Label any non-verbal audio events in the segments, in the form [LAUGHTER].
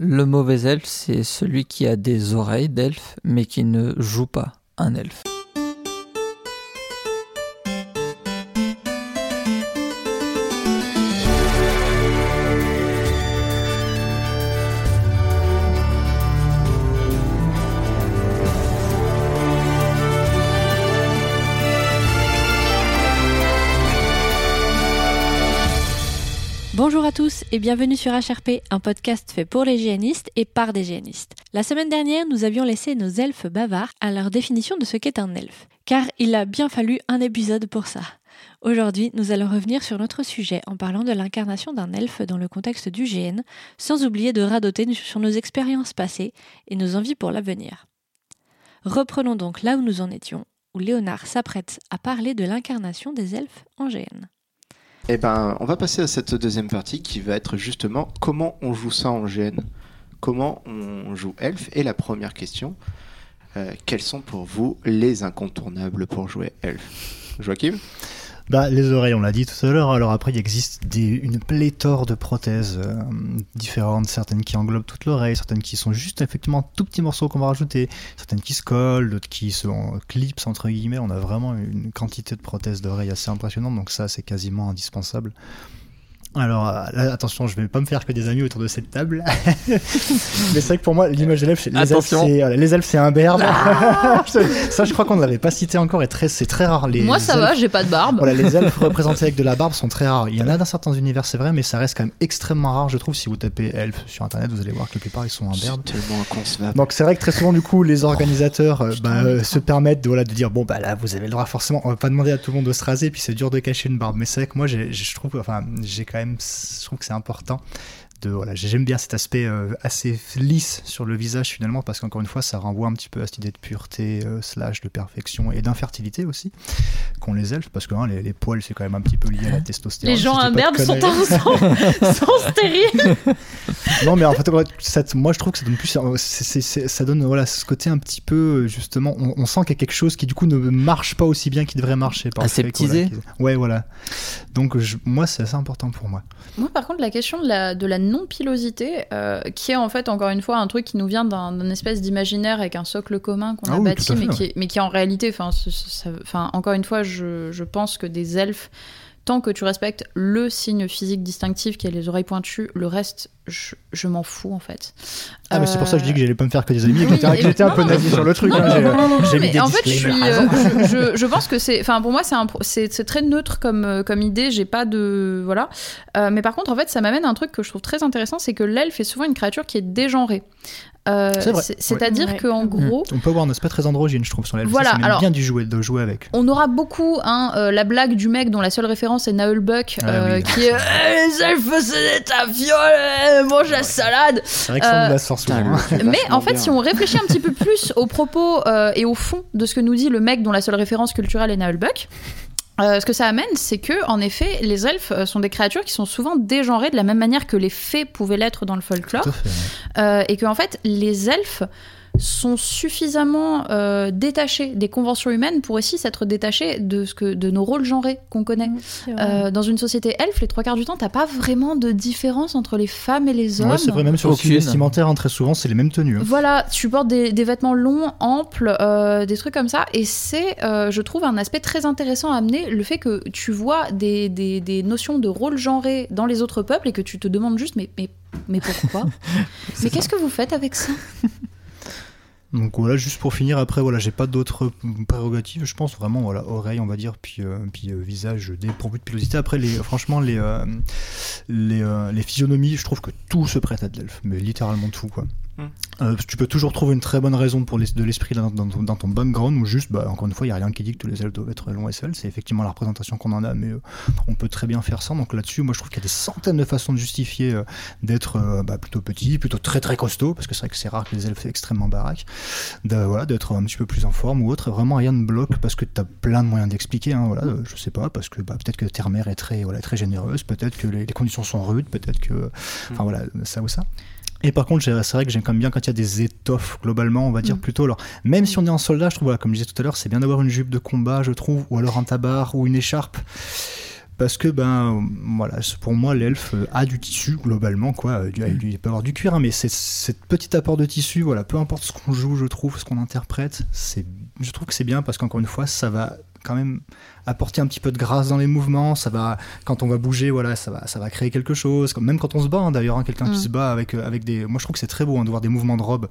Le mauvais elfe, c'est celui qui a des oreilles d'elfe, mais qui ne joue pas un elfe. Et bienvenue sur HRP, un podcast fait pour les hygiénistes et par des hygiénistes. La semaine dernière, nous avions laissé nos elfes bavards à leur définition de ce qu'est un elfe, car il a bien fallu un épisode pour ça. Aujourd'hui, nous allons revenir sur notre sujet en parlant de l'incarnation d'un elfe dans le contexte du GN, sans oublier de radoter sur nos expériences passées et nos envies pour l'avenir. Reprenons donc là où nous en étions, où Léonard s'apprête à parler de l'incarnation des elfes en GN. Eh ben, on va passer à cette deuxième partie qui va être justement comment on joue ça en GN. Comment on joue elfe Et la première question, euh, quels sont pour vous les incontournables pour jouer elfe Joachim? Bah, les oreilles, on l'a dit tout à l'heure. Alors après, il existe des, une pléthore de prothèses euh, différentes, certaines qui englobent toute l'oreille, certaines qui sont juste effectivement tout petit morceau qu'on va rajouter, certaines qui se collent, d'autres qui sont clips entre guillemets. On a vraiment une quantité de prothèses d'oreilles assez impressionnante, donc ça c'est quasiment indispensable. Alors, euh, là, attention, je vais pas me faire que des amis autour de cette table. [LAUGHS] Mais c'est vrai que pour moi, l'image des elfes, les elfes, c'est, euh, les elfes, c'est un berbe. Ah [LAUGHS] ça, je crois qu'on ne l'avait pas cité encore et très, c'est très rare. Les moi, ça va, j'ai pas de barbe. Voilà, les elfes [LAUGHS] représentés avec de la barbe sont très rares. Il y en a dans certains univers, c'est vrai, mais ça reste quand même extrêmement rare, je trouve. Si vous tapez elfes sur internet, vous allez voir que la plupart ils sont un berbe. tellement inconcevable. Donc, c'est vrai que très souvent, du coup, les organisateurs euh, bah, se permettent de, voilà, de dire bon, bah là, vous avez le droit, forcément, on va pas demander à tout le monde de se raser, puis c'est dur de cacher une barbe. Mais c'est vrai que moi, je trouve, enfin, j'ai quand je trouve que c'est important voilà, j'aime bien cet aspect euh, assez lisse sur le visage finalement parce qu'encore une fois ça renvoie un petit peu à cette idée de pureté euh, slash de perfection et d'infertilité aussi qu'ont les elfes parce que hein, les, poils c'est quand même un petit peu lié à la testostérone. Les gens imberbes sont, [LAUGHS] sont, stériles. [LAUGHS] non mais en fait moi je trouve que ça donne plus ça donne voilà ce côté un petit peu justement on, sent qu'il y a quelque chose qui du coup ne marche pas aussi bien qu'il devrait marcher. Aseptisé. ouais voilà. Donc moi c'est assez important pour moi. Moi par contre la question de la, de la non-pilosité, euh, qui est en fait encore une fois un truc qui nous vient d'un espèce d'imaginaire avec un socle commun qu'on a ah bâti, mais, qui est, mais, qui en réalité, enfin, encore une fois, je, je pense que des elfes tant que tu respectes le signe physique distinctif qui est les oreilles pointues, le reste, je, m'en fous en fait. Ah, mais c'est pour ça que je dis que j'allais pas me faire que des amis, [LAUGHS] oui, que j'étais un peu nazi sur le truc. Hein, mais en fait, je, suis, euh, je, pense que c'est. Enfin, pour moi, c'est très neutre comme, euh, comme idée, j'ai pas de. Voilà. Euh, mais par contre, en fait, ça m'amène à un truc que je trouve très intéressant c'est que l'elfe est souvent une créature qui est dégenrée. Euh, c'est-à-dire qu'en mm. gros. On peut avoir un aspect très androgyne, je trouve, sur l'elfe. Voilà, ça, bien du jouer, de jouer avec. On aura beaucoup hein, euh, la blague du mec dont la seule référence est Naël Buck, ah euh, qui est eh, Les elfes, c'est des tavioles, mange la salade. C'est vrai que ça nous la. Hein. Mais en fait, si on réfléchit un petit peu plus aux propos et au fond de ce que nous dit le mec dont la seule référence culturelle est Naël Buck, euh, ce que ça amène, c'est que, en effet, les elfes euh, sont des créatures qui sont souvent dégenrées de la même manière que les fées pouvaient l'être dans le folklore. euh, et que, en fait, les elfes sont suffisamment euh, détachés des conventions humaines pour aussi s'être détachés de, ce que, de nos rôles genrés qu'on connaît. Euh, dans une société elfe, les trois quarts du temps, t'as pas vraiment de différence entre les femmes et les hommes. c'est vrai, même sur le sujet vestimentaire, hein, très souvent, c'est les mêmes tenues. Hein. Voilà, tu portes des, des vêtements longs, amples, euh, des trucs comme ça, et c'est, je trouve, un aspect très intéressant à amener, le fait que tu vois des, des, des notions de rôle genré dans les autres peuples et que tu te demandes juste, mais, mais, mais pourquoi? [LAUGHS] Mais qu'est-ce que vous faites avec ça? Donc voilà, juste pour finir, après voilà, j'ai pas d'autres prérogatives, je pense vraiment voilà, oreille on va dire, puis euh, puis euh, visage dépourvu de pilosité. Après les franchement les euh, les, les, physionomies, je trouve que tout se prête à de l'elfe, mais littéralement tout quoi. Mm. Euh, tu peux toujours trouver une très bonne raison pour de l'esprit dans, dans, ton background ou juste, bah, encore une fois, il n'y a rien qui dit que tous les elfes doivent être longs et seuls. C'est effectivement la représentation qu'on en a, mais euh, on peut très bien faire ça. Donc là-dessus, moi je trouve qu'il y a des centaines de façons de justifier euh, d'être bah, plutôt petit, plutôt très très costaud, parce que c'est vrai que c'est rare que les elfes soient extrêmement baraques, voilà, d'être un petit peu plus en forme ou autre. Vraiment rien ne bloque parce que tu as plein de moyens d'expliquer. Hein, voilà, je sais pas, parce que bah, peut-être que ta mère est très, voilà, très généreuse, peut-être que les, les, conditions sont rudes, peut-être que. Enfin voilà, ça ou ça. Et par contre, c'est vrai que j'aime quand même bien quand il y a des étoffes, globalement, on va dire mm. plutôt. Alors, même si on est en soldat, je trouve, comme je disais tout à l'heure, c'est bien d'avoir une jupe de combat, je trouve, ou alors un tabard ou une écharpe. parce que ben voilà, pour moi l'elfe a du tissu globalement quoi, euh, du- il peut avoir du cuir, hein, mais c'est cet petit apport de tissu, voilà, peu importe ce qu'on joue, je trouve, ce qu'on interprète, c'est, je trouve que c'est bien parce qu'encore une fois, ça va quand même apporter un petit peu de grâce dans les mouvements, ça va, quand on va bouger, voilà, ça va, ça va créer quelque chose, comme- même quand on se bat hein, d'ailleurs, hein, quelqu'un Mm. qui se bat avec, euh, avec des, moi je trouve que c'est très beau hein, de voir des mouvements de robe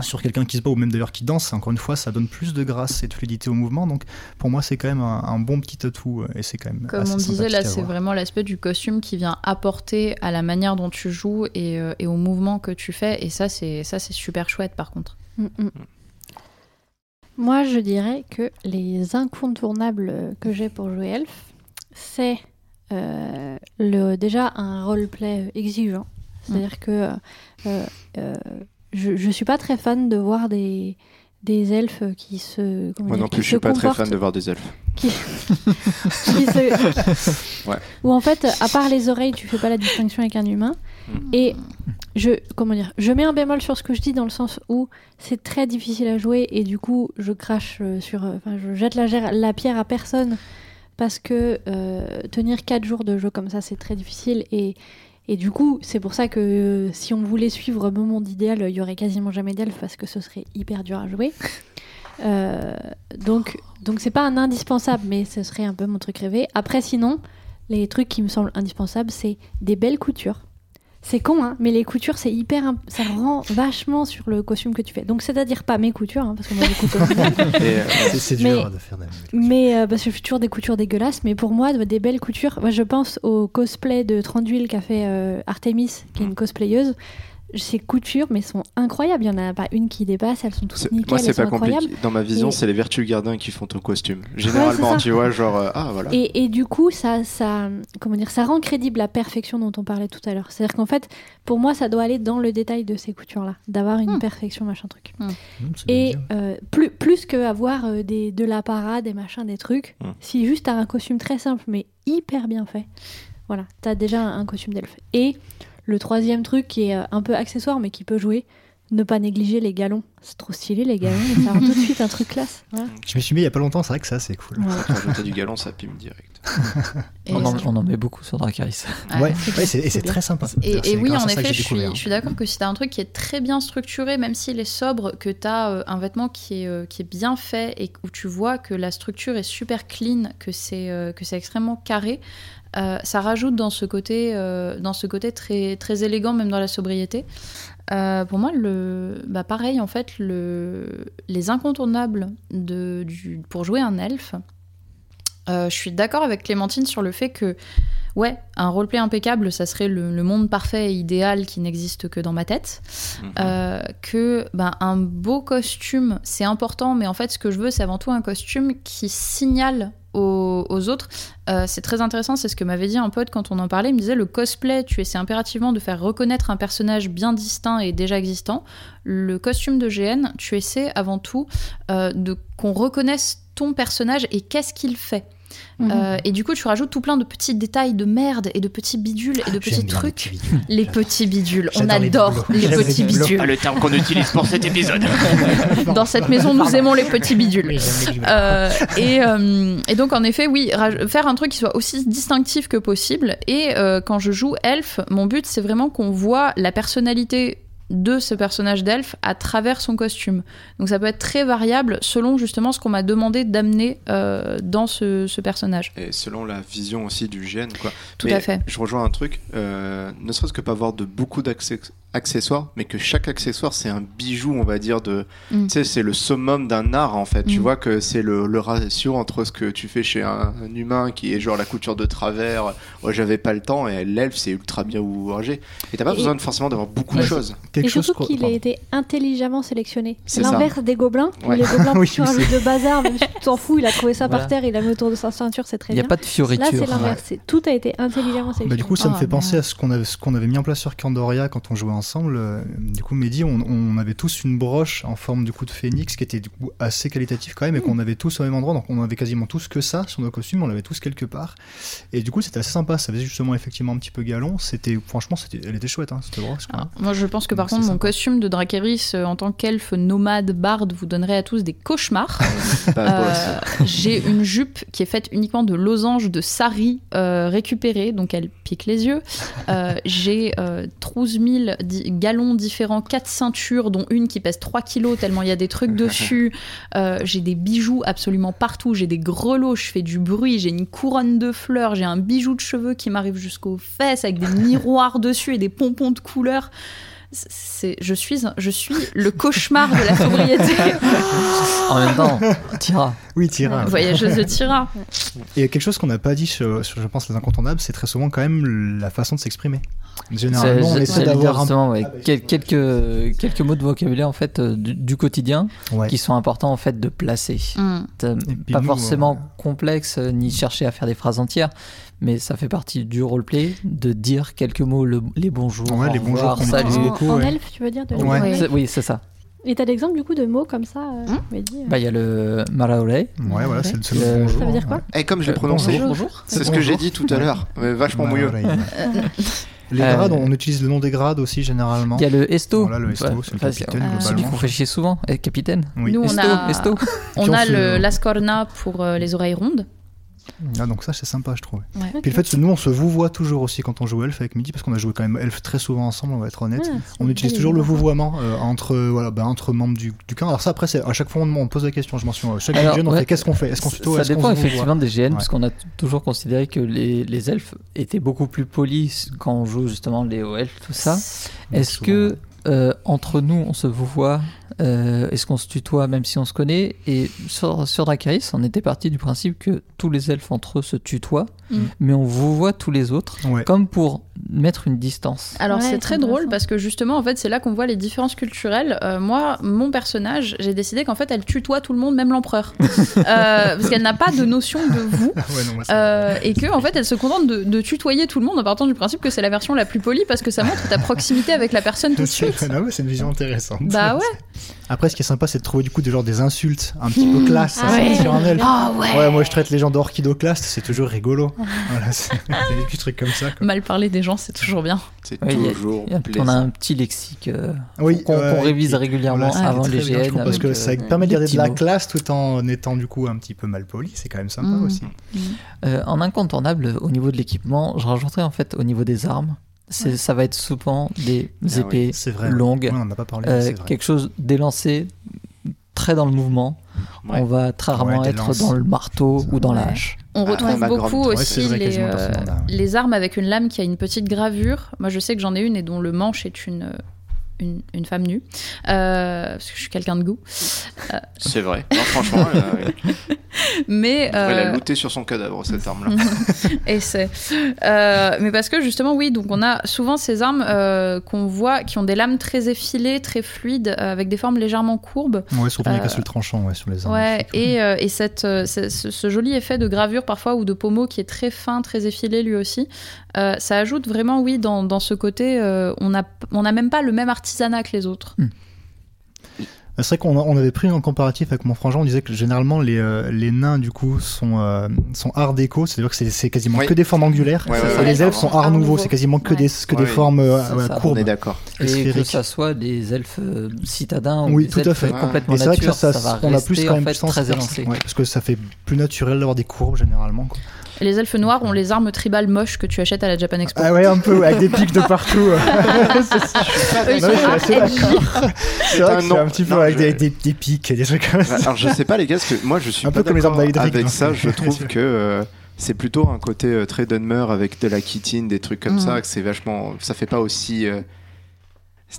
sur quelqu'un qui se bat ou même d'ailleurs qui danse, encore une fois, ça donne plus de grâce et de fluidité au mouvement. Donc pour moi, c'est quand même un, un bon petit atout euh, et c'est quand même. Comme assez on disait, là, c'est vraiment l'aspect du costume qui vient apporter à la manière dont tu joues et, euh, et au mouvement que tu fais. Et ça, c'est ça, c'est super chouette, par contre. Mm, mm. Moi, je dirais que les incontournables que j'ai pour jouer elfe, c'est euh, le, déjà un roleplay exigeant. C'est-à-dire que euh, euh, je, je suis pas très fan de voir des, des elfes qui se. Moi non plus, je suis pas très fan de voir des elfes. qui se- [LAUGHS] Ouais. Où en fait, à part les oreilles, tu fais pas la distinction avec un humain. Mm. Et je, comment dire, je mets un bémol sur ce que je dis dans le sens où c'est très difficile à jouer et du coup, je crache euh, sur, euh, enfin, je jette la, pierre à personne parce que euh, tenir 4 jours de jeu comme ça, c'est très difficile et et du coup, c'est pour ça que si on voulait suivre mon monde idéal, il y aurait quasiment jamais d'elfes parce que ce serait hyper dur à jouer. Donc, donc c'est pas un indispensable, mais ce serait un peu mon truc rêvé. Après, sinon, les trucs qui me semblent indispensables, c'est des belles coutures. C'est con, hein, mais les coutures, c'est hyper, imp- ça rend vachement sur le costume que tu fais. Donc, c'est-à-dire pas mes coutures, hein, parce que moi, j'ai des coutures [LAUGHS] Et, euh, C'est- C'est Mais- dur de faire des. mais euh, parce que je fais toujours des coutures dégueulasses. Mais pour moi, des belles coutures. Moi, je pense au cosplay de Tranduil qu'a fait euh, Artemis, qui est une cosplayeuse. Ces coutures, mais sont incroyables. Il y en a pas une qui dépasse. Elles sont toutes nickel. moi, c'est pas compliqué. Dans ma vision, Et- c'est les vertus gardiens qui font ton costume. Généralement, ça. tu vois, genre, euh, ah voilà. Et, et du coup, ça, ça, comment dire, ça rend crédible la perfection dont on parlait tout à l'heure. C'est-à-dire qu'en fait, pour moi, ça doit aller dans le détail de ces coutures-là, d'avoir une Hmm. perfection, machin truc. Mmh, c'est bien Et euh, plus, plus que avoir euh, des, de la parade, des machins, des trucs, Hmm. si juste t'as un costume très simple mais hyper bien fait, voilà, t'as déjà un, un costume d'elfe. Et le troisième truc qui est euh, un peu accessoire mais qui peut jouer, ne pas négliger les galons. C'est trop stylé les galons, ça rend [LAUGHS] tout de suite un truc classe. Voilà. Je me suis mis il y a pas longtemps, c'est vrai que ça c'est cool. Voilà. Rajouter du galon, ça pime direct. [LAUGHS] On en, on en met beaucoup sur. Ouais, ouais, c'est- et c'est très sympa. Et, et oui, en effet, je suis, je suis d'accord que si t'as un truc qui est très bien structuré, même s'il est sobre, que t'as euh, un vêtement qui est, euh, qui est bien fait et où tu vois que la structure est super clean, que c'est euh, que c'est extrêmement carré, euh, ça rajoute dans ce côté, euh, dans ce côté très, très élégant, même dans la sobriété. Euh, pour moi, le, bah pareil, en fait, le, les incontournables de, du, pour jouer un elfe, euh, je suis d'accord avec Clémentine sur le fait que Ouais, un roleplay impeccable, ça serait le, le monde parfait et idéal qui n'existe que dans ma tête. Mhm. Euh, que ben, un beau costume, c'est important, mais en fait, ce que je veux, c'est avant tout un costume qui signale aux, aux autres. Euh, c'est très intéressant, c'est ce que m'avait dit un pote quand on en parlait. Il me disait le cosplay, tu essaies impérativement de faire reconnaître un personnage bien distinct et déjà existant. Le costume de GN, tu essaies avant tout de qu'on reconnaisse ton personnage et qu'est-ce qu'il fait. Mhm. Euh, et du coup, tu rajoutes tout plein de petits détails de merde et de petits bidules et de J'aime petits trucs. petits bidules. Les petits bidules, on adore les, petits bidules. le terme qu'on utilise pour cet épisode. [LAUGHS] Dans cette maison, nous aimons les petits bidules. Oui, les. Euh, et, euh, et donc en effet, oui, faire un truc qui soit aussi distinctif que possible. Et euh, quand je joue elfe, mon but c'est vraiment qu'on voit la personnalité de ce personnage d'elfe à travers son costume. Donc ça peut être très variable selon justement ce qu'on m'a demandé d'amener euh, dans ce, ce personnage. Et selon la vision aussi du GN, quoi. Tout Mais à fait. Je rejoins un truc, euh, ne serait-ce que pas avoir de beaucoup d'accessoires, mais que chaque accessoire c'est un bijou, on va dire, de. Mm. Tu sais, c'est le summum d'un art en fait. Tu Mm. vois que c'est le, le ratio entre ce que tu fais chez un, un humain qui est genre la couture de travers, ouais, j'avais pas le temps, et l'elfe c'est ultra bien ouvragé. Et t'as pas Et- besoin de, forcément d'avoir beaucoup de choses. Quelque et chose surtout qu'il a été intelligemment sélectionné. C'est l'inverse des gobelins. Ouais. Les gobelins, [LAUGHS] Oui, tu je rajoutes le bazar, même si tu t'en fous, il a trouvé ça Voilà. par terre, il l'a mis autour de sa ceinture, c'est très Il n'y a bien. pas de Là, fioriture. c'est l'inverse. c'est- Tout a été intelligemment sélectionné. Bah, du coup, ça me Ah, fait penser à ce qu'on avait, ce qu'on avait mis en place sur Candoria quand on jouait en, ensemble, euh, du coup, Mehdi, on, on avait tous une broche en forme du coup de phénix qui était du coup assez qualitative quand même, et qu'on avait tous au même endroit, donc on avait quasiment tous que ça sur nos costumes, on l'avait tous quelque part. Et du coup, c'était assez sympa, ça faisait justement effectivement un petit peu galon. C'était, franchement, c'était, elle était chouette, hein, cette broche. quoi. Alors, moi, je pense que par Donc, contre, mon costume de Dracarys euh, en tant qu'elfe nomade barde vous donnerait à tous des cauchemars. [LAUGHS] Euh, [LAUGHS] J'ai une jupe qui est faite uniquement de losanges de sari euh, récupérés, donc elle pique les yeux. Euh, J'ai euh, 12 000 galons différents, 4 ceintures, dont une qui pèse 3 kilos tellement il y a des trucs dessus. [LAUGHS] Euh, j'ai des bijoux absolument partout. J'ai des grelots, je fais du bruit. J'ai une couronne de fleurs. J'ai un bijou de cheveux qui m'arrive jusqu'aux fesses avec des [LAUGHS] miroirs dessus et des pompons de couleurs. C'est, je suis, un- je suis le cauchemar de la sobriété. [LAUGHS] En même temps, tira. Oui, Tira. Voyageuse de Tira. Et quelque chose qu'on n'a pas dit sur, sur, je pense, les incontournables, c'est très souvent quand même la façon de s'exprimer. Généralement, on essaie d'avoir un ouais, quel- quelques, quelques mots de vocabulaire en fait euh, du, du quotidien Ouais. qui sont importants en fait de placer. Mm. Pas nous, forcément euh, complexe euh, ni chercher à faire des phrases entières, mais ça fait partie du roleplay de dire quelques mots, le- les bonjours, Ouais, les bonjours salut. utilise En, beaucoup, en ouais. elfe, tu veux dire de Ouais. Ouais. C'est- Oui, c'est ça. Et t'as l'exemple du coup de mots comme ça, euh, Mehdi, euh, Bah, il y a le Maraole. Ouais, voilà, c'est le Euh, bonjour. Ça veut dire quoi ouais. Et comme je l'ai Euh, prononcé, bonjour. c'est ce que j'ai dit tout à l'heure, mais vachement. Ouais, [LAUGHS] ouais. Les Euh, grades, on utilise le nom des grades aussi généralement. Il y a le Esto. Voilà, le Esto, c'est le enfin, capitaine, Euh, Celui qu'on fait chier souvent, eh, capitaine. Oui. Nous, on Esto, a, Esto. on on a le l'ascorna pour euh, les oreilles rondes. Ah, donc ça, c'est sympa, je trouve. Ouais. Puis le fait que nous, on se vouvoie toujours aussi quand on joue elfe avec Midi, parce qu'on a joué quand même elfe très souvent ensemble, on va être honnête. Ah, On utilise toujours le vouvoiement euh, entre, euh, voilà, ben, entre membres du, du camp. Alors ça, après, c'est- à chaque fois, on, on pose la question, je mentionne, chaque Alors, jeune, on ouais. fait qu'est-ce qu'on fait? Est-ce qu'on se tutoie Ça dépend effectivement des GN, Ouais. parce qu'on a toujours considéré que les, les elfes étaient beaucoup plus polis quand on joue justement les elfes, tout ça. Est-ce que euh, entre nous on se vouvoie euh, Est-ce qu'on se tutoie même si on se connaît? Et sur, sur Dracarys, on était parti du principe que tous les elfes entre eux se tutoient, Mm. mais on vouvoie tous les autres, Ouais. comme pour mettre une distance. Alors Ouais, c'est très drôle parce que justement en fait c'est là qu'on voit les différences culturelles. Euh, moi mon personnage j'ai décidé qu'en fait elle tutoie tout le monde même l'empereur [LAUGHS] Euh, parce qu'elle n'a pas de notion de vous [LAUGHS] Ouais, non, moi, c'est- Euh, et que en fait elle se contente de, de tutoyer tout le monde en partant du principe que c'est la version la plus polie parce que ça montre ta proximité avec la personne [LAUGHS] tout de C'est suite. non, mais c'est une vision intéressante. Bah ouais. Après, ce qui est sympa, c'est de trouver du coup des, genre, des insultes un petit peu classe Ah à sortir ouais. sur un elfe. Ah ouais. Ouais, moi je traite les gens d'orchidoclaste, c'est toujours rigolo. voilà, c'est [LAUGHS] des petits trucs comme ça. quoi. Mal parler des gens c'est toujours bien. C'est Ouais, a- a- on a un petit lexique euh, Oui, qu'on révise régulièrement voilà, avant les bien, GN. trouve, parce que euh, ça permet de des garder de la mots. classe tout en étant du coup un petit peu mal poli, c'est quand même sympa Mm. aussi. Euh, en incontournable, au niveau de l'équipement, je rajouterais en fait au niveau des armes, c'est- ça va être souvent des Ah épées C'est vrai. longues, Ouais, on n'en a pas parlé, euh, vrai. quelque chose d'élancé, très dans le mouvement. Ouais. On va très rarement être lances. dans le marteau ou dans Ouais. la hache. On Ah, retrouve beaucoup aussi vrai, les, euh, n'a. les armes avec une lame qui a une petite gravure. Moi, je sais que j'en ai une et dont le manche est une, euh, une, une femme nue. Euh, parce que je suis quelqu'un de goût. C'est vrai. Non, franchement, euh, [LAUGHS] Mais. on la euh, looter sur son cadavre, cette arme-là. [LAUGHS] et c'est. Euh, mais parce que justement, oui, donc on a souvent ces armes euh, qu'on voit qui ont des lames très effilées, très fluides, euh, avec des formes légèrement courbes. Ouais, surtout avec Euh, la seule tranchant, ouais, sur les armes. Ouais, et, euh, et cette, euh, ce, joli effet de gravure parfois ou de pommeau qui est très fin, très effilé lui aussi, euh, ça ajoute vraiment, oui, dans, dans ce côté, euh, on n'a on a même pas le même artisanat que les autres. C'est vrai qu'on on avait pris en comparatif avec mon frangin, on disait que généralement les, euh, les nains du coup sont, euh, sont art déco, c'est-à-dire que c'est- quasiment Oui. que des formes angulaires. Ouais, ouais, et ouais, les elfes sont art nouveau, nouveau. c'est quasiment que Ouais. des, que des formes euh, ça. On courbes. est d'accord. Et que ça soit des elfes citadins Oui, ou tout des à elfes fait. complètement Et c'est vrai que nature, ça, ça, ça- va on a plus quand en même fait très élancé. parce que ça fait plus naturel d'avoir des courbes généralement. quoi. Et les elfes noirs ont les armes tribales moches que tu achètes à la Japan Expo. Ah ouais, un peu, avec des pics de partout. C'est vrai un que c'est un petit peu Non, avec je- des, des, des pics et des trucs comme ça. Alors je sais pas les gars, parce que moi je suis Un pas peu comme les armes avec ça. Je trouve que euh, c'est plutôt un côté euh, très Dunmer avec de la chitine, des trucs comme Mhm. ça, que c'est vachement. Ça fait pas aussi euh,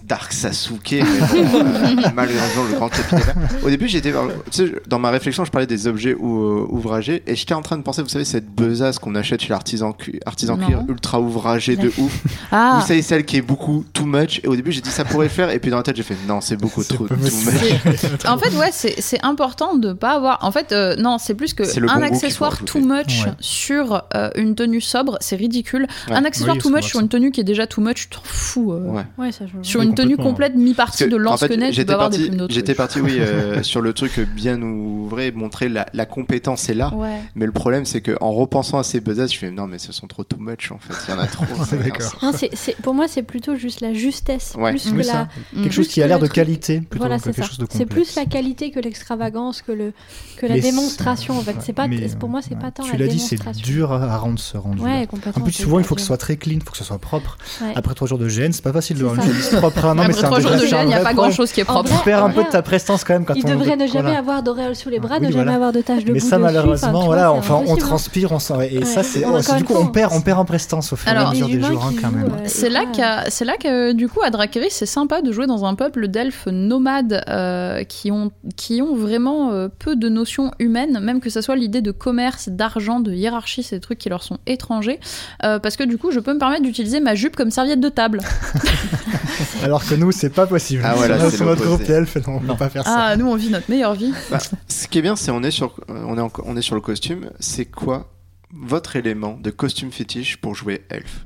Dark Sasuke, mais bon, euh, [LAUGHS] malheureusement le grand capitaine. Au début j'étais tu sais, je- dans ma réflexion je parlais des objets ou, euh, ouvragés et j'étais en train de penser vous savez cette besace qu'on achète chez l'artisan cu- artisan cuir ultra ouvragée de ouf. Ah, Vous savez celle qui est beaucoup too much et au début j'ai dit ça pourrait le faire et puis dans la tête j'ai fait non c'est beaucoup trop too much. En fait, ouais, c'est important de pas avoir. En fait, euh, non, c'est plus que un accessoire too much Ouais. sur euh, une tenue sobre, c'est ridicule. Ouais. Un accessoire Oui, too much sur une tenue qui est déjà too much, tu t'en fous. euh. Ouais. Ouais, ça joue. Sur une tenue complète mi-partie de en lance fait, que tu j'étais peux avoir des parti, j'étais parti, oui, euh, [LAUGHS] sur le truc bien ouvré, montrer la, la compétence est là. Ouais. Mais le problème, c'est que en repensant à ces buzzers, je fais non, mais ce sont trop too much en fait. Il y en a trop. [LAUGHS] Non, c'est- pour moi, c'est plutôt juste la justesse. Ouais. Plus Oui, que la... Mm. Quelque chose qui a l'air de qualité plutôt Voilà, c'est plus la qualité que l'extravagance, que, le... que la Mais démonstration, en fait. C'est pas... mais, Pour moi, c'est ouais. pas tant Tu la l'as dit, c'est dur à rendre ce rendu. En plus, souvent, il faut que ce soit très clean, il faut que ce soit propre. Après trois jours de GN, c'est pas facile de rendre propre. Non, mais Après c'est un trois jours de gêne, il n'y a pas problème. grand-chose qui est propre. Tu perds un peu de ta prestance quand même quand Il devrait ne jamais avoir d'auréole sous les bras, ne jamais avoir de taches de Mais ça, malheureusement, voilà, enfin, on transpire, on s'en... et ça, c'est, du coup, on perd, on perd en prestance au fur et à mesure des jours, hein, quand même. C'est là que du coup à Dracarys c'est sympa de jouer dans un peuple d'elfes nomades euh, qui ont qui ont vraiment euh, peu de notions humaines, même que ce soit l'idée de commerce, d'argent, de hiérarchie, des trucs qui leur sont étrangers, euh, parce que du coup je peux me permettre d'utiliser ma jupe comme serviette de table. [LAUGHS] Alors que nous, c'est pas possible. Ah ouais, là, Sur c'est notre groupe d'elfes, non, on peut pas faire ça. Ah nous on vit notre meilleure vie. Bah, ce qui est bien, c'est on est sur, euh, on est en- on est sur le costume. C'est quoi votre élément de costume fétiche pour jouer elfe?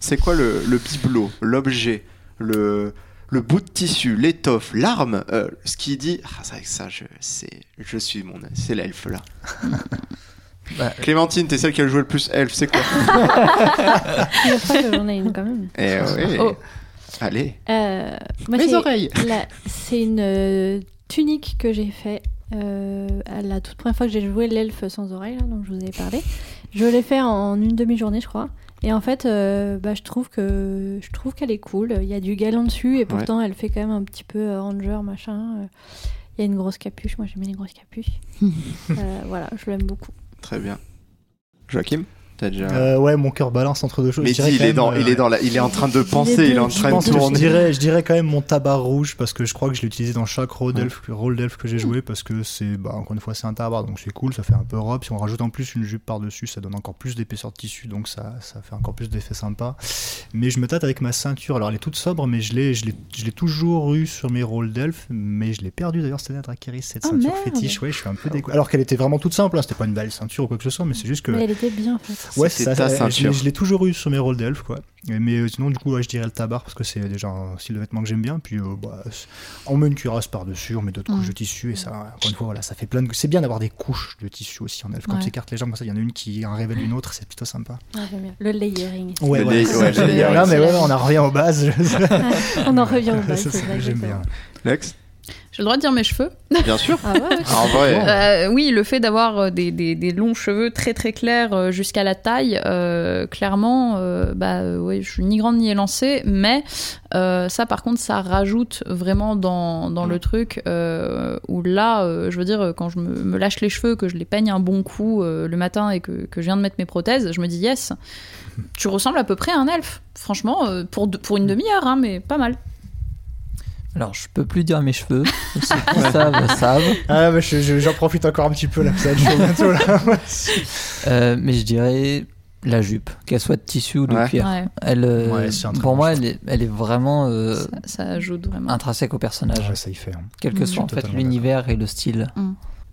C'est quoi le, le bibelot, l'objet, le, le bout de tissu, l'étoffe, l'arme, euh, ce qui dit ah c'est vrai que ça je c'est je suis mon c'est l'elfe là. Bah, [LAUGHS] Clémentine, t'es celle qui a joué le plus elfe, c'est quoi? Je crois que j'en ai une quand même. Eh ouais. Oh. Allez. Euh, moi, Mes c'est- oreilles. C'est une euh, tunique que j'ai fait euh, à la toute première fois que j'ai joué l'elfe sans oreille, là, dont je vous ai parlé. Je l'ai fait en une demi-journée, je crois. Et en fait, euh, bah, je trouve que je trouve qu'elle est cool. Il y a du galon dessus et pourtant elle fait quand même un petit peu euh, ranger machin. Il y a une grosse capuche. Moi, j'aime les grosses capuches. [LAUGHS] Euh, voilà, je l'aime beaucoup. Très bien. Joachim, t'as déjà. Euh, ouais, mon cœur balance entre deux choses. Mais dis, il est dans, euh, il est dans la, il est en train de penser, deux. il est en train de que je tourner. dirais, je dirais quand même mon tabac rouge parce que je crois que je l'ai utilisé dans chaque rôle Ouais. d'elfe, d'elfe que j'ai joué parce que c'est, bah, encore une fois, c'est un tabac donc c'est cool, ça fait un peu robe. Si on rajoute en plus une jupe par-dessus, ça donne encore plus d'épaisseur de tissu donc ça, ça fait encore plus d'effet sympa. Mais je me tâte avec ma ceinture. Alors elle est toute sobre, mais je l'ai, je l'ai, je l'ai toujours eu sur mes rôles d'elfe, mais je l'ai perdu d'ailleurs cette année à Dracarys, cette Oh, ceinture merde. fétiche. Ouais, je suis un peu dégoûté. Alors qu'elle était vraiment toute simple, hein, c'était pas une belle ceinture ou quoi que ce soit, mais c'est juste que. Mais elle était bien faite. Ouais, ça. ta ça, je l'ai- ceinture. Je l'ai toujours eu sur mes rôles d'elfe, quoi. Mais euh, sinon, du coup, ouais, je dirais le tabar parce que c'est déjà un style de vêtement que j'aime bien. Puis, euh, bah, on met une cuirasse par-dessus, on met d'autres Mm. couches de tissu et ça, encore une fois, voilà, ça fait plein de. C'est bien d'avoir des couches de tissu aussi en elfe. Quand Ouais. tu écartes les jambes, comme ça, il y en a une qui en révèle une autre, c'est plutôt sympa. Bien. Le layering. Ouais, Le ouais, le layering, Non, mais ouais, on en revient aux bases. [LAUGHS] On en revient au [LAUGHS] bas, C'est c'est ça ça, que j'aime bien. Lex J'ai le droit de dire mes cheveux. Bien sûr. Ah ouais, ouais. En vrai, Euh, oui, le fait d'avoir euh, des, des- des longs cheveux très très clairs euh, jusqu'à la taille, euh, clairement, euh, bah ouais, je suis ni grande ni élancée, mais euh, ça par contre, ça rajoute vraiment dans, dans le truc euh, où là, euh, je veux dire, quand je me, me lâche les cheveux, que je les peigne un bon coup euh, le matin et que, que je viens de mettre mes prothèses, je me dis yes, tu ressembles à peu près à un elfe. Franchement, euh, pour, pour une demi-heure, hein, mais pas mal. Alors, je peux plus dire mes cheveux. [LAUGHS] Ceux qui savent, savent. Ah, mais je- je- j'en profite encore un petit peu là, ça va être chaud bientôt là. [LAUGHS] Euh, mais je dirais la jupe, qu'elle soit de tissu ou de Ouais. cuir. Ouais, Elle, euh, Ouais, pour moi, elle est, elle est vraiment euh, ça, ça ajoute vraiment. intrinsèque au personnage, Ouais, ça y fait. hein. quel que Mm. soit en fait l'univers et le style.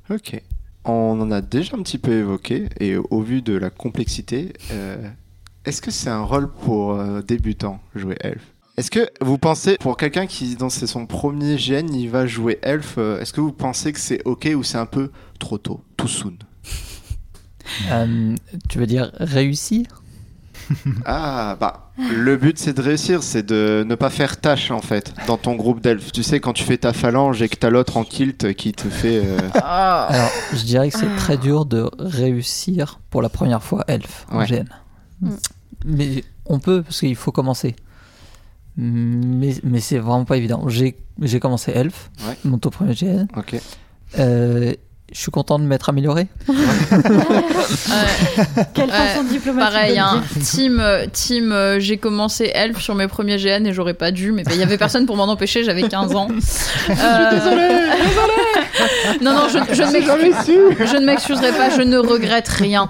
Ok. On en a déjà un petit peu évoqué, et au vu de la complexité, euh, est-ce que c'est un rôle pour euh, débutants, jouer elfe? Est-ce que vous pensez, pour quelqu'un qui, dans c'est son premier GN, il va jouer elfe, euh, est-ce que vous pensez que c'est ok ou c'est un peu trop tôt, too soon? Euh, tu veux dire réussi [LAUGHS] Ah, bah, le but c'est de réussir, c'est de ne pas faire tâche en fait dans ton groupe d'elfes. Tu sais, quand tu fais ta phalange et que t'as l'autre en kilt qui te fait. euh, [LAUGHS] Alors, je dirais que c'est très dur de réussir pour la première fois elfe en Ouais. GN. Mm. Mais on peut parce qu'il faut commencer. Mais, mais c'est vraiment pas évident. J'ai j'ai commencé elfe, Ouais. mon tout premier GN. Ok. Euh, je suis content de m'être amélioré. [LAUGHS] [LAUGHS] Quelle Ouais, façon diplomatique Pareil, hein. team, euh, team euh, j'ai commencé elfe sur mes premiers GN et j'aurais pas dû, mais bah, il y avait personne pour m'en empêcher, j'avais 15 ans. [LAUGHS] Euh, non, non, je, je ne m'excuse- je ne m'excuserai pas, je ne regrette rien.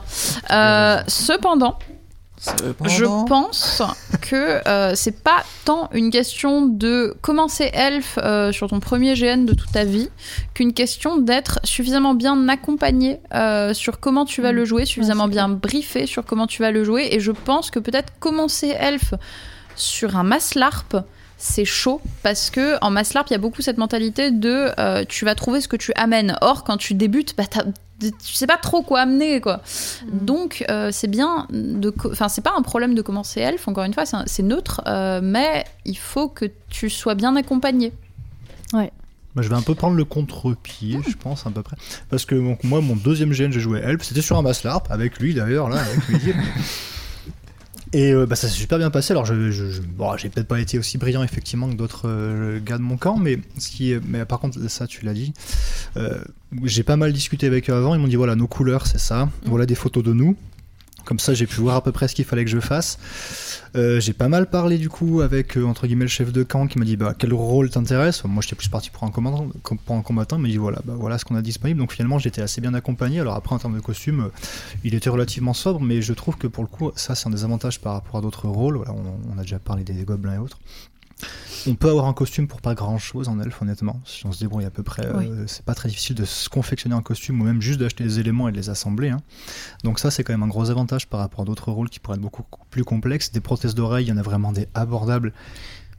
Euh, cependant, je pense que euh, c'est pas tant une question de commencer elfe euh, sur ton premier GN de toute ta vie qu'une question d'être suffisamment bien accompagné euh, sur comment tu vas Mm. le jouer, suffisamment bien briefé sur comment tu vas le jouer. Et je pense que peut-être commencer elfe sur un maslarp, c'est chaud parce que en mass LARP, il y a beaucoup cette mentalité de euh, tu vas trouver ce que tu amènes. Or, quand tu débutes, bah, tu sais pas trop quoi amener quoi. Donc euh, c'est bien de, enfin c'est pas un problème de commencer elfe. Encore une fois, c'est neutre, euh, mais il faut que tu sois bien accompagné. Bah, je vais un peu prendre le contre-pied, je pense, à peu près. Parce que donc, moi, mon deuxième GN, j'ai joué Elf. C'était sur un bass LARP, avec lui d'ailleurs, là, avec lui. [LAUGHS] Et euh, bah, ça s'est super bien passé. Alors, je, je- je- bon, j'ai peut-être pas été aussi brillant, effectivement, que d'autres euh, gars de mon camp, mais, ce qui est, mais par contre, ça, tu l'as dit. euh, j'ai pas mal discuté avec eux avant. Ils m'ont dit voilà, nos couleurs, c'est ça. Voilà des photos de nous. Comme ça, j'ai pu voir à peu près ce qu'il fallait que je fasse. Euh, j'ai pas mal parlé du coup avec euh, entre guillemets le chef de camp qui m'a dit bah, quel rôle t'intéresse. Moi j'étais plus parti pour un combattant, com- pour un combattant, il m'a dit voilà bah, voilà ce qu'on a disponible. Donc finalement j'étais assez bien accompagné. Alors après en termes de costume, euh, il était relativement sobre, mais je trouve que pour le coup ça c'est un des avantages par rapport à d'autres rôles. Voilà, on a déjà parlé des gobelins et autres. On peut avoir un costume pour pas grand chose en elfe, honnêtement. Si on se débrouille à peu près, euh, c'est pas très difficile de se confectionner un costume ou même juste d'acheter des éléments et de les assembler. hein. Donc, ça, c'est quand même un gros avantage par rapport à d'autres rôles qui pourraient être beaucoup plus complexes. Des prothèses d'oreilles, il y en a vraiment des abordables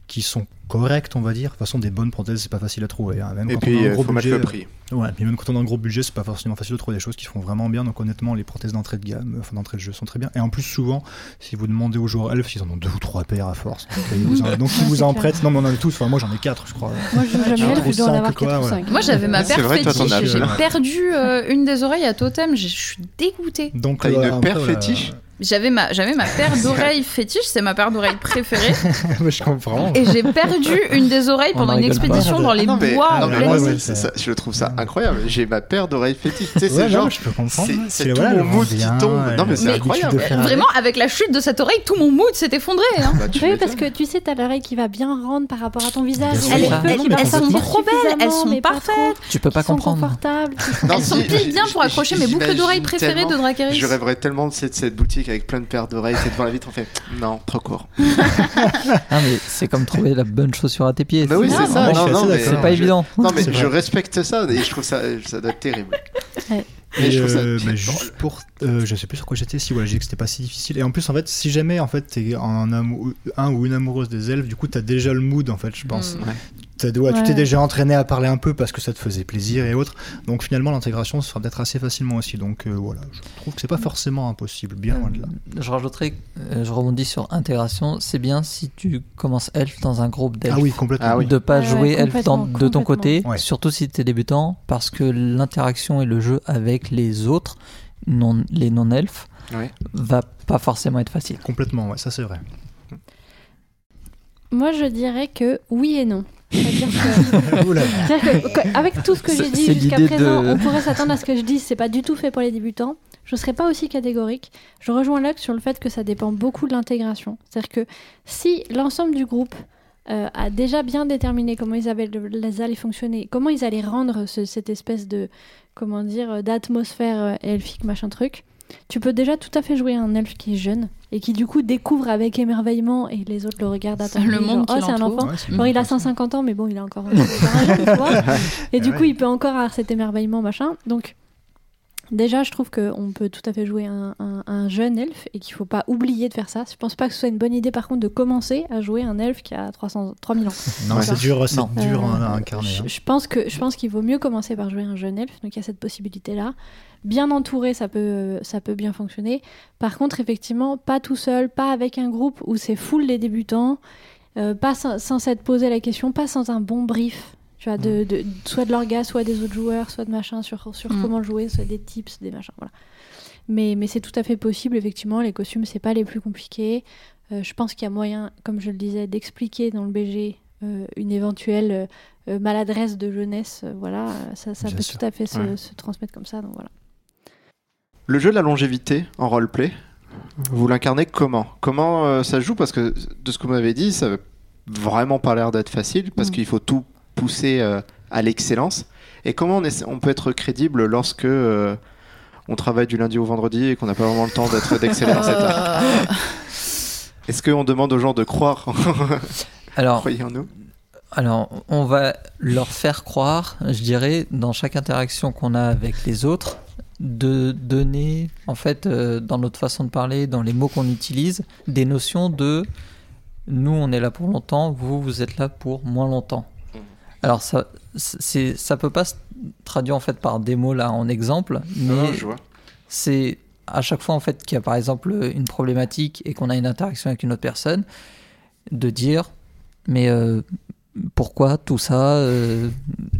qui sont correctes, on va dire. De toute façon, des bonnes prothèses, c'est pas facile à trouver. hein. Même Et quand puis, on a un il gros faut budget, le prix. Ouais, puis même quand on a un gros budget, c'est pas forcément facile de trouver des choses qui font vraiment bien. Donc honnêtement, les prothèses d'entrée de gamme, euh, enfin d'entrée de jeu sont très bien. Et en plus, souvent, si vous demandez aux joueurs elfes, ils en ont deux ou trois paires à force. Donc, ils vous en, [LAUGHS] donc, ils vous en prêtent. Non, mais on en a tous. Enfin, moi j'en ai quatre, je crois. Moi, je jamais en avoir quoi, 4 ou ouais. 5. Moi j'avais ma paire fétiche, j'ai perdu euh, une des oreilles à totem, je suis dégoûtée. Donc T'as une euh, paire fétiche J'avais ma, j'avais ma paire [LAUGHS] d'oreilles fétiche, c'est ma paire d'oreilles préférée, [LAUGHS] voilà. je comprends. et j'ai perdu une des oreilles pendant en une rigole pas. expédition dans les Ah non, mais, bois non, en mais moi, ouais, c'est- c'est- ça- je le trouve ça incroyable. J'ai ma paire d'oreilles fétiches. Tu sais, c'est Ouais, non, genre. je peux comprendre. C'est c'est voilà, tout le mon mood qui tombe. Non, mais c'est Mais- incroyable. Vraiment, avec la chute de cette oreille, tout mon mood s'est effondré. Hein. Bah, tu Oui, parce que tu sais, t'as l'oreille qui va bien rendre par rapport à ton visage. Ah, elles sont trop belles, elles sont parfaites. Tu peux pas sont comprendre. confortables. Elles sont pile bien pour accrocher mes boucles d'oreilles préférées de Dracarys. Je rêverais tellement de cette, cette avec plein de paires d'oreilles. C'est devant la vitre, on fait non, trop court. [LAUGHS] Ah, mais c'est comme trouver la bonne chaussure à tes pieds. Bah oui, C'est- ça. Non, non, mais. C'est pas je- évident. Non, mais C'est je vrai. respecte ça et je trouve ça, ça doit être terrible. Ouais. Mais Et je trouve ça. euh, bah, juste pour, euh, je sais plus sur quoi j'étais. Si voilà, j'ai dit que c'était pas si difficile. Et en plus, en fait, si jamais en fait t'es un, amou- un ou une amoureuse des elfes, du coup, t'as déjà le mood en fait, je pense. Mm. Ouais. Ouais, Tu Ouais. t'es déjà entraîné à parler un peu parce que ça te faisait plaisir et autres. Donc finalement, l'intégration se fera peut-être assez facilement aussi. Donc euh, voilà, je trouve que c'est pas forcément impossible, bien loin de là. Je rajouterais, euh, je rebondis sur intégration. C'est bien si tu commences elfe dans un groupe d'elfes. Ah oui, complètement. Ah oui. De pas Ouais, jouer ouais, elfe dans- complètement, de ton côté, surtout si tu es débutant, parce que l'interaction et le jeu avec les autres, non, les non-elfes, Ouais. va pas forcément être facile. Complètement, ouais, ça c'est vrai. Moi, je dirais que oui et non. Que, que- avec tout ce que j'ai dit jusqu'à présent, de- on pourrait s'attendre à ce que je dise c'est pas du tout fait pour les débutants. Je serais pas aussi catégorique. Je rejoins Lux sur le fait que ça dépend beaucoup de l'intégration. C'est-à-dire que si l'ensemble du groupe euh, a déjà bien déterminé comment ils, avaient, les allaient fonctionner, comment ils allaient rendre ce- cette espèce de comment dire d'atmosphère euh, elfique machin truc, tu peux déjà tout à fait jouer un elfe qui est jeune et qui du coup découvre avec émerveillement et les autres le regardent attendus, le monde genre, oh, c'est un enfant. Ouais, Bon, il a bien. 150 ans, mais bon, il a encore un tu vois. [LAUGHS] Et du Ouais. coup, il peut encore avoir cet émerveillement, machin. Donc, déjà, je trouve qu'on peut tout à fait jouer un, un- un jeune elfe et qu'il faut pas oublier de faire ça. Je pense pas que ce soit une bonne idée, par contre, de commencer à jouer un elfe qui a 300, 3000 ans. Non, c'est dur, c'est Non. dur Euh, à, à incarner. Je, hein. je pense que je pense qu'il vaut mieux commencer par jouer un jeune elfe, donc il y a cette possibilité-là. Bien entouré, ça peut ça peut bien fonctionner. Par contre, effectivement, pas tout seul, pas avec un groupe où c'est full les débutants, euh, pas sans, sans s'être posé la question, pas sans un bon brief. Tu vois, de, de- soit de leur gars, soit des autres joueurs, soit de machin sur, sur Mm. comment jouer, soit des tips, des machins, voilà. Mais, mais c'est tout à fait possible, effectivement. Les costumes, c'est pas les plus compliqués. Euh, je pense qu'il y a moyen, comme je le disais, d'expliquer dans le BG euh, une éventuelle euh, maladresse de jeunesse. voilà, ça, ça peut sûr. tout à fait se, Ouais. se transmettre comme ça. Donc voilà. Le jeu de la longévité en roleplay, vous l'incarnez comment? Comment euh, ça se joue? Parce que de ce que vous m'avez dit, ça n'a vraiment pas l'air d'être facile parce Mm. qu'il faut tout pousser euh, à l'excellence. Et comment on, essa- on peut être crédible lorsque euh, on travaille du lundi au vendredi et qu'on n'a pas vraiment le temps d'être d'exceller dans cette art? Euh, [LAUGHS] Est-ce qu'on demande aux gens de croire [LAUGHS] Alors, Croyez en nous? Alors, on va leur faire croire, je dirais, dans chaque interaction qu'on a avec les autres, de donner, en fait, euh, dans notre façon de parler, dans les mots qu'on utilise, des notions de nous on est là pour longtemps, vous vous êtes là pour moins longtemps. Alors ça, ça peut pas se traduire en fait par des mots là en exemple, mais c'est à chaque fois en fait qu'il y a par exemple une problématique et qu'on a une interaction avec une autre personne, de dire mais euh, pourquoi tout ça euh,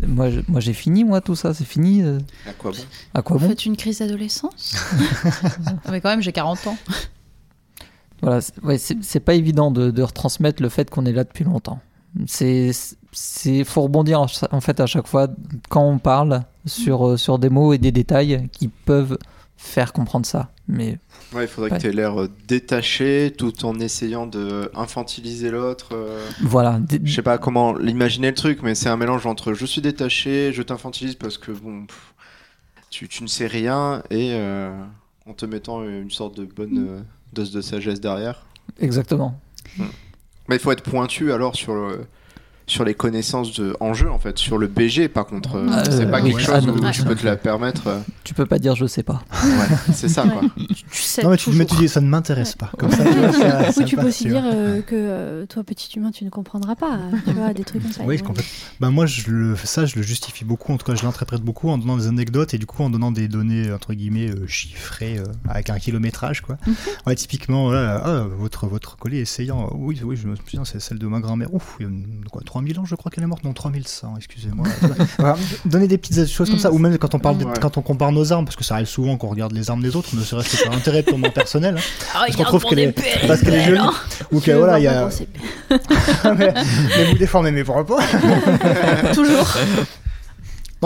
Moi, j'ai fini moi tout ça, c'est fini. euh, À quoi bon? À quoi Vous bon? faites une crise d'adolescence? Ah, Mais quand même, j'ai 40 ans. Voilà, c'est ouais, c'est c'est pas évident de, de retransmettre le fait qu'on est là depuis longtemps. C'est c'est faut rebondir en, en fait à chaque fois quand on parle sur euh, sur des mots et des détails qui peuvent faire comprendre ça. Mais Ouais, il faudrait Ouais. que tu aies l'air euh, détaché tout en essayant de infantiliser l'autre. euh. voilà, Je sais pas comment l'imaginer le truc, mais c'est un mélange entre je suis détaché, je t'infantilise parce que bon, pff, tu, tu ne sais rien et euh, en te mettant une sorte de bonne euh, dose de sagesse derrière. exactement. Mais il faut être pointu alors sur le, sur les connaissances de, en jeu en fait, sur le BG par contre. euh, Euh, c'est pas oui. quelque Ah, chose non. où tu peux te la permettre. euh, Tu peux pas dire je sais pas. ouais, c'est ça quoi. Tu sais Non, mais tu, mais tu dis ça ne m'intéresse pas. Comme ça, tu vois, ça- ça Oui, tu peux aussi dire euh, que euh, toi, petit humain, tu ne comprendras pas. Tu vois, des trucs comme ça. Oui, complètement. Bah moi, je le, ça, je le justifie beaucoup. En tout cas, je l'interprète beaucoup en donnant des anecdotes et du coup en donnant des données entre guillemets euh, chiffrées euh, avec un kilométrage, quoi. [LAUGHS] Ouais, typiquement, voilà, ah, votre votre collier essayant. Oui, oui, je me souviens, c'est celle de ma grand-mère. Ouf, il y a une- quoi, 3000 ans, je crois qu'elle est morte. Non, 3100, excusez-moi. [LAUGHS] Voilà, donner des petites choses comme ça, ou même quand on parle, de- Ouais. quand on compare nos armes, parce que ça arrive souvent qu'on regarde les armes des autres, ne serait-ce que par intérêt purement personnel, hein, parce qu'on trouve qu'elle est, parce qu'elle est jolie, ou que voilà, il y a. [LAUGHS] mais, mais vous déformez mes propos. [LAUGHS] Toujours.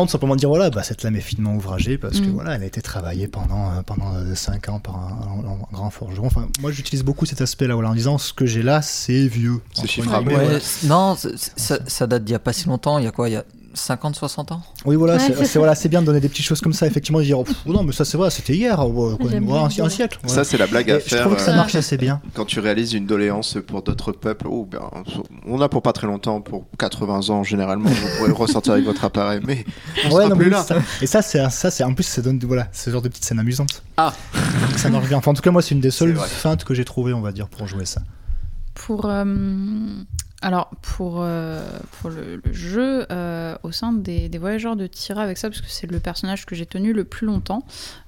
Non, tout simplement dire voilà, bah, cette lame est finement ouvragée parce que Mm. voilà, elle a été travaillée pendant euh, pendant 5 ans par un, un- un grand forgeron. Enfin, moi, j'utilise beaucoup cet aspect-là, voilà, en disant ce que j'ai là, c'est vieux. C'est chiffrable. guillemets, Ouais, voilà. c- Non, ça, ça date d'il y a pas si longtemps. Il y a quoi? Il y a 50, 60 ans? Oui, voilà, Ouais, c'est voilà, bien de donner des petites choses comme ça, effectivement, de dire oh, non, mais ça c'est vrai, c'était hier, bien un, un siècle. Ça c'est la blague Et à je faire. trouve que ça euh, marche assez bien. quand tu réalises une doléance pour d'autres peuples, oh, ben, on a pour pas très longtemps, pour 80 ans généralement, vous pourrez ressortir avec votre appareil, mais on Ouais, sera non, plus mais là. ça- et ça, c'est ça, c'est en plus, ça donne voilà, ce genre de petites scènes amusantes. Ah. Donc ça marche bien. Enfin, en tout cas, moi, c'est une des seules feintes que j'ai trouvées, on va dire, pour jouer ça. Pour, euh, alors, pour, euh, le, jeu, euh, au sein des, voyageurs de Tira avec ça, parce que c'est le personnage que j'ai tenu le plus longtemps,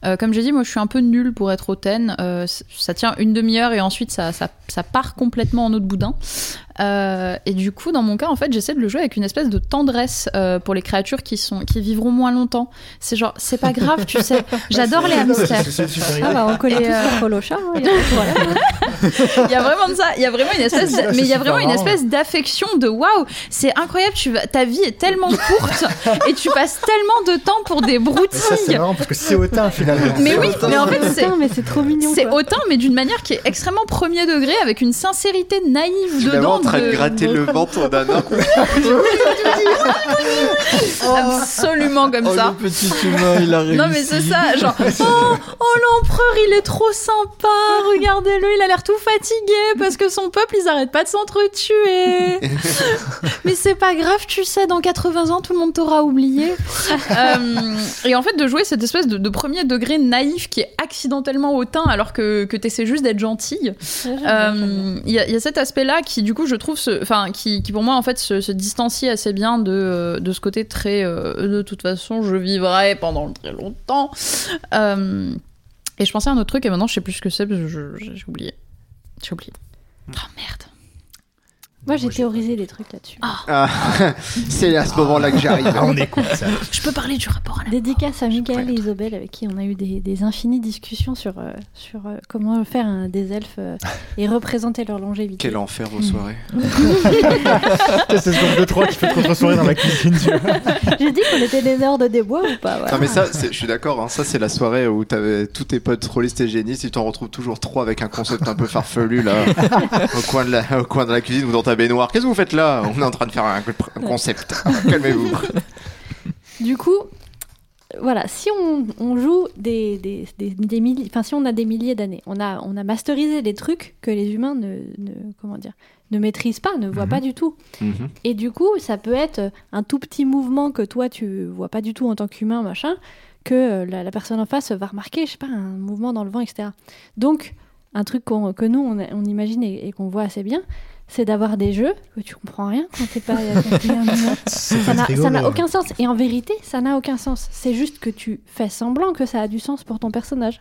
euh, comme j'ai dit, moi je suis un peu nulle pour être hautaine. Ça tient une demi-heure et ensuite ça, ça, ça part complètement en de boudin. Euh, et du coup, dans mon cas, en fait, j'essaie de le jouer avec une espèce de tendresse euh, pour les créatures qui, sont, qui vivront moins longtemps. C'est genre, c'est pas grave, tu sais, [LAUGHS] j'adore les hamsters. Ah bah on connaît euh, [LAUGHS] polocha, hein, de problème. [LAUGHS] Il y a vraiment de ça. Il y a vraiment une espèce, de- mais il y a vraiment une espèce d'affection de waouh, c'est incroyable. Tu vas, ta vie est tellement courte et tu passes tellement de temps pour des ça, c'est broutilles. marrant parce que c'est hautain finalement. Mais oui, mais en fait c'est mais c'est trop mignon. c'est hautain, mais d'une manière qui est extrêmement premier degré, avec une sincérité naïve dedans. En train de de- gratter le ventre d'un homme. [LAUGHS] Absolument comme Oh, ça. le petit humain, il a réussi. Non mais c'est ça, genre [LAUGHS] oh, oh l'empereur il est trop sympa, regardez-le, il a l'air tout fatigué parce que son peuple ils arrêtent pas de s'entretuer. [LAUGHS] mais c'est pas grave, tu sais, dans 80 ans tout le monde t'aura oublié. Euh, et en fait de jouer cette espèce de, de premier degré naïf qui est accidentellement hautain alors que, que t'essaies juste d'être gentille. Euh, Il y, y a cet aspect-là qui, du coup, je trouve, enfin, qui, qui pour moi, en fait, se, se distancie assez bien de, euh, de ce côté très, euh, de toute façon, je vivrai pendant très longtemps. Euh, et je pensais à un autre truc et maintenant, je sais plus ce que c'est parce que j'ai oublié. J'ai oublié. Oh merde. Moi j'ai théorisé des trucs là-dessus. Ah, [LAUGHS] c'est à ce moment-là que j'arrive. Ah, on écoute ça. Je peux parler du rapport à la Dédicace à Michael et Isobel avec qui on a eu des, des infinies discussions sur, euh, sur euh, comment faire un, des elfes euh, et représenter leur longévité. Quel enfer aux soirées. [LAUGHS] c'est ce genre de 3 qui fait trop soirée dans la cuisine. J'ai dit qu'on était des nerds de des bois ou pas voilà. Non mais ça, je suis d'accord, hein, ça c'est la soirée où t'avais tous tes potes rôlistes et génistes, tu t'en retrouves toujours trois avec un concept un peu farfelu là, [LAUGHS] au coin de la, au coin de la cuisine ou dans ta baignoire. Qu'est-ce que vous faites là? On est en train de faire un, concept. [LAUGHS] Calmez-vous. Du coup, voilà, si on, on joue des, des, des, des milliers, enfin si on a des milliers d'années, on a, on a masterisé des trucs que les humains ne, ne comment dire, ne maîtrisent pas, ne voient Mhm. pas du tout. Mhm. Et du coup, ça peut être un tout petit mouvement que toi tu vois pas du tout en tant qu'humain, machin, que euh, la, la personne en face va remarquer, je sais pas, un mouvement dans le vent, etc. Donc, un truc qu'on- que nous on, on imagine et, et qu'on voit assez bien, c'est d'avoir des jeux que tu comprends rien quand t'es pas. [LAUGHS] Ça n'a- ça n'a aucun sens. Et en vérité, ça n'a aucun sens. C'est juste que tu fais semblant que ça a du sens pour ton personnage.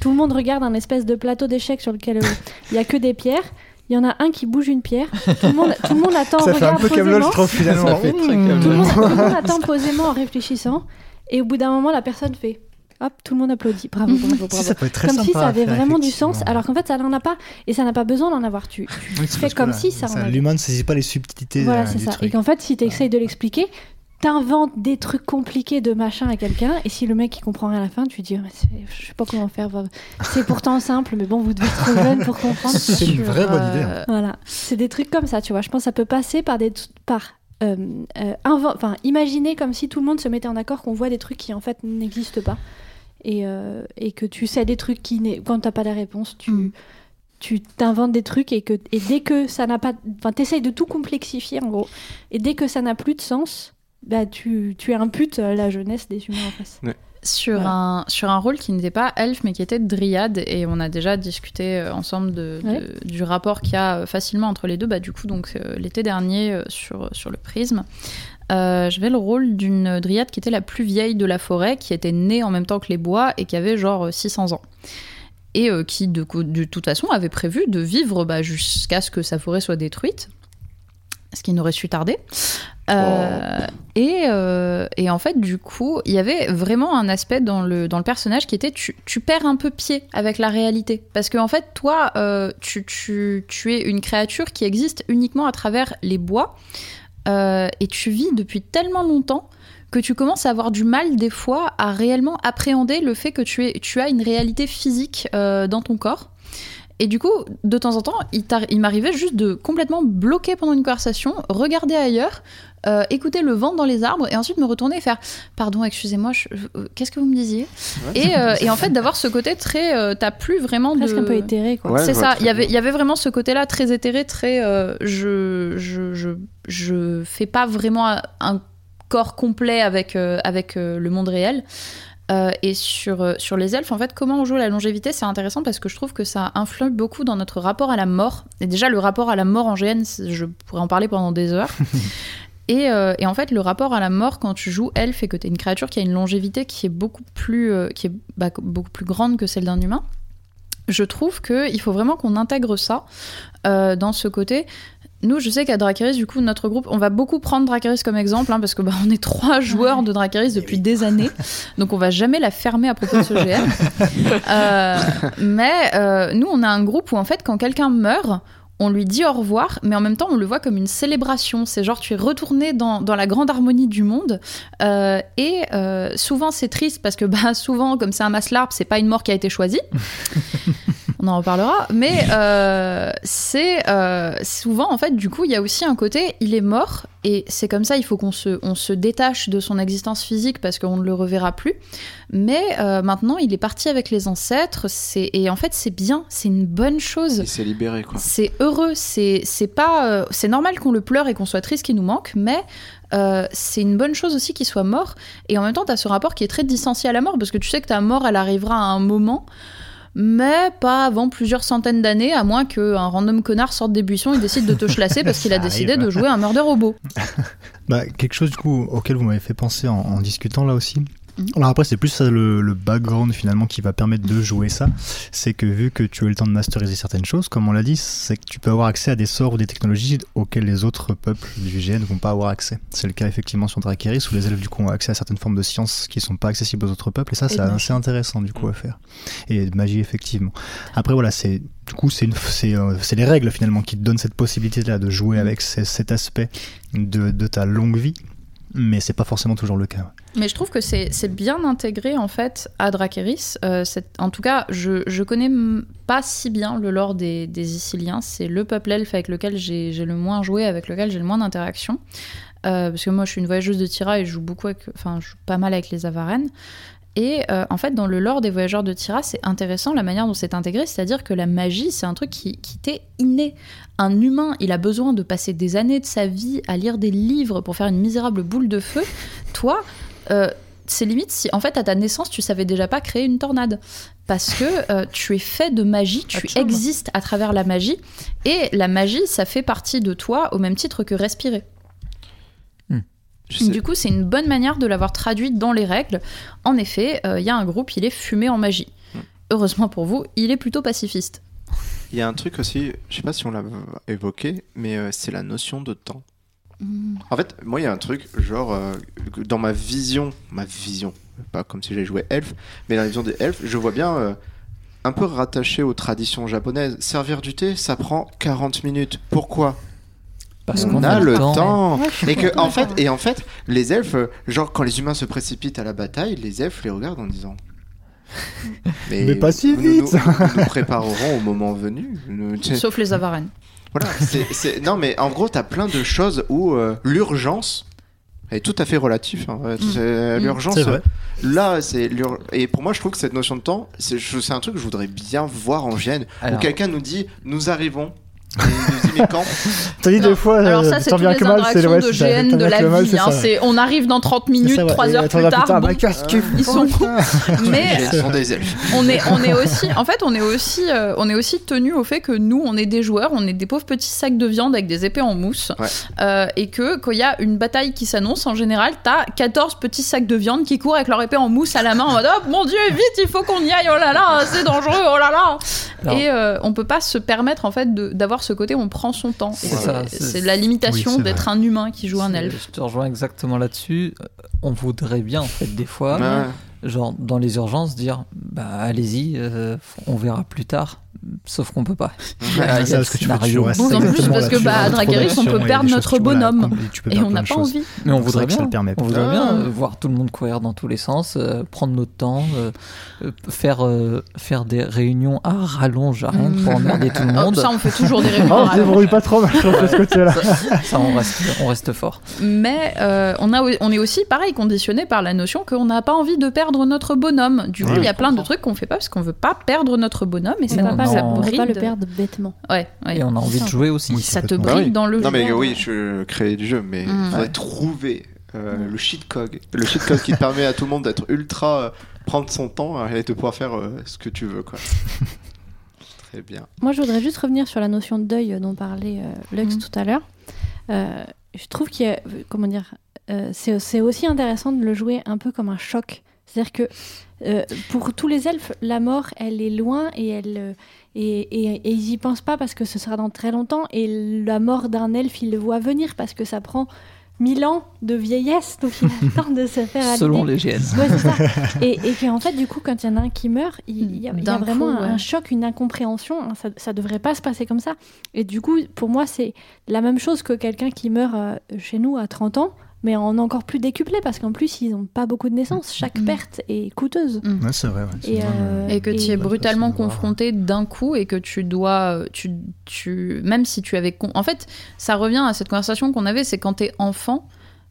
Tout le monde regarde un espèce de plateau d'échecs sur lequel euh, il y a que des pierres. Il y en a un qui bouge une pierre. Tout le monde, tout le monde attend, [LAUGHS] Ça fait un peu Camelot, je posément. trouve, finalement. Mmh. Le, monde, tout le monde attend posément en réfléchissant. Et au bout d'un moment, la personne fait hop, tout le monde applaudit. Bravo, bravo, [LAUGHS] bravo. ça peut être très Comme si ça avait faire, vraiment du sens, alors qu'en fait, ça n'en a pas. Et ça n'a pas besoin d'en avoir. Tu, tu Oui, c'est fais comme là, si ça en avait. L'humain ne saisit pas les subtilités Voilà, euh, c'est ça. Et truc. qu'en fait, si tu essayes de l'expliquer, t'inventes des trucs compliqués de machin à quelqu'un, et si le mec il comprend rien à la fin, tu dis, c'est- je sais pas comment faire. C'est pourtant simple, mais bon, vous devez être trop [LAUGHS] jeune pour comprendre. C'est une vraie bonne idée. euh, Voilà, c'est des trucs comme ça, tu vois. Je pense que ça peut passer par des par euh, euh, enfin imaginer comme si tout le monde se mettait en accord qu'on voit des trucs qui en fait n'existent pas et, euh, et que tu sais des trucs qui n'est- quand t'as pas la réponse, tu Mm. tu t'inventes des trucs et que et dès que ça n'a pas enfin t'essayes de tout complexifier en gros et dès que ça n'a plus de sens bah tu tu imputes euh, la jeunesse des humains en face. sur, Voilà. un, sur un rôle qui n'était pas elfe mais qui était dryade et on a déjà discuté euh, ensemble de, de- Ouais. du rapport qu'il y a facilement entre les deux bah, du coup donc euh, l'été dernier euh, sur, sur le prisme euh, j'avais le rôle d'une dryade qui était la plus vieille de la forêt qui était née en même temps que les bois et qui avait genre euh, 600 ans et euh, qui de, de toute façon avait prévu de vivre bah, jusqu'à ce que sa forêt soit détruite ce qui n'aurait su tarder Euh, et, euh, et en fait, du coup, il y avait vraiment un aspect dans le, dans le personnage qui était tu, tu perds un peu pied avec la réalité. Parce que, en fait, toi, euh, tu, tu, tu es une créature qui existe uniquement à travers les bois. Euh, et tu vis depuis tellement longtemps que tu commences à avoir du mal, des fois, à réellement appréhender le fait que tu, tu as une réalité physique euh, dans ton corps. Et du coup, de temps en temps, il m'arrivait juste de complètement bloquer pendant une conversation, regarder ailleurs, euh, écouter le vent dans les arbres et ensuite me retourner et faire pardon excusez-moi je- euh, qu'est-ce que vous me disiez et, euh, et en fait [LAUGHS] d'avoir ce côté très euh, t'as plus vraiment Presque de un peu éthéré quoi. Ouais, c'est ça il y avait il y avait vraiment ce côté là très éthéré très euh, je, je je je fais pas vraiment un- corps complet avec euh, avec euh, le monde réel Euh, et sur, euh, sur les elfes, en fait, comment on joue la longévité, c'est intéressant parce que je trouve que ça influe beaucoup dans notre rapport à la mort. Et déjà, le rapport à la mort en GN, je pourrais en parler pendant des heures. [LAUGHS] Et, euh, et en fait, le rapport à la mort quand tu joues elfe et que tu es une créature qui a une longévité qui est beaucoup plus, euh, qui est, bah, beaucoup plus grande que celle d'un humain, je trouve qu'il faut vraiment qu'on intègre ça euh, dans ce côté. Nous, je sais qu'à Dracarys, du coup, notre groupe, on va beaucoup prendre Dracarys comme exemple, hein, parce que bah, on est trois joueurs de Dracarys depuis des années, donc on va jamais la fermer à propos de ce GM. [LAUGHS] Euh, mais euh, nous, on a un groupe où en fait, quand quelqu'un meurt, on lui dit au revoir, mais en même temps, on le voit comme une célébration. C'est genre, tu es retourné dans, dans la grande harmonie du monde. Euh, et euh, souvent, c'est triste parce que [LAUGHS] bah, souvent, comme c'est un maslarp, c'est pas une mort qui a été choisie. [LAUGHS] on en reparlera. Mais euh, c'est euh, souvent, en fait, du coup, il y a aussi un côté, il est mort. Et c'est comme ça, il faut qu'on se, on se détache de son existence physique parce qu'on ne le reverra plus. Mais euh, maintenant, il est parti avec les ancêtres. C'est et en fait, c'est bien, c'est une bonne chose. Il s'est libéré, quoi. C'est heureux, c'est c'est pas c'est normal qu'on le pleure et qu'on soit triste qu'il nous manque, mais euh, c'est une bonne chose aussi qu'il soit mort. Et en même temps, tu as ce rapport qui est très distancié à la mort parce que tu sais que ta mort, elle arrivera à un moment. Mais pas avant plusieurs centaines d'années, à moins qu'un random connard sorte des buissons et décide de te chlasser parce qu'il a décidé arrive. de jouer un murder robot. Bah, quelque chose du coup auquel vous m'avez fait penser en, en discutant là aussi. Mhm. Alors après c'est plus ça le, le background finalement qui va permettre de jouer ça, c'est que vu que tu as eu le temps de masteriser certaines choses, comme on l'a dit, c'est que tu peux avoir accès à des sorts ou des technologies auxquelles les autres peuples du GN ne vont pas avoir accès. C'est le cas effectivement sur Dracarys où les élèves du coup ont accès à certaines formes de sciences qui sont pas accessibles aux autres peuples et ça c'est assez intéressant du coup à faire. Et de magie effectivement. Après voilà c'est du coup c'est une- c'est euh, c'est les règles finalement qui te donnent cette possibilité là de jouer Mhm. avec ces- cet aspect de, de ta longue vie mais c'est pas forcément toujours le cas. Mais je trouve que c'est bien intégré en fait à Dracarys. Euh, en tout cas, je, je connais pas si bien le lore des, des Iciliens. C'est le peuple elfe avec lequel j'ai le moins joué, avec lequel j'ai le moins d'interaction. Euh, parce que moi, je suis une voyageuse de Tira et je joue beaucoup enfin, pas mal avec les Avarens. Et euh, en fait, dans le lore des voyageurs de Tira, c'est intéressant la manière dont c'est intégré, c'est-à-dire que la magie, c'est un truc qui, qui t'est inné. Un humain, il a besoin de passer des années de sa vie à lire des livres pour faire une misérable boule de feu. Toi, euh, c'est limite si en fait à ta naissance tu savais déjà pas créer une tornade parce que euh, tu es fait de magie, tu Absolument. existes à travers la magie, et la magie, ça fait partie de toi au même titre que respirer. Sais- Du coup, c'est une bonne manière de l'avoir traduite dans les règles. En effet, euh, il y a un groupe, il est fumé en magie. Hmm. Heureusement pour vous, il est plutôt pacifiste. Il y a un truc aussi, je sais pas si on l'a évoqué, mais euh, c'est la notion de temps. En fait, moi, il y a un truc, genre, euh, dans ma vision, ma vision, pas comme si j'avais joué elfe, mais dans la vision des elfes, je vois bien euh, un peu rattaché aux traditions japonaises. Servir du thé, ça prend 40 minutes. Pourquoi? Parce On qu'on a le temps. Ouais, Et que, en fait, et en fait, les elfes, euh, genre, quand les humains se précipitent à la bataille, les elfes les regardent en disant. Mais pas si nous- nous- vite. Nous, nous préparerons au moment venu. Sauf les avarennes. Voilà, c'est, non mais en gros t'as plein de choses où euh, l'urgence est tout à fait relatif. hein, ouais, c'est- Mm. L'urgence, là c'est et pour moi je trouve que cette notion de temps, c'est, un truc que je voudrais bien voir en GN. Où quelqu'un nous dit nous arrivons. [LAUGHS] T'as dit Non, deux fois, Alors euh, ça, c'est bien que mal, c'est ouais, de GN de la mal, vie. c'est hein, on arrive dans 30 minutes, C'est ça, ouais. 3 Et heures plus tard. putain, bon. bah, qu'est-ce qu'ils Ils sont [LAUGHS] Mais des on est, on est aussi, en fait, on est aussi, euh, on est aussi tenu au fait que nous, on est des joueurs, on est des pauvres petits sacs de viande avec des épées en mousse, Ouais. Euh, et que quand il y a une bataille qui s'annonce, en général, t'as 14 petits sacs de viande qui courent avec leur épée en mousse à la main en mode oh mon dieu vite, il faut qu'on y aille, oh là là, c'est dangereux, oh là là. Et on peut pas se permettre en fait de- ce côté, où on prend son temps. C'est la limitation Oui, d'être un humain qui joue un elfe. Je te rejoins exactement là-dessus. Euh, On voudrait bien, en fait, des fois, Ouais. genre dans les urgences, dire bah allez-y, euh, on verra plus tard. Sauf qu'on peut pas. Il y a- C'est il y ça, parce que tu scénario. D'autant plus parce que, bah, à Dracarys, on peut perdre notre bonhomme. Et on n'a pas envie. Mais on voudrait ça bien. le permet On voudrait bien Ah. euh, voir tout le monde courir dans tous les sens, euh, prendre notre temps, euh, faire, euh, faire des réunions à rallonge, à rien pour Mm. emmerder tout le Oh, monde. ça, on fait toujours des [LAUGHS] réunions. Oh, à on se débrouille pas trop ce côté-là. Ça, on reste, on reste fort. Mais euh, on, a, on est aussi, pareil, conditionné par la notion qu'on n'a pas envie de perdre notre bonhomme. Du coup, Ouais, il y a plein de comprends. truc qu'on fait pas parce qu'on veut pas perdre notre bonhomme et ça, pas, non, ça le- on bride. pas le perdre bêtement. Ouais, ouais. Et on a envie de jouer aussi. Oui, Ça te Bah oui. dans le Non mais jeu. oui, je crée du jeu, mais il Mm. faudrait trouver euh, le cheat code, le cheat code qui permet à tout le monde d'être ultra, euh, prendre son temps et de pouvoir faire euh, ce que tu veux quoi. [LAUGHS] Très bien. Moi, je voudrais juste revenir sur la notion de deuil dont parlait euh, Lux Mhm. tout à l'heure. Euh, je trouve qu'il y a, comment dire, euh, c'est c'est aussi intéressant de le jouer un peu comme un choc. C'est-à-dire que euh, pour tous les elfes, la mort, elle est loin et elle euh, et, et, et ils y pensent pas parce que ce sera dans très longtemps. Et la mort d'un elfe, ils le voient venir parce que ça prend mille ans de vieillesse, donc il a le [LAUGHS] temps de se faire à Selon les GN. Ouais, ça. [LAUGHS] Et, et qu'en fait, du coup, quand il y en a un qui meurt, il y a, il y a D'un vraiment coup, un, ouais. un choc, une incompréhension. hein, Ça, ça devrait pas se passer comme ça. Et du coup, pour moi, c'est la même chose que quelqu'un qui meurt euh, chez nous à 30 ans, mais en encore plus décuplé, parce qu'en plus, ils n'ont pas beaucoup de naissances. Chaque Mm. perte est coûteuse. Ouais, c'est vrai. ouais, c'est Et, une bonne, euh, Et que tu Et- es brutalement confronté d'un coup et que tu dois. Tu, tu, même si tu avais. con- En fait, ça revient à cette conversation qu'on avait c'est quand tu es enfant,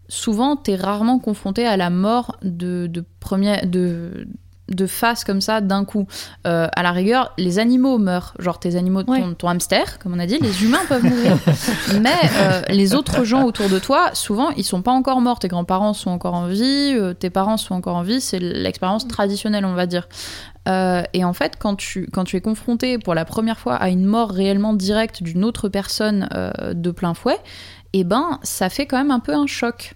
souvent tu es rarement confronté à la mort de, de, première, de, de face comme ça d'un coup. Euh, à la rigueur, les animaux meurent. Genre tes animaux, ton, Ouais. ton hamster, comme on a dit, les humains peuvent mourir. [LAUGHS] Mais euh, les autres gens autour de toi, souvent, ils sont pas encore morts. Tes grands-parents sont encore en vie, euh, tes parents sont encore en vie. C'est l'expérience traditionnelle, on va dire. Et en fait, quand tu, quand tu es confronté pour la première fois à une mort réellement directe d'une autre personne de plein fouet, eh ben, ça fait quand même un peu un choc.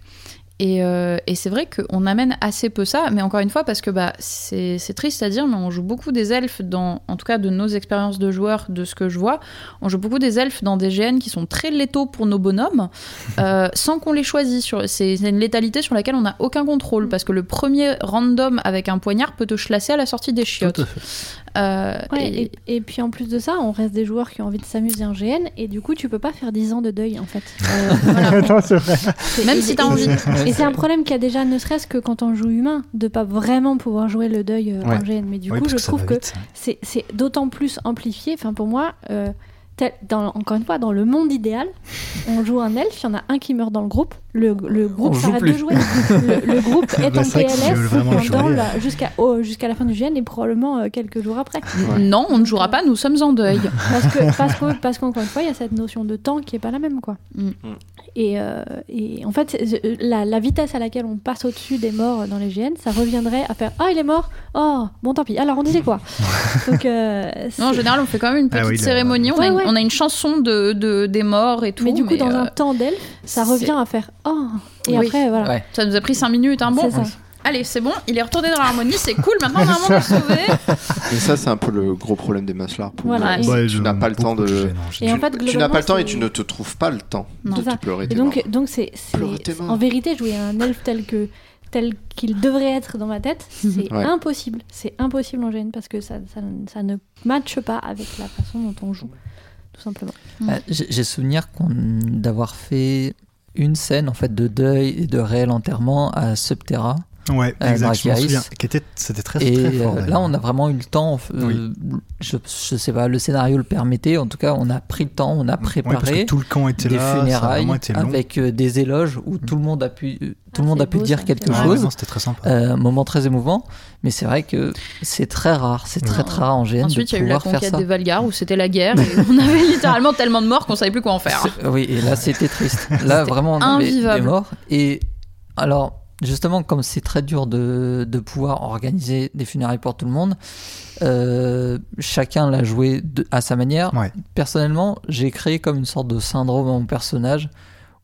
Et, euh, et c'est vrai qu'on amène assez peu ça, mais encore une fois, parce que bah, c'est c'est triste à dire, mais on joue beaucoup des elfes, dans, en tout cas de nos expériences de joueurs, de ce que je vois, on joue beaucoup des elfes dans des GN qui sont très létaux pour nos bonhommes, [LAUGHS] euh, sans qu'on les choisisse. Sur- C'est c'est une létalité sur laquelle on n'a aucun contrôle, parce que le premier random avec un poignard peut te chlasser à la sortie des chiottes. Euh, Ouais, et- et, et puis en plus de ça, on reste des joueurs qui ont envie de s'amuser en GN, et du coup, tu peux pas faire 10 ans de deuil en fait. [LAUGHS] Euh, voilà. Non, c'est vrai. C'est- Même et- si t'as envie. Et c'est un problème qu'il y a déjà, ne serait-ce que quand on joue humain, de pas vraiment pouvoir jouer le deuil euh, Ouais. en GN. Mais du Oui, coup, je trouve que c'est d'autant plus amplifié. Enfin, pour moi, euh, tel- dans, encore une fois, dans le monde idéal, on joue un elfe, il y en a un qui meurt dans le groupe, le, le groupe s'arrête de jouer. Le, le groupe [LAUGHS] est Bah, en PLS jusqu'à oh, jusqu'à la fin du GN et probablement euh, quelques jours après. Non, on ne jouera pas, nous sommes en deuil. Parce que parce que parce qu'encore une fois, il y a cette notion de temps qui est pas la même quoi. Mm. Et, euh, et en fait, euh, la, la vitesse à laquelle on passe au-dessus des morts dans les GN, ça reviendrait à faire ah il est mort, oh bon tant pis. Alors on disait quoi? [LAUGHS] Donc euh, Non, en général, on fait quand même une Ah petite oui, cérémonie. On, a Ouais, une, ouais. On a une chanson de, de- des morts et tout. mais du coup dans euh, un temps d'elfe, ça revient à faire oh et Oui. après voilà. Ouais. Ça nous a pris 5 minutes. Hein. Bon, C'est ça. allez, c'est bon, il est retourné dans l'harmonie, c'est cool. Maintenant, on a un monde sauvé. Et ça, c'est un peu le gros problème des. Pour Voilà. tu n'as pas le temps de. Et tu, en fait, tu n'as pas le temps et tu ne te trouves pas le temps Non. de te pleurer. Et tes donc morts. donc c'est c'est- Pleurer tes morts. en vérité jouer un elfe tel que tel qu'il devrait être dans ma tête, [LAUGHS] c'est Ouais. impossible. C'est impossible en GN parce que ça, ça, ça ne matche pas avec la façon dont on joue, tout simplement. Euh, J'ai souvenir d'avoir fait une scène en fait de deuil et de réel enterrement à Subterra. Ouais, Euh, exact, je m'en Dracarys. souviens. Qui était, c'était très, Et très fort. euh, là, on a vraiment eu le temps. euh, je, je sais pas, le scénario le permettait. En tout cas, on a pris le temps, on a Ouais, parce préparé que tout le camp était des là, ça a funérailles été long. avec euh, des éloges où tout le monde a pu, tout le monde c'est a pu beau, dire ça, quelque Ouais, vrai. chose. non, c'était très sympa. Euh, moment très émouvant, mais c'est vrai que c'est très rare, c'est très Ouais. très rare en GN Ensuite, il y a eu la conquête des Valgar où c'était la guerre et on avait [LAUGHS] littéralement tellement de morts qu'on savait plus quoi en faire. C'est- Oui, et là c'était triste. Là C'était vraiment on avait invivable. des morts. Et alors justement comme c'est très dur de, de pouvoir organiser des funérailles pour tout le monde, euh, chacun l'a joué de- à sa manière. Ouais. Personnellement, j'ai créé comme une sorte de syndrome à mon personnage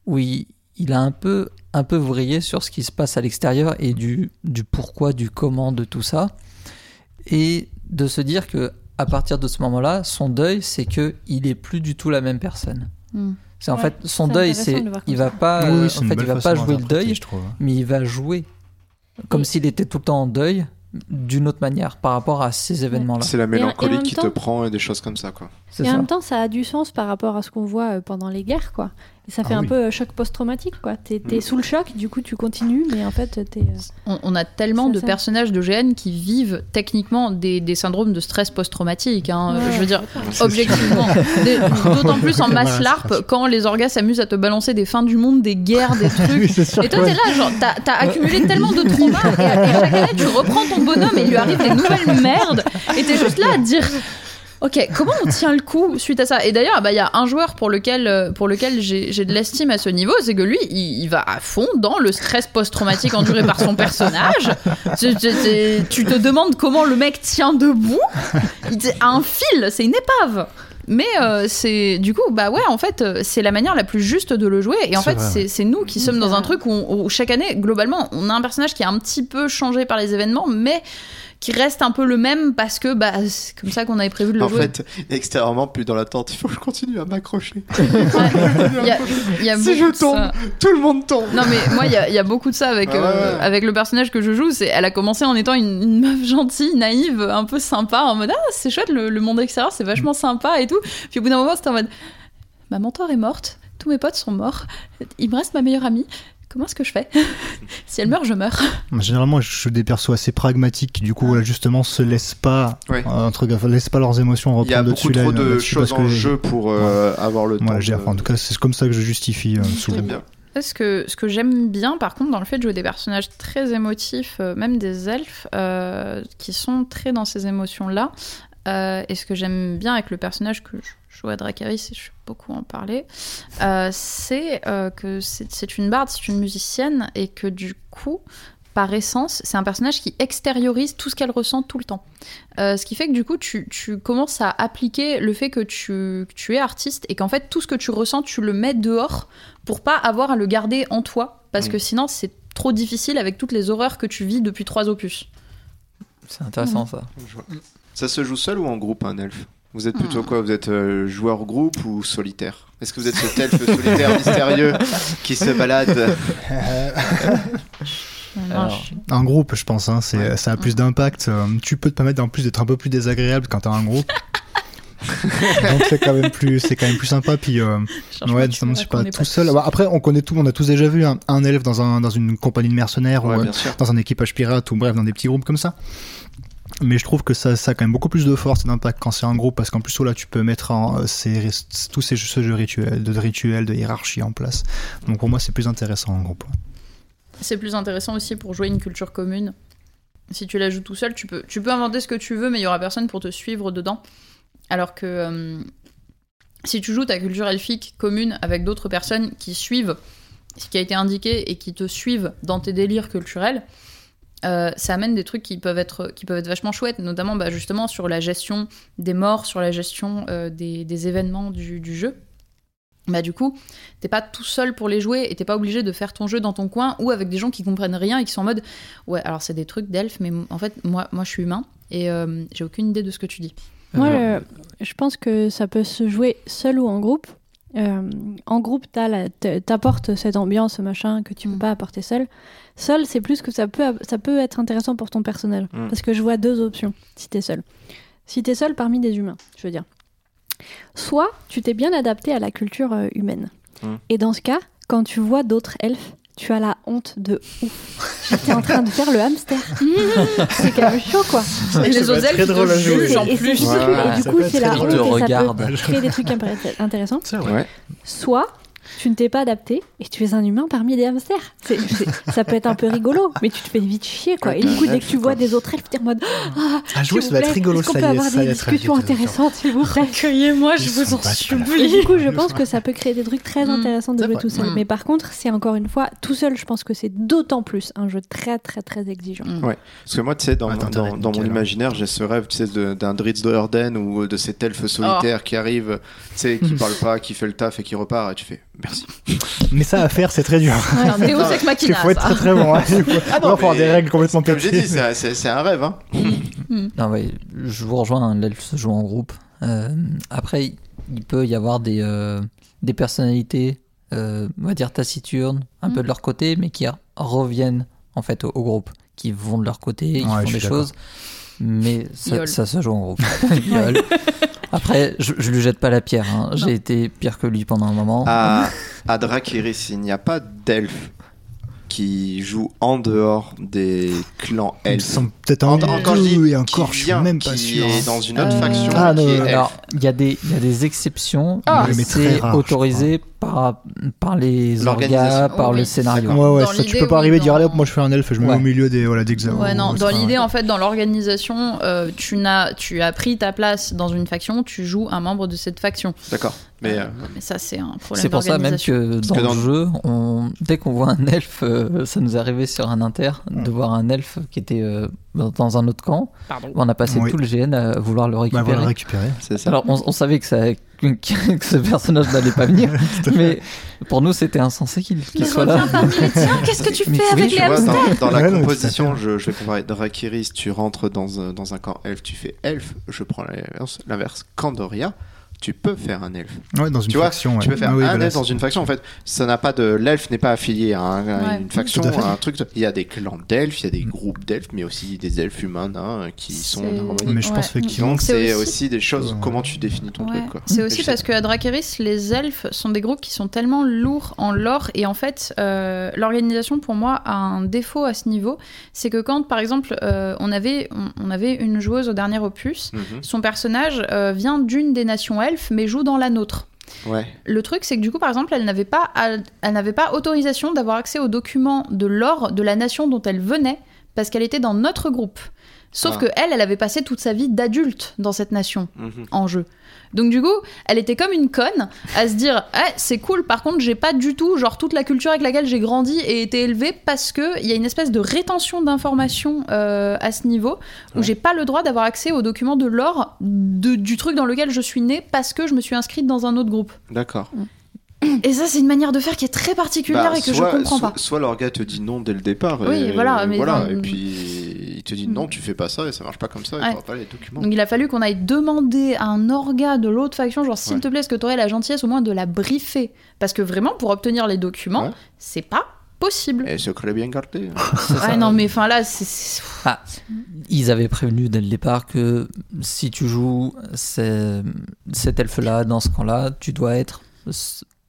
où il, il a un peu un peu vrillé sur ce qui se passe à l'extérieur et du, du pourquoi, du comment de tout ça. Et de se dire que à partir de ce moment-là, son deuil, c'est que il est plus du tout la même personne. Hmm. C'est en Ouais, fait son deuil, c'est de il va pas, Oui, oui, c'est en fait, il va pas jouer le deuil, je trouve. mais il va jouer comme s'il était tout le temps en deuil d'une autre manière par rapport à ces événements-là. C'est la et en mélancolie même qui te temps- prend et des choses comme ça, quoi. Et en ça. même temps, ça a du sens par rapport à ce qu'on voit euh, pendant les guerres, quoi. Ça fait Ah un oui. peu euh, choc post-traumatique, quoi. T'es t'es Mm. sous le choc, du coup tu continues, mais en fait t'es. euh, On, on a tellement de ça. personnages de GN qui vivent techniquement des, des syndromes de stress post-traumatique. hein. ouais, je veux dire, objectivement. [LAUGHS] D'autant plus en mass Voilà, LARP quand les orgas s'amusent à te balancer des fins du monde, des guerres, des [LAUGHS] trucs. Oui, c'est sûr Et toi, ouais. t'es là, genre, t'as accumulé tellement de traumas, et, et chaque année, tu reprends ton bonhomme et il lui arrive des nouvelles merdes, et t'es juste là à te dire. Ok, comment on tient le coup suite à ça? Et d'ailleurs, bah, il y a un joueur pour lequel, euh, pour lequel j'ai j'ai de l'estime à ce niveau, c'est que lui, il, il va à fond dans le stress post-traumatique enduré par son personnage. Tu, tu- tu- tu te demandes comment le mec tient debout. Il a un fil, c'est une épave. Mais euh, c'est du coup, bah ouais, en fait, euh, c'est la manière la plus juste de le jouer. Et en fait, c'est nous qui sommes dans un truc où, où chaque année, globalement, on a un personnage qui est un petit peu changé par les événements, mais qui reste un peu le même parce que bah, c'est comme ça qu'on avait prévu de le En jouer. fait, extérieurement, plus dans la tente, il faut que je continue à m'accrocher. [LAUGHS] Ouais. [LAUGHS] Il y a, il y a Si je tombe, tout le monde tombe. Non mais moi il y, a- il y a beaucoup de ça avec Ah euh, ouais. avec le personnage que je joue. C'est elle a commencé en étant une, une meuf gentille, naïve, un peu sympa, en mode ah c'est chouette le, le monde extérieur, c'est vachement sympa et tout. Puis au bout d'un moment c'était en mode ma mentor est morte, tous mes potes sont morts, il me reste ma meilleure amie. Comment est-ce que je fais [LAUGHS] Si elle meurt, je meurs. Généralement, je joue des persos assez pragmatiques qui, du coup, voilà, justement, se laissent pas, Ouais. euh, entre, laissent pas leurs émotions Il y a reprendre beaucoup trop là, de choses en jeu pour euh, avoir le temps. De- enfin, en tout cas, c'est comme ça que je justifie euh, souvent. Bien. Ce que, ce que j'aime bien, par contre, dans le fait de jouer des personnages très émotifs, euh, même des elfes, euh, qui sont très dans ces émotions-là, euh, et ce que j'aime bien avec le personnage que je joue à Dracarys, et je vais beaucoup en parler, euh, c'est euh, que c'est une barde, c'est une musicienne, et que du coup, par essence, c'est un personnage qui extériorise tout ce qu'elle ressent tout le temps. Euh, ce qui fait que du coup, tu, tu commences à appliquer le fait que tu, que tu es artiste et qu'en fait, tout ce que tu ressens, tu le mets dehors pour pas avoir à le garder en toi, parce Mm. que sinon, c'est trop difficile avec toutes les horreurs que tu vis depuis trois opus. C'est intéressant ça. Je. Ça se joue seul ou en groupe, un elfe? Vous êtes plutôt Hmm. quoi? Vous êtes euh, joueur groupe ou solitaire? Est-ce que vous êtes cet [LAUGHS] elfe solitaire mystérieux qui se balade? Alors, Un groupe, je pense, hein, c'est, Ouais. ça a plus d'impact. euh, tu peux te permettre en plus d'être un peu plus désagréable quand t'as un groupe. [LAUGHS] Donc c'est quand même plus, c'est quand même plus sympa. Puis euh, ouais, notamment, sais pas, tout seul. Bah, après, on connaît tout, on a tous déjà vu un, un elfe dans un dans une compagnie de mercenaires Ouais, ou euh, dans un équipage pirate ou bref dans des petits groupes comme ça. Mais je trouve que ça, a quand même beaucoup plus de force et d'impact quand c'est en groupe, parce qu'en plus, là, tu peux mettre en, euh, tous ces jeux, ce jeu rituel, de rituels, de hiérarchie en place. Donc pour moi, c'est plus intéressant en groupe. C'est plus intéressant aussi pour jouer une culture commune. Si tu la joues tout seul, tu peux, tu peux inventer ce que tu veux, mais il y aura personne pour te suivre dedans. Alors que euh, si tu joues ta culture elfique commune avec d'autres personnes qui suivent ce qui a été indiqué et qui te suivent dans tes délires culturels, euh, ça amène des trucs qui peuvent être, qui peuvent être vachement chouettes, notamment bah, justement sur la gestion des morts, sur la gestion euh, des, des événements du, du jeu. Bah du coup, t'es pas tout seul pour les jouer et t'es pas obligé de faire ton jeu dans ton coin ou avec des gens qui comprennent rien et qui sont en mode ouais alors c'est des trucs d'elfes mais en fait moi moi je suis humain et euh, j'ai aucune idée de ce que tu dis. Moi, Euh, je pense que ça peut se jouer seul ou en groupe. Euh, en groupe, t'apportes cette ambiance, ce machin que tu peux Mm. pas apporter seul. Seul, c'est plus que ça peut, ça peut être intéressant pour ton personnel. Mm. Parce que je vois deux options si t'es seul. Si t'es seul parmi des humains, je veux dire. Soit tu t'es bien adapté à la culture euh, humaine. Mm. Et dans ce cas, quand tu vois d'autres elfes, tu as la honte de ouf. J'étais en train de faire le hamster. [LAUGHS] c'est quand même chaud, quoi. Et les autres à te jugent en Et c'est plus. Ouais, et du coup, c'est la honte Te et ça peut créer des trucs intéressants. C'est vrai. Ouais. Soit tu ne t'es pas adapté et tu es un humain parmi des hamsters. Ça peut être un peu rigolo, mais tu te fais vite chier, quoi. Et du coup, dès que tu vois des autres elfes, t'es en mode Ah, À jouer, s'il ça vous va être rigolo, ça peut y avoir ça des discussions intéressantes, s'il vous plaît? Accueillez-moi, Ils sont pas et du coup, je pense que ça peut créer des trucs très Mm. intéressants de jouer tout seul. Mm. Mais par contre, c'est encore une fois, tout seul, je pense que c'est d'autant plus un jeu très, très, très exigeant. Mm. Ouais. Parce que moi, tu sais, dans, Ah, mon imaginaire, j'ai ce rêve, tu sais, d'un Dritz de Erden ou de cet elfe solitaire qui arrive, tu sais, qui [LAUGHS] parle pas, qui fait le taf et qui repart, et tu fais merci. Mais ça à faire, c'est très dur. Deus Ex Il faut être ça. très très bon. hein. Il faut Ah non, avoir mais- des règles complètement Comme j'ai dit, c'est c'est- c'est un rêve, hein. Non, ouais, je vous rejoins, hein, l'elfe se joue en groupe. Euh, après, il peut y avoir des, euh, des personnalités, euh, on va dire taciturnes, un Mm. peu de leur côté, mais qui reviennent en fait au, au groupe, qui vont de leur côté, qui Ouais, font des d'accord. choses, mais ça se joue en groupe. [LAUGHS] Après, je, je lui jette pas la pierre, hein. j'ai été pire que lui pendant un moment. À, à Drakiris, il n'y a pas d'elfe qui joue en dehors des clans Ils elfes. sont peut-être en En- encore, je dis, qui encore, je suis même pas qui sûr. est dans une autre Euh, faction Ah, qui non. Alors, il y, a des- il y a des exceptions, Ah. mais c'est autorisé par, par les orgas, par le scénario. Ouais, ouais, ça, tu peux pas oui, arriver et dire, allez hop, moi je fais un elfe, je me Ouais. mets au milieu des voilà, d'Exa. Ouais, non, dans l'idée, en fait, dans l'organisation, euh, tu, n'as, tu as pris ta place dans une faction, tu joues un membre de cette faction. D'accord. Mais euh, Mais ça, c'est un problème C'est pour ça même que dans que dans- le jeu, on... dès qu'on voit un elfe, euh, ça nous est arrivé sur un inter de voir un elfe qui était euh, dans un autre camp. On a passé Oui. tout le GN à vouloir le Bah, récupérer. voilà, récupérer. c'est ça. Alors on, on savait que, ça, que, que ce personnage n'allait pas venir, [LAUGHS] mais pour nous c'était insensé qu'il soit là. [LAUGHS] qu'est-ce que tu Mais fais oui, avec tu les vois, dans, dans la Ouais, composition, je, je vais comparer Drakiris, tu rentres dans un, dans un camp elfe, tu fais elfe, je prends l'inverse. Candoria, tu peux faire un elfe. Ouais, dans une Tu vois, faction. Tu ouais. peux faire Ah oui, un voilà, elfe dans une faction. En fait, ça n'a pas de l'elfe n'est pas affilié à, un- à Ouais. une faction, à à un truc. Il y a des clans d'elfes, il y a des groupes d'elfes, mais aussi des elfes humains nains qui sont. Mais je pense Ouais. effectivement Donc que C'est aussi- aussi... des choses. Ouais. Comment tu définis ton Ouais. truc. C'est aussi parce qu'à Dracarys, les elfes sont des groupes qui sont tellement lourds en lore et en fait, euh, l'organisation pour moi a un défaut à ce niveau, c'est que quand par exemple euh, on avait on, on avait une joueuse au dernier opus, Mhm. son personnage euh, vient d'une des nations elfes mais joue dans la nôtre. Ouais. Le truc, c'est que du coup, par exemple, elle n'avait pas, elle n'avait pas autorisation d'avoir accès aux documents de l'or de la nation dont elle venait, parce qu'elle était dans notre groupe. Sauf Ah. que elle, elle avait passé toute sa vie d'adulte dans cette nation Mhm. en jeu. Donc du coup, elle était comme une conne à se dire Eh, c'est cool, par contre, j'ai pas du tout genre toute la culture avec laquelle j'ai grandi et été élevée parce que il y a une espèce de rétention d'informations euh, à ce niveau où Ouais. j'ai pas le droit d'avoir accès aux documents de l'or de- du truc dans lequel je suis née parce que je me suis inscrite dans un autre groupe. D'accord. Et ça, c'est une manière de faire qui est très particulière Bah, et que soit, je comprends soit, pas. soit l'orga te dit non dès le départ. Oui, et, voilà, mais voilà, enfin, et puis il te dit non, tu fais pas ça et ça marche pas comme ça et Ouais. t'auras pas les documents. Donc il a fallu qu'on aille demander à un orga de l'autre faction, genre s'il Ouais. te plaît, est-ce que tu aurais la gentillesse au moins de la briefer? Parce que vraiment, pour obtenir les documents, Ouais. c'est pas possible. Et secret bien gardé. [LAUGHS] Ça. Ouais, non, mais enfin là, c'est-. Ah, ils avaient prévenu dès le départ que si tu joues ce- cet elfe-là dans ce camp-là, tu dois être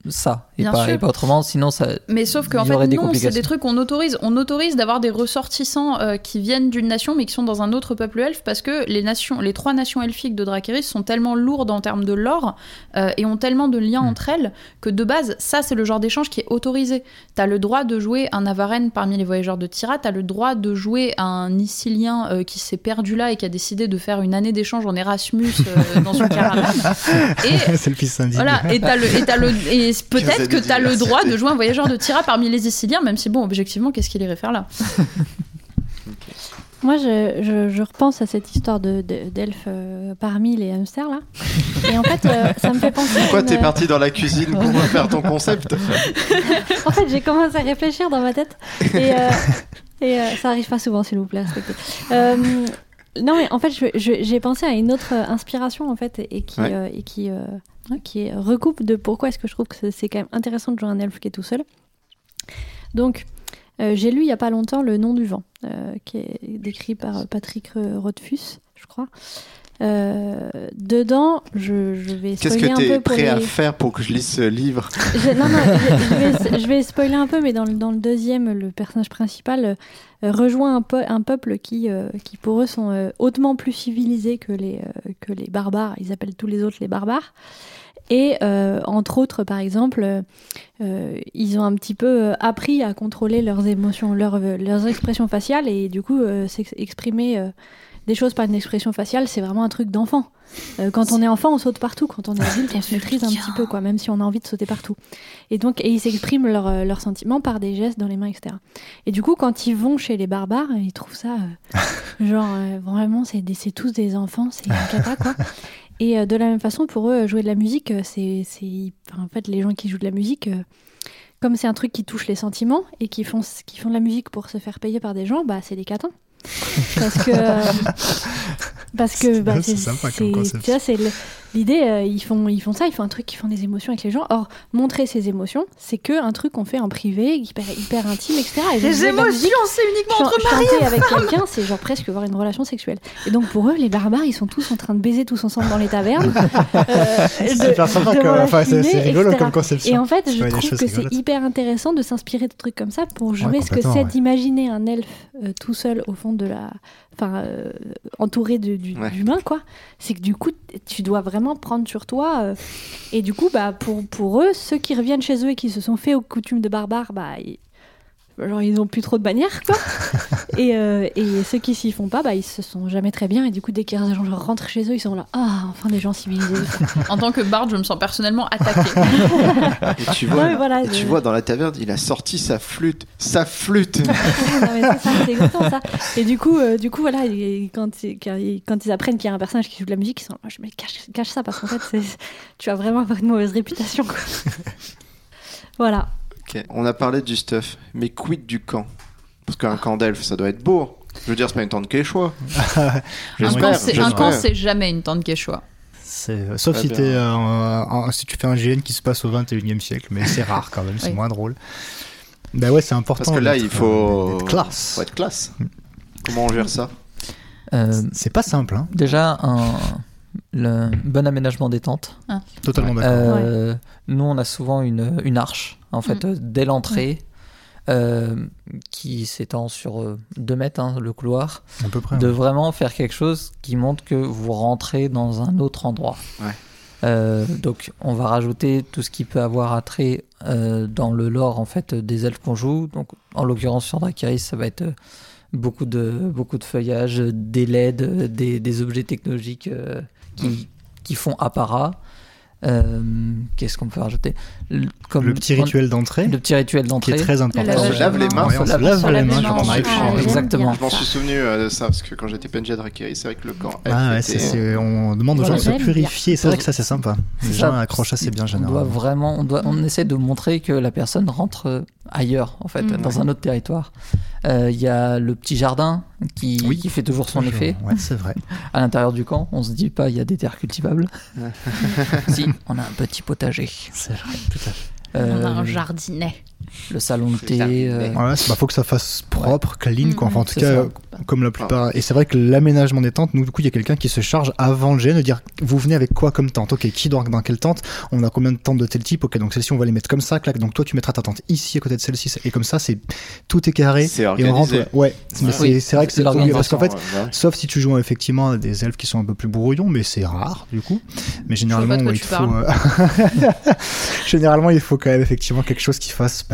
ça et pas, et pas autrement. Sinon, ça. Mais sauf qu'en fait, des non, c'est des trucs qu'on autorise. On autorise d'avoir des ressortissants euh, qui viennent d'une nation mais qui sont dans un autre peuple elfe parce que les nations, les trois nations elfiques de Dracarys sont tellement lourdes en termes de lore euh, et ont tellement de liens Hmm. entre elles que de base, ça c'est le genre d'échange qui est autorisé. T'as le droit de jouer un Avaren parmi les voyageurs de Tira, t'as le droit de jouer un Icilien euh, qui s'est perdu là et qui a décidé de faire une année d'échange en Erasmus euh, dans une [LAUGHS] caravane. [LAUGHS] Et c'est le fils voilà, et t'as le, et t'as le, et Vous peut-être que des t'as le droit de jouer un voyageur de Tira parmi les Siciliens, même si bon, objectivement, qu'est-ce qu'il irait faire là [LAUGHS] Moi, je, je, je repense à cette histoire de, d'elfes euh, parmi les hamsters là. Et en fait, euh, ça me fait penser. Pourquoi une- t'es parti dans la cuisine pour faire ton concept? [LAUGHS] En fait, j'ai commencé à réfléchir dans ma tête. Et, euh, et euh, ça arrive pas souvent, s'il vous plaît, respectez. Euh, non, mais en fait, j'ai pensé à une autre euh, inspiration, en fait, et qui, Ouais. euh, et qui, euh, qui est- recoupe de pourquoi est-ce que je trouve que c'est- quand même intéressant de jouer un elfe qui est tout seul. Donc, euh, j'ai lu il y a pas longtemps Le nom du vent, euh, qui est décrit par Patrick Rothfuss, je crois. Euh, dedans, je, je vais Qu'est-ce spoiler que un peu pour prêt à faire pour que je lise ce livre? Je, non, non, je, je vais, je vais spoiler un peu, mais dans le, dans le deuxième, le personnage principal euh, rejoint un, peu, un peuple qui, euh, qui, pour eux, sont hautement plus civilisés que les, que les barbares. Ils appellent tous les autres les barbares. Et euh, entre autres, par exemple, euh, ils ont un petit peu appris à contrôler leurs émotions, leurs, leurs expressions faciales, et du coup, euh, s'ex- exprimer euh, des choses par une expression faciale, c'est vraiment un truc d'enfant. Euh, quand on est enfant, on saute partout. Quand on est adulte, on se maîtrise un petit peu, quoi, même si on a envie de sauter partout. Et donc, et ils s'expriment leurs euh, leurs sentiments par des gestes dans les mains, etc. Et du coup, quand ils vont chez les barbares, ils trouvent ça, euh, [LAUGHS] genre, euh, vraiment, c'est tous des enfants, c'est cata, quoi. Et de la même façon, pour eux, jouer de la musique, c'est, enfin, en fait, les gens qui jouent de la musique, comme c'est un truc qui touche les sentiments et qui font, qui font de la musique pour se faire payer par des gens, bah, c'est des catins. Parce que, euh, parce que, bah, c'est, sympa comme concept. tu vois, c'est le- l'idée. euh, ils font, ils font ça, ils font un truc qui font des émotions avec les gens. Or, montrer ses émotions, c'est que un truc qu'on fait en privé, hyper, hyper intime, etc. Et la musique, c'est uniquement Chan- entre chanter avec quelqu'un, c'est genre presque avoir une relation sexuelle. Et donc pour eux, les barbares, ils sont tous en train de baiser tous ensemble dans les tavernes. [LAUGHS] euh, C'est enfin, rigolo etc. comme conception. Et en fait, je trouve que c'est hyper intéressant de s'inspirer de trucs comme ça pour jouer ce que c'est ouais. d'imaginer un elfe euh, tout seul au fond de la, enfin euh, entouré de- du- Ouais. d'humains quoi. C'est que du coup, tu dois vraiment prendre sur toi. euh, et du coup, bah pour eux, ceux qui reviennent chez eux et qui se sont fait aux coutumes de barbares, bah genre ils ont plus trop de bannières quoi. [LAUGHS] et, euh, et ceux qui s'y font pas, bah ils se sont jamais très bien. Et du coup, dès qu'ils rentrent chez eux, ils sont là, ah enfin des gens civilisés. [LAUGHS] En tant que barde, je me sens personnellement attaquée. [LAUGHS] Et tu vois, Ouais, voilà, et tu je- vois dans la taverne, il a sorti sa flûte, sa flûte. Non, mais c'est ça, c'est exactement ça. Et du coup, euh, du coup voilà, et quand, ils- quand ils- quand ils apprennent qu'il y a un personnage qui joue de la musique, ils sont là, je me cache, cache ça parce qu'en fait, tu vas vraiment avoir une mauvaise réputation. quoi. voilà. On a parlé du stuff, mais quid du camp? Parce qu'un camp d'elfes, ça doit être beau. Je veux dire, c'est pas une tente quechua. [LAUGHS] un camp, c'est- un j'espère. camp, c'est jamais une tente quechua. Euh, Sauf si, t'es, euh, en- en- si tu fais un GN qui se passe au 21 e siècle, mais c'est rare quand même, c'est Oui. moins drôle. Ben ouais, c'est important. Parce que là, il faut. euh, classe. Faut être classe. Comment on gère ça? Euh, C'est pas simple, hein. déjà, un le bon aménagement des tentes. totalement d'accord. Euh, Nous, on a souvent une, une arche, en fait, Mm. euh, dès l'entrée, euh, qui s'étend sur 2 mètres, hein, le couloir, à peu près. de ouais. vraiment faire quelque chose qui montre que vous rentrez dans un autre endroit. Ouais. Euh, donc, on va rajouter tout ce qui peut avoir attrait euh, dans le lore en fait des elfes qu'on joue. Donc, en l'occurrence sur Dracarys, ça va être beaucoup de beaucoup de feuillage, des LED, des, des objets technologiques qui, qui font apparat. Euh, Qu'est-ce qu'on peut rajouter? Le- comme Le petit rituel d'entrée, le petit rituel qui d'entrée. est très important. On se lave les mains, on se lave- les mains les quand on mains, arrive ah. Exactement. Je m'en suis souvenu euh, de ça parce que quand j'étais PNJ à Dracarys, c'est vrai que le camp Ah ouais, était- c'est- c'est- on demande aux gens de se purifier. C'est vrai que ça, c'est sympa. Les C'est gens ça. accrochent assez bien, On doit généralement. vraiment, on, doit, on essaie de montrer que la personne rentre euh, ailleurs, en fait, Mhm. dans un autre territoire. Euh, Il y a le petit jardin qui, Oui. qui fait toujours son Toujours. effet Ouais, c'est vrai. [LAUGHS] à l'intérieur du camp. On se dit pas il y a des terres cultivables. [LAUGHS] si, on a un petit potager. C'est vrai, tout à fait. Euh, On a un jardinet. Le salon de thé. euh, Ouais, bah, faut que ça fasse propre, clean, quoi. Enfin, en tout c'est cas, euh, comme la plupart. Et c'est vrai que l'aménagement des tentes, nous, du coup, il y a quelqu'un qui se charge avant le GN de dire vous venez avec quoi comme tente? Ok, qui dort dans quelle tente? On a combien de tentes de tel type? Ok, donc celle-ci, on va les mettre comme ça, clac. Donc toi, tu mettras ta tente ici à côté de celle-ci. Et comme ça, c'est tout est carré. C'est Et on rentre. Ouais, mais Ouais. c'est Oui, c'est vrai que c'est parce qu'en fait, Ouais, ouais. Sauf si tu joues effectivement à des elfes qui sont un peu plus brouillons, mais c'est rare du coup. Mais généralement, il faut. euh, [LAUGHS] généralement, il faut quand même effectivement quelque chose qui fasse bah,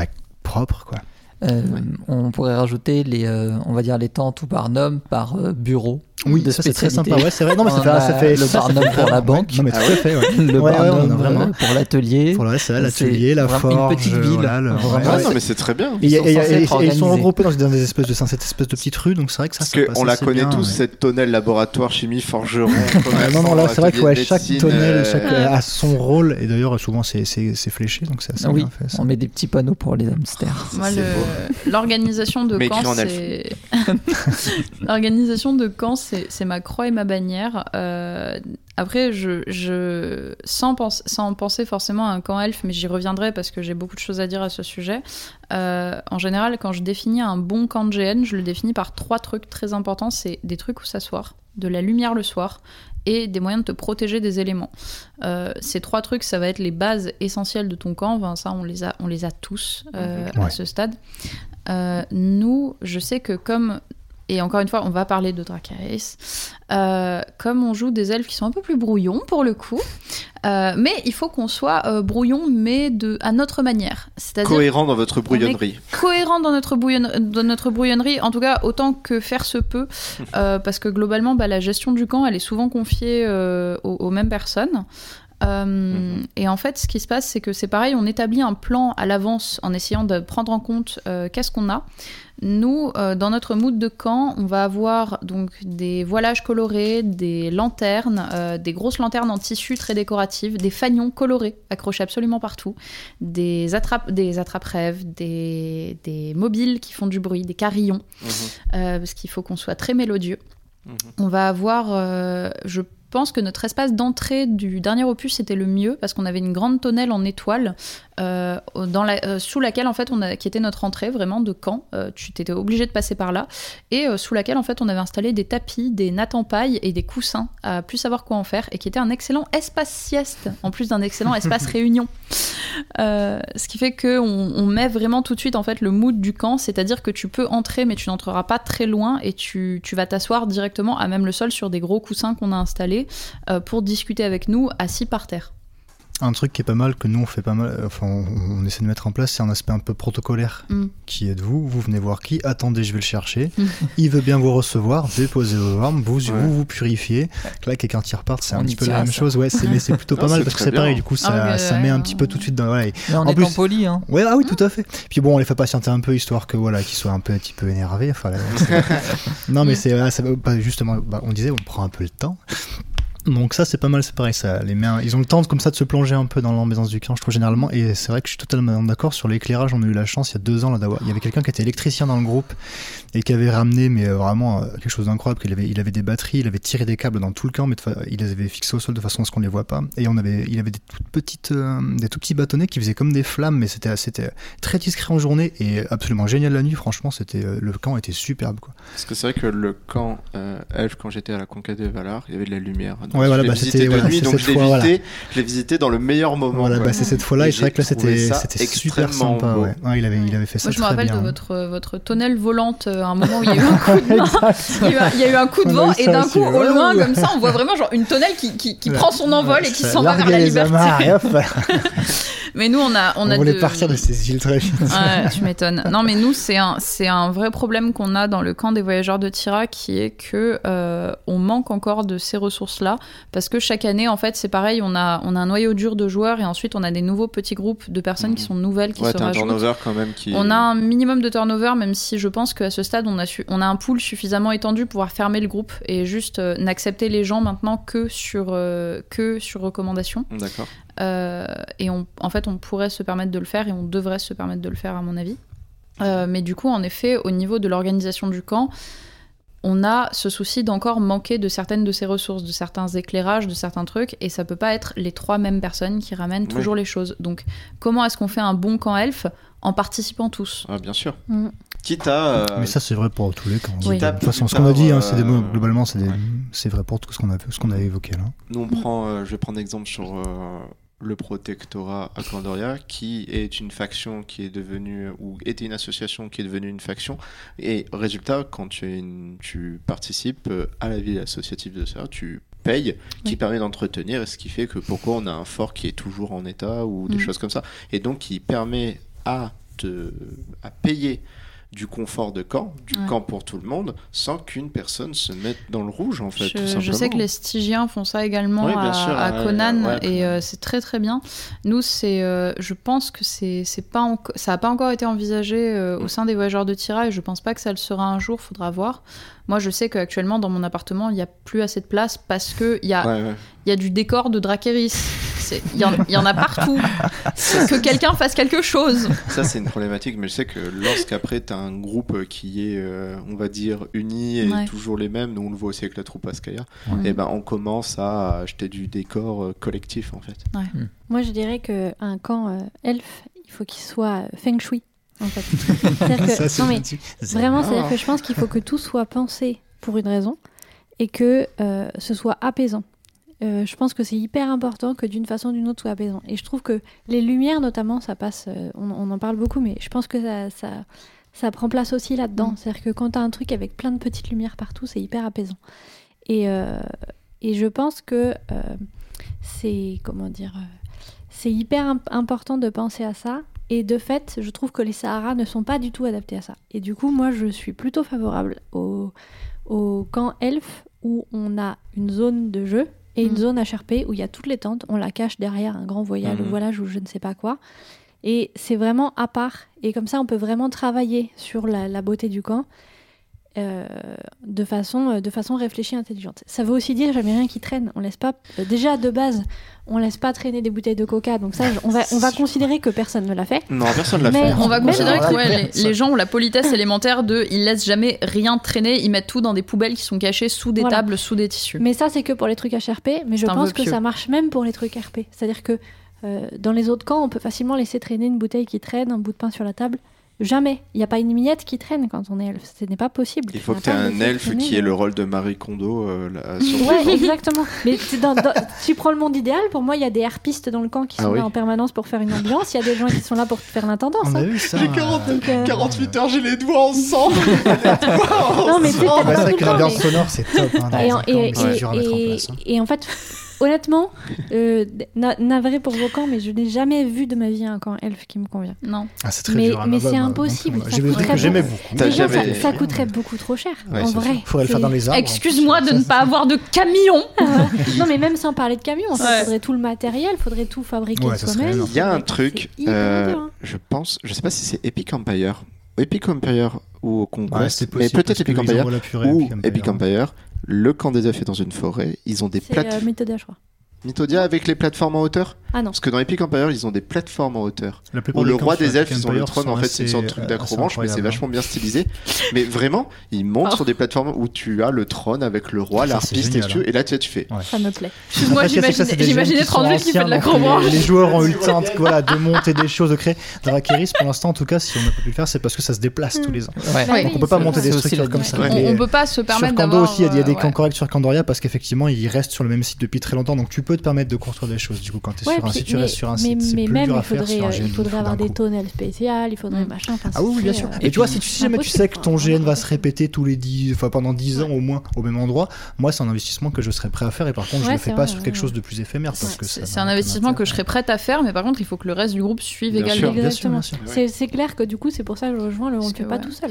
propre, quoi. Euh, On pourrait rajouter les, euh, on va dire les tentes ou barnum par euh, bureau. Oui, de ça c'est très sympa. Ouais, c'est vrai. Non, mais [LAUGHS] ça fait, a ça fait le ça barnum fait- pour la ouais. banque. Non, mais tout Ah à fait. Ouais. [LAUGHS] Le Ouais, ouais, barnum vraiment- euh, pour l'atelier. Pour l'atelier, la forge, une petite ville. voilà, le- ouais, Ouais, ouais. non, mais c'est très bien. Et, il y a- sont et et- être et ils sont regroupés dans, dans des espèces de, cette espèce de petite rue, donc c'est vrai que ça, Parce qu'on la connaît bien, tous, ouais. cette tonnelle laboratoire, chimie, forgeron. [LAUGHS] Ouais, non, non, là, c'est vrai que ouais, chaque tonnelle euh, a son rôle, et d'ailleurs, souvent, c'est fléché, donc c'est assez Ah bien fait. ça. on met des petits panneaux pour les hamsters. Le- l'organisation de Mais camp, écrit en c'est [LAUGHS] l'organisation de c'est c'est ma croix et ma bannière. Euh, après, je, je sans, pense- sans penser forcément à un camp elfe, mais j'y reviendrai parce que j'ai beaucoup de choses à dire à ce sujet. Euh, en général, quand je définis un bon camp de GN, je le définis par trois trucs très importants. C'est des trucs où s'asseoir, de la lumière le soir et des moyens de te protéger des éléments. Euh, ces trois trucs, ça va être les bases essentielles de ton camp. Enfin, ça, on les a, on les a tous euh, Mhm. à ce stade. Euh, nous, je sais que comme et encore une fois, on va parler de Dracarys. Euh, comme on joue des elfes qui sont un peu plus brouillons pour le coup, euh, mais il faut qu'on soit euh, brouillon, mais de à notre manière. C'est-à-dire Cohérent dans votre brouillonnerie. cohérent dans notre, bouillonne- dans notre brouillonnerie, en tout cas autant que faire se peut, [LAUGHS] euh, parce que globalement, bah, la gestion du camp, elle est souvent confiée aux, aux mêmes personnes. Euh, Mhm. Et en fait, ce qui se passe, c'est que c'est pareil, on établit un plan à l'avance en essayant de prendre en compte euh, qu'est-ce qu'on a. Nous, euh, dans notre mood de camp, on va avoir donc des voilages colorés, des lanternes, euh, des grosses lanternes en tissu très décoratives, des fanions colorés accrochés absolument partout, des attrape des attrape-rêves, des, des mobiles qui font du bruit, des carillons, Mhm, euh, parce qu'il faut qu'on soit très mélodieux. mhm. On va avoir, je pense que notre espace d'entrée du dernier opus c'était le mieux parce qu'on avait une grande tonnelle en étoile euh, dans la, euh, sous laquelle en fait on a, qui était notre entrée vraiment de camp. Euh, tu t'étais obligé de passer par là et sous laquelle en fait on avait installé des tapis, des nattes en paille et des coussins à plus savoir quoi en faire et qui était un excellent espace sieste en plus d'un excellent espace [LAUGHS] réunion. Ce qui fait que on, on met vraiment tout de suite en fait le mood du camp, c'est-à-dire que tu peux entrer mais tu n'entreras pas très loin et tu, tu vas t'asseoir directement à même le sol sur des gros coussins qu'on a installés euh, pour discuter avec nous assis par terre. Un truc qui est pas mal, que nous on fait pas mal, enfin on, on essaie de mettre en place, c'est un aspect un peu protocolaire. Mm. Qui êtes-vous? Vous venez voir qui? Attendez, je vais le chercher. Mm. [LAUGHS] Il veut bien vous recevoir, déposez vos armes, vous Ouais. vous, vous purifiez. Clac, et quand ils repartent, c'est un petit peu la même ça. chose. Ouais, c'est, mais c'est plutôt [LAUGHS] Non, pas mal parce que c'est pareil, bien. du coup ça, Ah, mais ça ouais, met un petit peu tout de suite dans. Voilà, et- Mais en, plus- poli, hein. Ouais, ah oui, tout à fait. Puis bon, on les fait patienter un peu histoire que voilà, qu'ils soient un peu, un petit peu énervés. Enfin, là, c'est- [LAUGHS] non, mais c'est ah, ça, bah, justement, bah, on disait, on prend un peu le temps. Donc ça c'est pas mal, c'est pareil, ça les un- ils ont le temps comme ça de se plonger un peu dans l'ambiance du camp, je trouve généralement. Et c'est vrai que je suis totalement d'accord sur l'éclairage. On a eu la chance il y a deux ans là d'avoir, il y avait quelqu'un qui était électricien dans le groupe et qui avait ramené mais euh, vraiment euh, quelque chose d'incroyable. Qu'il avait, il avait des batteries, il avait tiré des câbles dans tout le camp, mais il les avait fixés au sol de façon à ce qu'on les voit pas. Et on avait, il avait des toutes petites, euh, des tout petits bâtonnets qui faisaient comme des flammes, mais c'était, c'était très discret en journée et absolument génial la nuit. Franchement, c'était, le camp était superbe quoi. Parce que c'est vrai que le camp euh, elfe, quand j'étais à la conquête des Valar, il y avait de la lumière. Donc Ouais, je voilà, bah, visité c'était- de voilà, nuit, c'est donc cette je l'ai fois, voilà. visité, je l'ai visité dans le meilleur moment. Voilà, bah, c'est cette fois-là et, Et c'est vrai que là c'était, c'était super sympa. beau. Ouais. Ouais, il avait, il avait fait ça Moi je me rappelle bien. de votre, votre tonnelle volante euh, à un moment où il y a eu un coup de main. [LAUGHS] Il y a eu un, il y a eu un coup de vent et d'un coup au loin comme ça on voit vraiment genre une tonnelle qui, qui, qui prend son envol et qui s'en va vers la liberté. [LAUGHS] Mais nous on a on, on, a voulait de- partir de ces îles très vite. Ouais, tu m'étonnes. Non, mais nous, c'est un, c'est un vrai problème qu'on a dans le camp des voyageurs de Tira, qui est que euh, on manque encore de ces ressources-là, parce que chaque année, en fait, c'est pareil, on a, on a un noyau dur de joueurs, et ensuite on a des nouveaux petits groupes de personnes qui Mhm. sont nouvelles, qui Ouais, se t'as un rajoutent. turnover quand même qui. On a un minimum de turnover, même si je pense qu'à ce stade, on a, su- on a un pool suffisamment étendu pour pouvoir fermer le groupe et juste euh, n'accepter les gens maintenant que sur, euh, que sur recommandation. D'accord. Euh, et on, en fait, on pourrait se permettre de le faire et on devrait se permettre de le faire, à mon avis. Euh, mais du coup, en effet, au niveau de l'organisation du camp, on a ce souci d'encore manquer de certaines de ces ressources, de certains éclairages, de certains trucs, et ça peut pas être les trois mêmes personnes qui ramènent toujours les choses. Donc, comment est-ce qu'on fait un bon camp elfe en participant tous? Ah, bien sûr. Mm. Quitte à. euh, Mais ça, c'est vrai pour tous les camps. Oui. De toute façon, ce qu'on a dit, hein, c'est des mots- globalement, c'est des- ouais. vrai pour tout ce qu'on a, ce qu'on a évoqué là. Nous, on prend, euh, je vais prendre exemple sur euh, le protectorat à Candoria, qui est une faction qui est devenue, ou était une association qui est devenue une faction. Et résultat, quand tu, es une- tu participes euh, à la vie associative de ça, tu payes, qui Oui. permet d'entretenir, et ce qui fait que pourquoi on a un fort qui est toujours en état, ou des Mm. choses comme ça. Et donc, qui permet à, te, à payer du confort de camp, du Ouais. camp pour tout le monde, sans qu'une personne se mette dans le rouge, en fait. tout Je, sais que les Stygiens font ça également Oui, à, sûr, à ouais, Conan ouais. et euh, c'est très très bien. Nous, c'est, euh, je pense que c'est, pas ça n'a pas encore été envisagé euh, au sein des voyageurs de Tira et je pense pas que ça le sera un jour. Faudra voir. Moi, je sais qu'actuellement dans mon appartement, il n'y a plus assez de place parce que il y a, Ouais, ouais. il y a du décor de Dracarys. Il y, en- il y en a partout. [LAUGHS] que quelqu'un fasse quelque chose. Ça, c'est une problématique, mais je sais que lorsqu'après, tu as un groupe qui est, euh, on va dire, uni et Ouais. toujours les mêmes, nous on le voit aussi avec la troupe Askaya, Mm. et ben on commence à acheter du décor euh, collectif en fait. Moi, je dirais qu'un camp euh, elfe, il faut qu'il soit euh, feng shui, en fait. Que- Ça, c'est non, mais. Vraiment, c'est-à-dire que je pense qu'il faut que tout soit pensé pour une raison et que euh, ce soit apaisant. Euh, je pense que c'est hyper important que d'une façon ou d'une autre soit apaisant. Et je trouve que les lumières, notamment, ça passe, euh, on, on en parle beaucoup, mais je pense que ça, ça, ça prend place aussi là-dedans. Mm. C'est-à-dire que quand tu as un truc avec plein de petites lumières partout, c'est hyper apaisant. Et, et je pense que c'est, comment dire, c'est hyper imp- important de penser à ça. Et de fait, je trouve que les Saharas ne sont pas du tout adaptés à ça. Et du coup, moi, je suis plutôt favorable au, au camp elfe où on a une zone de jeu et une Mm. zone HRP où il y a toutes les tentes. On la cache derrière un grand voyage, Mhm. voilage ou je ne sais pas quoi. Et c'est vraiment à part. Et comme ça, on peut vraiment travailler sur la, la beauté du camp euh, de, façon, euh, de façon réfléchie, intelligente. Ça veut aussi dire jamais rien qui traîne. On laisse pas. euh, déjà de base, on laisse pas traîner des bouteilles de Coca. Donc ça, on va, on va considérer que personne ne l'a fait. Non, personne l'a Mais fait. On va Même considérer que la- ouais, les, les gens ont la politesse élémentaire de ils laissent jamais rien traîner, ils mettent tout dans des poubelles qui sont cachées sous des Voilà. tables, sous des tissus. Mais ça, c'est que pour les trucs HRP. Mais je pense que pieux. ça marche même pour les trucs RP. C'est-à-dire que euh, dans les autres camps, on peut facilement laisser traîner une bouteille qui traîne, un bout de pain sur la table. Jamais. Il n'y a pas une miette qui traîne quand on est elfe. Ce n'est pas possible. Il faut que tu aies un elfe qui ait le rôle de Marie Kondo euh, là, sur Ouais, exactement. Mais c'est dans- dans- tu prends le monde idéal, pour moi, il y a des harpistes dans le camp qui Ah sont oui. là en permanence pour faire une ambiance. Il y a des gens qui sont là pour faire l'intendance. Hein. vu ça. J'ai 40 euh, Donc, euh, 48 heures, j'ai les doigts ensemble. [LAUGHS] Non, mais tu sais, Ah bah, c'est vrai que l'ambiance mais- sonore, c'est top. Hein, en- c'est en et en fait, honnêtement, euh, na- navré pour vos camps, mais je n'ai jamais vu de ma vie un camp elfe qui me convient. Non. Ah, c'est très mais- dur. hein, mais c'est bah, impossible, j'aimais beaucoup. Déjà, jamais- ça, ça coûterait beaucoup trop cher. Ouais, en vrai. Faudrait le faire dans les arbres. Excuse-moi en de ne pas avoir de camion. [LAUGHS] non, [LAUGHS] mais même sans parler de camion, il Ouais. faudrait tout le matériel, faudrait tout fabriquer Ouais, soi-même. Il y a un truc, euh, hein. je pense, je sais pas si c'est Epic Empire, Epic Empire ou Ouais, Conquest, c'est mais peut-être Epic Empire ou Epic Empire. Le camp des elfes est dans une forêt. Ils ont des plates. euh, Mythodia, je crois. Mythodia avec les plateformes en hauteur? Ah non. Parce que dans Epic Empire, ils ont des plateformes en hauteur. La plupart Où le roi des elfes, ils ont le trône, en fait, c'est une sorte de truc d'acrobranche, mais c'est incroyables, hein. vachement bien stylisé. mais vraiment, ils montent Oh. sur des plateformes où tu as le trône avec le roi, l'arpiste et tout, et là, tu, tu fais. Ouais. Ça me plaît. Ça, j'imaginais c'est des jeunes j'imaginais qui sont 38 qui fait de l'acrobranche. Les, joueurs ont eu le temps de, voilà, de monter des choses, de créer. Dracaris, pour l'instant, en tout cas, si on n'a pas pu le faire, c'est parce que ça se déplace tous les ans. Donc, on peut pas monter des structures comme ça. On, peut pas se permettre d'avoir. aussi, il y a, des euh, camps corrects sur Candoria parce qu'effectivement, ils restent sur le même site depuis très longtemps. Donc, tu peux te permettre de construire des choses. Du coup, quand tu puis- site, tu mais, restes sur un site. C'est mais plus même, dur il à faire faudrait, sur un euh, GN il faudrait avoir des tonnelles spéciales, il faudrait Mm. machin. enfin, Ah oui, c'est bien sûr. euh, Et tu vois, si, tu, si jamais tu sais que ton. GN va se répéter tous les 10, enfin pendant 10 ans au moins au même endroit, moi c'est un investissement que je serais prêt à faire et par contre je Ouais, le fais pas sur quelque chose de plus éphémère parce que C'est un investissement que je serais prête à faire, mais par contre, il faut que le reste du groupe suive également. Exactement. C'est clair que du coup, c'est pour ça que je rejoins le on le fait pas tout seul.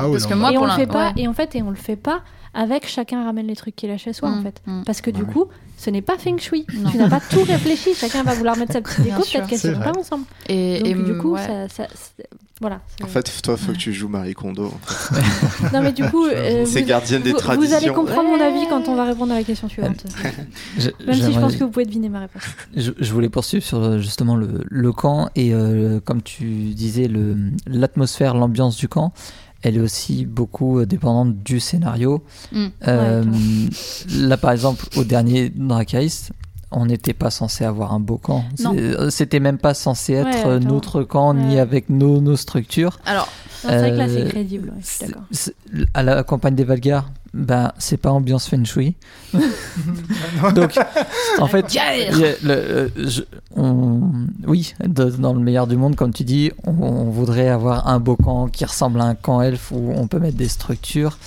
Ah parce que moi, et on le fait pas et en fait et on le fait pas avec chacun ramène les trucs qu'il a chez soi en Mm, fait mm. parce que du Ouais. coup ce n'est pas feng shui Non. tu n'as pas tout réfléchi chacun va vouloir mettre sa petite [LAUGHS] déco peut-être qu'elles seront vrai. pas ensemble Et, donc et, du coup ouais. ça, voilà En fait, toi, faut que tu joues Marie Kondo. en fait. [LAUGHS] non mais du coup [LAUGHS] euh, C'est vous, gardienne des vous- traditions. vous allez comprendre mon avis quand on va répondre à la question suivante Je- même si je pense que vous pouvez deviner ma réponse Je, je voulais poursuivre sur euh, justement le, le camp et euh, comme tu disais, l'atmosphère, l'ambiance du camp, elle est aussi beaucoup euh, dépendante du scénario. Mm. Euh, là, par exemple, au dernier Dracaris, on n'était pas censé avoir un beau camp. Euh, C'était même pas censé être Ouais, euh, notre camp, ni avec nos, nos structures. Alors, C'est vrai que là, c'est Euh, crédible, ouais, je suis C'est- d'accord. c'est- À la campagne des Valgars, ben, c'est pas ambiance feng shui. [LAUGHS] Donc, en fait, le- euh, je- on- oui, de- dans le meilleur du monde, comme tu dis, on, on voudrait avoir un beau camp qui ressemble à un camp elfe où on peut mettre des structures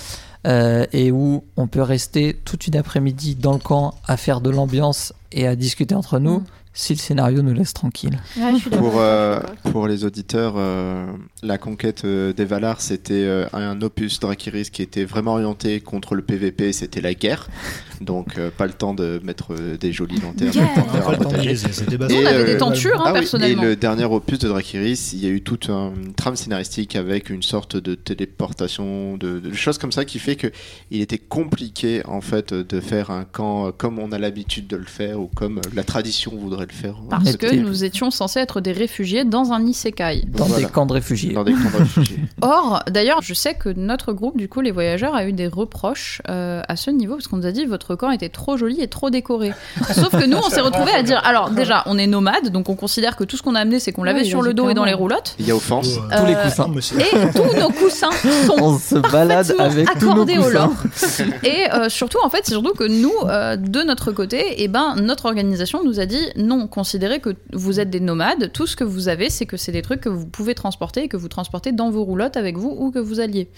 euh, et où on peut rester toute une après-midi dans le camp à faire de l'ambiance et à discuter entre nous Mm. si le scénario nous laisse tranquille. Ouais. Pour, euh, pour les auditeurs, euh, la conquête euh, des Valar, c'était euh, un opus Drakiris qui était vraiment orienté contre le PVP, c'était la guerre. Donc, euh, pas le temps de mettre euh, des jolies lanternes. Yeah. le temps de c'était Et, on avait euh, des tentures, hein, Ah oui, personnellement. et le dernier opus de Drakiris, il y a eu toute un- une trame scénaristique avec une sorte de téléportation, de, de choses comme ça qui fait que il était compliqué en fait de faire un camp euh, comme on a l'habitude de le faire ou comme euh, la tradition voudrait le faire. Parce que nous étions censés être des réfugiés dans un isekai. Dans Voilà. des camps de réfugiés. Dans des camps de réfugiés. [LAUGHS] Or, d'ailleurs, je sais que notre groupe, du coup, les voyageurs, a eu des reproches euh, à ce niveau parce qu'on nous a dit votre camp était trop joli et trop décoré. Sauf que nous, on s'est retrouvés à dire alors déjà, on est nomades, donc on considère que tout ce qu'on a amené, c'est qu'on l'avait Ouais, sur le dos et dans les roulottes. Il y a offense. Tous les Euh, coussins. C'est- Et tous nos coussins sont On se balade avec tous nos accordés au lore. Et euh, surtout, en fait, c'est surtout que nous, euh, de notre côté, eh ben, notre organisation nous a dit non, considérez que vous êtes des nomades, tout ce que vous avez, c'est que c'est des trucs que vous pouvez transporter et que vous transportez dans vos roulottes avec vous ou que vous alliez.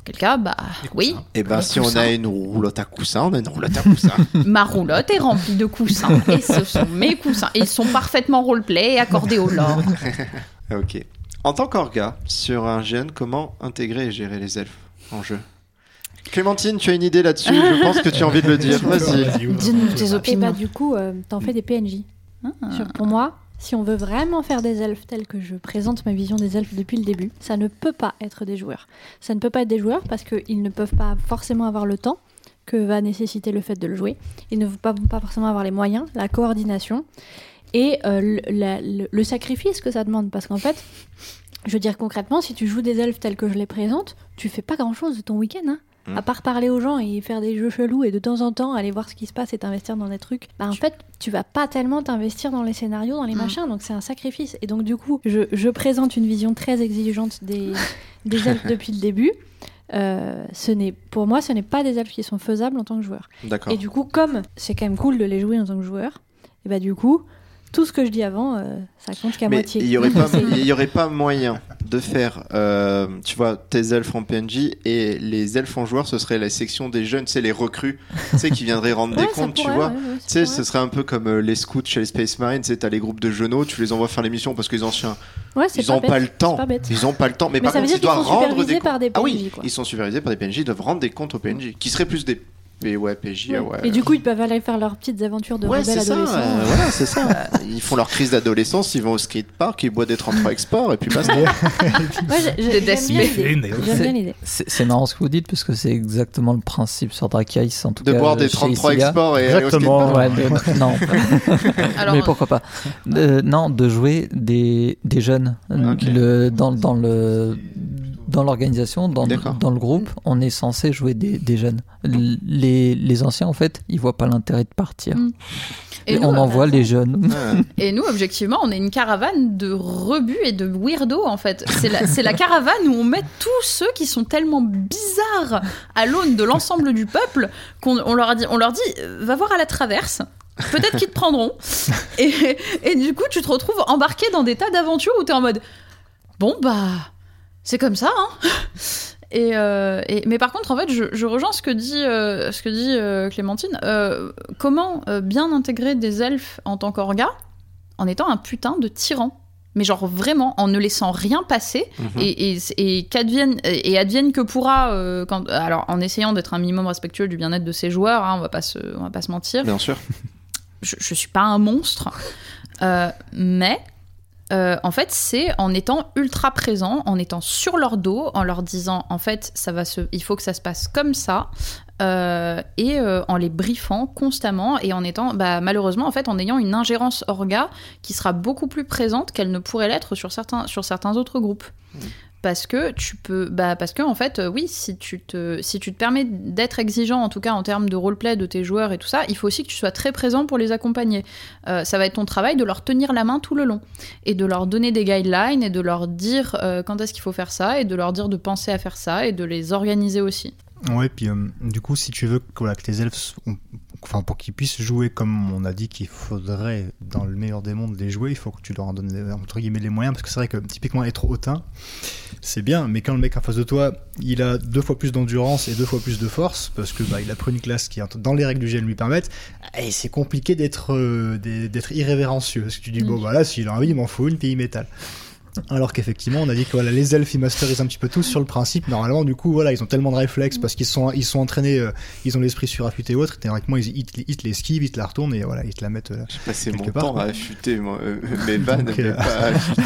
Auquel cas, bah oui, Et ben Un si on a une roulotte à coussin, on [LAUGHS] a une roulotte à coussin. ma roulotte est remplie de coussins et ce sont mes coussins. Et ils sont parfaitement roleplay et accordés au lore. [LAUGHS] ok. En tant qu'orga, sur un gène, comment intégrer et gérer les elfes en jeu? Clémentine, tu as une idée là-dessus? Je pense que tu as envie de le dire. [LAUGHS] Vas-y. Dis-nous tes Et opinions. bah, du coup, euh, t'en fais des PNJ. Ah. Sur- pour moi, si on veut vraiment faire des elfes tels que je présente ma vision des elfes depuis le début, ça ne peut pas être des joueurs. Ça ne peut pas être des joueurs parce qu'ils ne peuvent pas forcément avoir le temps que va nécessiter le fait de le jouer. Ils ne vont pas, forcément avoir les moyens, la coordination et euh, le sacrifice que ça demande. Parce qu'en fait, je veux dire concrètement, si tu joues des elfes tels que je les présente, tu fais pas grand-chose de ton week-end. Hein Mm. À part parler aux gens et faire des jeux chelous et de temps en temps aller voir ce qui se passe et t'investir dans des trucs, bah en fait, tu vas pas tellement t'investir dans les scénarios, dans les Mm. machins, donc c'est un sacrifice. Et donc, du coup, je, je présente une vision très exigeante des, des elfes [LAUGHS] depuis le début. Euh, ce n'est, pour moi, ce n'est pas des elfes qui sont faisables en tant que. D'accord. Et du coup, comme c'est quand même cool de les jouer en tant que joueur, et bah du coup, tout ce que je dis avant, euh, ça compte qu'à moitié. il y aurait [LAUGHS] aurait pas moyen de faire, euh, tu vois, tes elfes en PNJ et les elfes en joueur, ce serait la section des jeunes, c'est les recrues, tu sais, qui viendraient rendre [LAUGHS] Ouais, des comptes, tu vois. ouais, ouais, ça Tu sais, pourrait. ce serait un peu comme euh, les scouts chez les Space Marines, tu t'as les groupes de genoux, tu les envoies faire les missions parce que les anciens, ils ont bête, pas le temps. pas bête. Ils ont pas le temps. Mais, par contre, ils doivent rendre supervisés des par des Ah oui, quoi. ils sont supervisés par des PNJ, ils doivent rendre des comptes aux PNJ, qui seraient plus des P- ouais, PJ, ouais. Et du coup, ils peuvent aller faire leurs petites aventures de Ouais, rebelles adolescents. euh, voilà, c'est ça. [LAUGHS] Ils font leur crise d'adolescence, ils vont au skatepark, ils boivent des 33 [LAUGHS] exports et puis basta. Ouais. C'est marrant ce que vous dites parce que c'est exactement le principe sur Drake Ice en tout De cas. boire des chez 33 Isiga. exports et aller au Exactement. skatepark. Ouais, de- non, [LAUGHS] Alors, mais pourquoi pas Euh, Non, de jouer des, des jeunes le, dans, dans le dans l'organisation, dans, dans le groupe, on est censé jouer des, des jeunes. L- Les, les anciens, en fait, ils voient pas l'intérêt de partir. Mm. Et, et, nous, on envoie les jeunes. [LAUGHS] Et nous, objectivement, on est une caravane de rebus et de weirdos, en fait. C'est la, c'est la caravane où on met tous ceux qui sont tellement bizarres à l'aune de l'ensemble du peuple qu'on on leur, a dit, on leur dit euh, va voir à la traverse. Peut-être qu'ils te prendront. Et, et du coup, tu te retrouves embarqué dans des tas d'aventures où tu es en mode bon, bah, c'est comme ça, hein. Et, euh, et- mais par contre, en fait, je, je rejoins ce que dit, euh, ce que dit euh, Clémentine. Comment bien intégrer des elfes en tant qu'orga en étant un putain de tyran? Mais genre vraiment en ne laissant rien passer Mhm. et, et, et qu'advienne et advienne que pourra euh, quand, alors en essayant d'être un minimum respectueux du bien-être de ses joueurs hein, on va pas se on va pas se mentir Bien sûr. je, je suis pas un monstre, euh, mais euh, en fait, c'est en étant ultra présent, en étant sur leur dos, en leur disant en fait, ça va se, il faut que ça se passe comme ça, euh, et euh, en les briefant constamment et en étant, bah, malheureusement, en fait, en ayant une ingérence orga qui sera beaucoup plus présente qu'elle ne pourrait l'être sur certains, sur certains autres groupes. Parce que tu peux bah parce que en fait euh, oui si tu te si tu te permets d'être exigeant en tout cas en termes de roleplay de tes joueurs et tout ça il faut aussi que tu sois très présent pour les accompagner. Euh, ça va être ton travail de leur tenir la main tout le long et de leur donner des guidelines et de leur dire euh, quand est-ce qu'il faut faire ça et de leur dire de penser à faire ça et de les organiser aussi. Ouais, puis du coup, si tu veux que, voilà, que tes elfes, enfin, pour qu'ils puissent jouer comme on a dit qu'il faudrait, dans le meilleur des mondes, les jouer, il faut que tu leur en donnes les- entre guillemets les moyens, parce que c'est vrai que typiquement être hautain, c'est bien, mais quand le mec en face de toi, il a deux fois plus d'endurance et deux fois plus de force, parce que bah, il a pris une classe qui, dans les règles du jeu, lui permettent, et c'est compliqué d'être euh, d'être irrévérencieux, parce que tu dis, bon, Mm. voilà, s'il a envie, il m'en faut une pays métal. Alors qu'effectivement, on a dit que voilà, les elfes ils masterisent un petit peu tous sur le principe. Normalement, du coup, voilà, ils ont tellement de réflexes parce qu'ils sont, ils sont entraînés, euh, ils ont l'esprit suraffûté et autres. Théoriquement, ils, ils, te- ils te l'esquivent, ils te la retournent et voilà, ils te la mettent. euh, J'ai passé Quelque mon part, temps quoi. à affûter moi, euh, mes [LAUGHS] vannes, Donc, mais euh, pas à affûter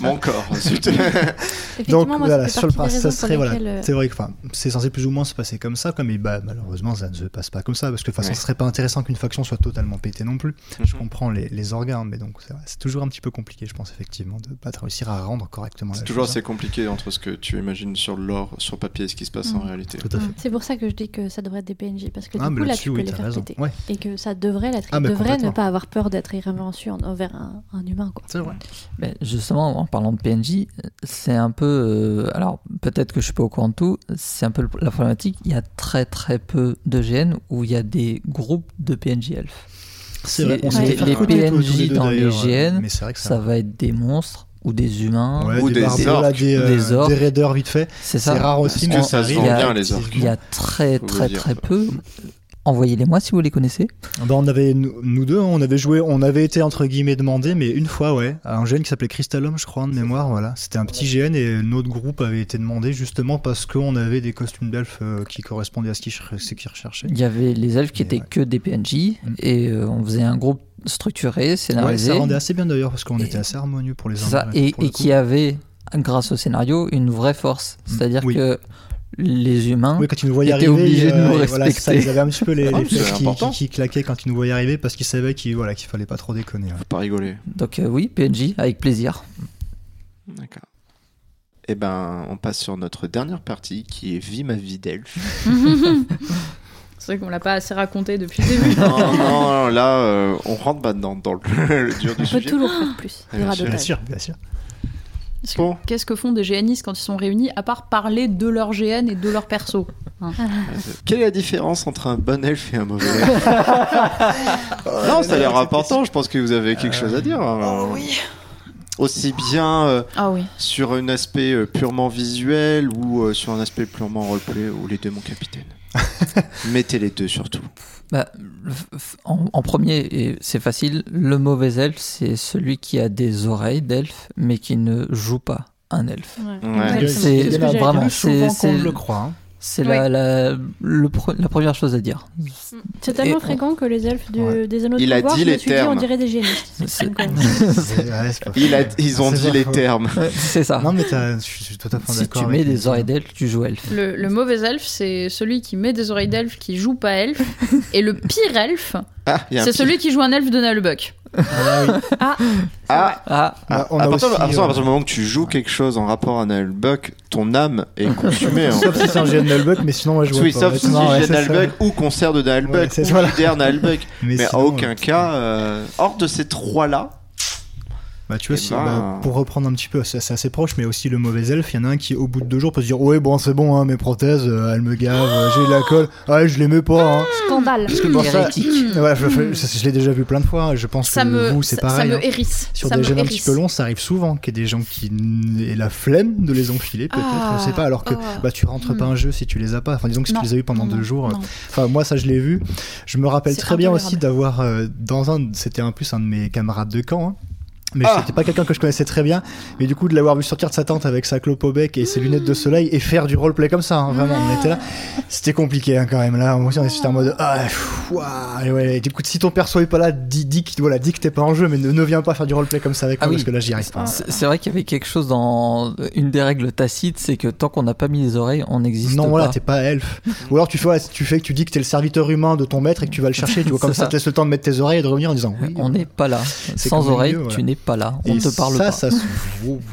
mon, mon corps. [LAUGHS] Donc moi, voilà, sur le principe, ça serait voilà, lesquelles, euh, c'est vrai que enfin, c'est censé plus ou moins se passer comme ça, quoi, mais bah, malheureusement, ça ne se passe pas comme ça parce que de toute façon, Ouais. ce serait pas intéressant qu'une faction soit totalement pétée non plus. Je Mhm. comprends les, les organes, mais donc c'est toujours un petit peu compliqué, je pense effectivement, de pas réussir à rendre correctement. la C'est toujours chose, assez compliqué entre ce que tu imagines sur l'or, sur papier et ce qui se passe en Mm. réalité. hein. Tout à fait. C'est pour ça que je dis que ça devrait être des PNJ, parce que Ah, du coup, là, tu peux oui, les faire raison. péter. Ouais, Et que ça devrait l'être. Ah, devraient ne pas avoir peur d'être irrévérencieux en- envers un, un humain, quoi. c'est vrai. Mais justement, en parlant de PNJ, c'est un peu. euh, alors, peut-être que je suis pas au courant de tout, c'est un peu la problématique. Il y a très très peu de GN où il y a des groupes de PNJ elfes. C'est vrai. Les- On les- les PNJ dans les GN, mais c'est vrai que ça Ça va être des monstres ou des humains. Ouais, Ou des barbares, orques. des, euh, Des orques. des raiders vite fait. C'est rare aussi, Parce mais que ça se arrive. vend Il y a- bien, les orques. Il y a très très très peu. Envoyez-les-moi si vous les connaissez. Bah, on avait, nous, nous deux, on avait joué, on avait été entre guillemets demandé, mais une fois, ouais, à un GN qui s'appelait Crystalum, je crois, de mémoire, voilà. C'était un petit GN et notre groupe avait été demandé justement parce qu'on avait des costumes d'elfes euh, qui correspondaient à ce qu'ils recherchaient. Il y avait les elfes qui Et étaient ouais. que des PNJ Mm. et euh, on faisait un groupe structuré, Ouais, scénarisé. ça rendait assez bien d'ailleurs parce qu'on était assez harmonieux pour les ça, uns et, le et qui avait, grâce au scénario, une vraie force. C'est-à-dire Oui. que les humains Oui, quand ils nous voyaient étaient arriver, obligés de euh, nous et voilà, ça, respecter. ils avaient un petit peu les, Ah, les qui, qui- qui claquaient quand ils nous voyaient arriver parce qu'ils savaient qu'il voilà, qu'il fallait pas trop déconner. ouais. Faut pas rigoler. Donc euh, oui, PNJ, avec plaisir. D'accord. Eh ben, on passe sur notre dernière partie qui est Vie ma vie d'elfe. [LAUGHS] c'est vrai qu'on l'a pas assez raconté depuis le début non, non, non, là, euh, on rentre bah, dans, dans le, [LAUGHS] le dur du On peut sujet. toujours faire plus. Y Bien sûr. Bien sûr, bien sûr. Bon. Qu'est-ce que font des GNistes quand ils sont réunis à part parler de leur GN et de leur perso Quelle est la différence entre un bon elfe et un mauvais elfe [LAUGHS] Non, ça a l'air important. Je pense que vous avez quelque chose à dire. hein. Aussi bien euh, Ah oui. sur un aspect euh, purement visuel ou euh, sur un aspect purement roleplay ou les deux, mon capitaine. [LAUGHS] Mettez les deux surtout. Bah, en, en premier, et c'est facile, le mauvais elfe, c'est celui qui a des oreilles d'elfe, mais qui ne joue pas un elfe. Ouais. Ouais. Exactement. C'est- ce vraiment, c'est- le croit. hein. C'est Oui. la, la, le la première chose à dire. C'est tellement Et- fréquent que les elfes Ouais. des anneaux de Il a pouvoir, dit je me les suis dit, on termes. dirait des génistes. [LAUGHS] Ouais, [LAUGHS] a, ils ont dit les faux. termes. [LAUGHS] C'est ça. Non, mais je suis si tu mets des oreilles d'elfe, tu joues elfe. Le, le mauvais elfe, c'est celui qui met des oreilles d'elfe qui joue pas elfe. et le pire elfe, Ah, a c'est celui qui joue un elfe de Nalbuck. Ah oui. Ah, Ah, ah, Ah, on à, a partir, aussi, à partir- à euh, partir du moment que tu joues quelque chose en rapport à Nullbuck, ton âme est consumée. en Sauf fait. si c'est un GN Nullbuck, mais sinon, ouais, je vois Oui, pas. sauf si ouais, c'est ça. Nullbuck ou concert de Nullbuck Ouais, c'est- ou voilà. leader Nullbuck. Mais, à sinon, aucun euh, cas, euh, hors de ces trois-là, Bah, tu vois, Eh si- ben- bah, pour reprendre un petit peu, c'est assez proche, mais aussi le mauvais elfe, il y en a un qui, au bout de deux jours, peut se dire Ouais, bon, c'est bon, hein, mes prothèses, euh, elles me gavent, euh, j'ai de la colle, ouais, je les mets pas. Hein. Scandale. Parce que bon, ça, voilà, [CLEARS THROAT] je, je- ça, je l'ai déjà vu plein de fois, je pense Ça que me, vous, c'est ça, pareil. ça hein. me hérisse. Sur ça des jeunes un petit peu longs, ça arrive souvent qu'il y ait des gens qui aient la flemme de les enfiler, peut-être, Ah, je sais pas, alors que ah. bah, tu rentres pas un jeu si tu les as pas. Enfin, disons que si Non, tu les as eu pendant non, deux jours. non. Enfin, moi, ça, je l'ai vu. Je me rappelle très bien aussi d'avoir, euh, dans un, c'était un plus un de mes camarades de camp, hein. Mais Ah. c'était pas quelqu'un que je connaissais très bien, mais du coup de l'avoir vu sortir de sa tente avec sa clope au bec et ses lunettes de soleil et faire du roleplay comme ça, hein, vraiment, on était là. C'était compliqué hein, quand même là. Moi aussi on était en mode ah pff, ouah, et ouais. Du coup si ton perso est pas là, dis, dis, que- voilà, dis que t'es pas en jeu, mais ne, ne viens pas faire du roleplay comme ça avec Ah moi oui. parce que là j'y arrive pas. C'est vrai qu'il y avait quelque chose dans une des règles tacites, c'est que tant qu'on n'a pas mis les oreilles, on n'existe Non, pas. voilà, t'es pas elfe. Ou alors tu fais, ouais, tu fais que tu dis que t'es le serviteur humain de ton maître et que tu vas le chercher, tu vois, [LAUGHS] comme ça, ça. te laisse le temps de mettre tes oreilles et de revenir en disant oui. on n'est pas là. Sans oreilles, mieux, tu n'es pas là, on ne te parle ça, pas. ça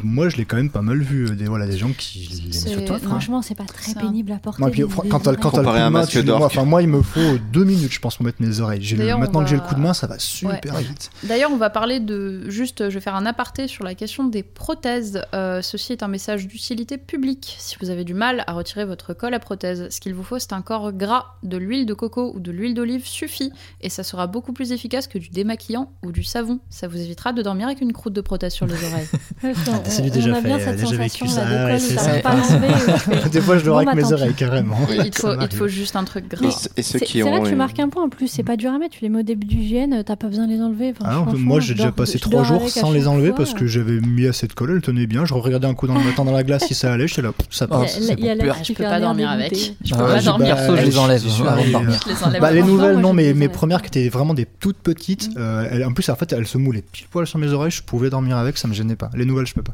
moi je l'ai quand même pas mal vu. euh, Des, voilà, des gens qui C'est- sur toi. frère. Franchement, c'est pas très pénible à porter. Moi, puis, quand t'as le coup de main, tu- moi, enfin, moi, il me faut deux minutes, je pense, pour mettre mes oreilles. J'ai le- D'ailleurs, maintenant on que j'ai le va- coup de main, ça va super vite. D'ailleurs, on va parler de juste, je vais faire un aparté sur la question des prothèses. Euh, ceci est un message d'utilité publique. Si vous avez du mal à retirer votre colle à prothèse, ce qu'il vous faut, c'est un corps gras, de l'huile de coco ou de l'huile d'olive suffit, et ça sera beaucoup plus efficace que du démaquillant ou du savon. Ça vous évitera de dormir avec une croûte de prothèse sur les [LAUGHS] oreilles. Ouais, on- Ah, on- déjà on a bien fait, cette déjà sensation vécu là, ça, pas [LAUGHS] fais- Des fois, je le Bon, avec bah, mes oreilles carrément. il, [LAUGHS] faut, il juste un truc gras. Et, ceux qui c'est là ont que tu marques un point en plus, c'est pas dur à mettre, tu les mets au début d'hygiène, t'as pas besoin de les enlever. Enfin, Ah moi j'ai déjà passé trois jours sans les enlever parce que j'avais mis assez de colle, elle tenait bien. Je regardais un coup dans le mettant dans la glace si ça allait, j'étais là, ça passe. Ah, je peux pas dormir avec. Je Ah peux pas dormir. perso, je les enlève avant de dormir. Les Bah, les nouvelles, non, mais mes premières qui étaient vraiment des toutes petites, euh, en plus, en fait, elles se moulaient pile poil sur mes oreilles, je pouvais dormir avec, ça me gênait pas. Les nouvelles, je peux pas.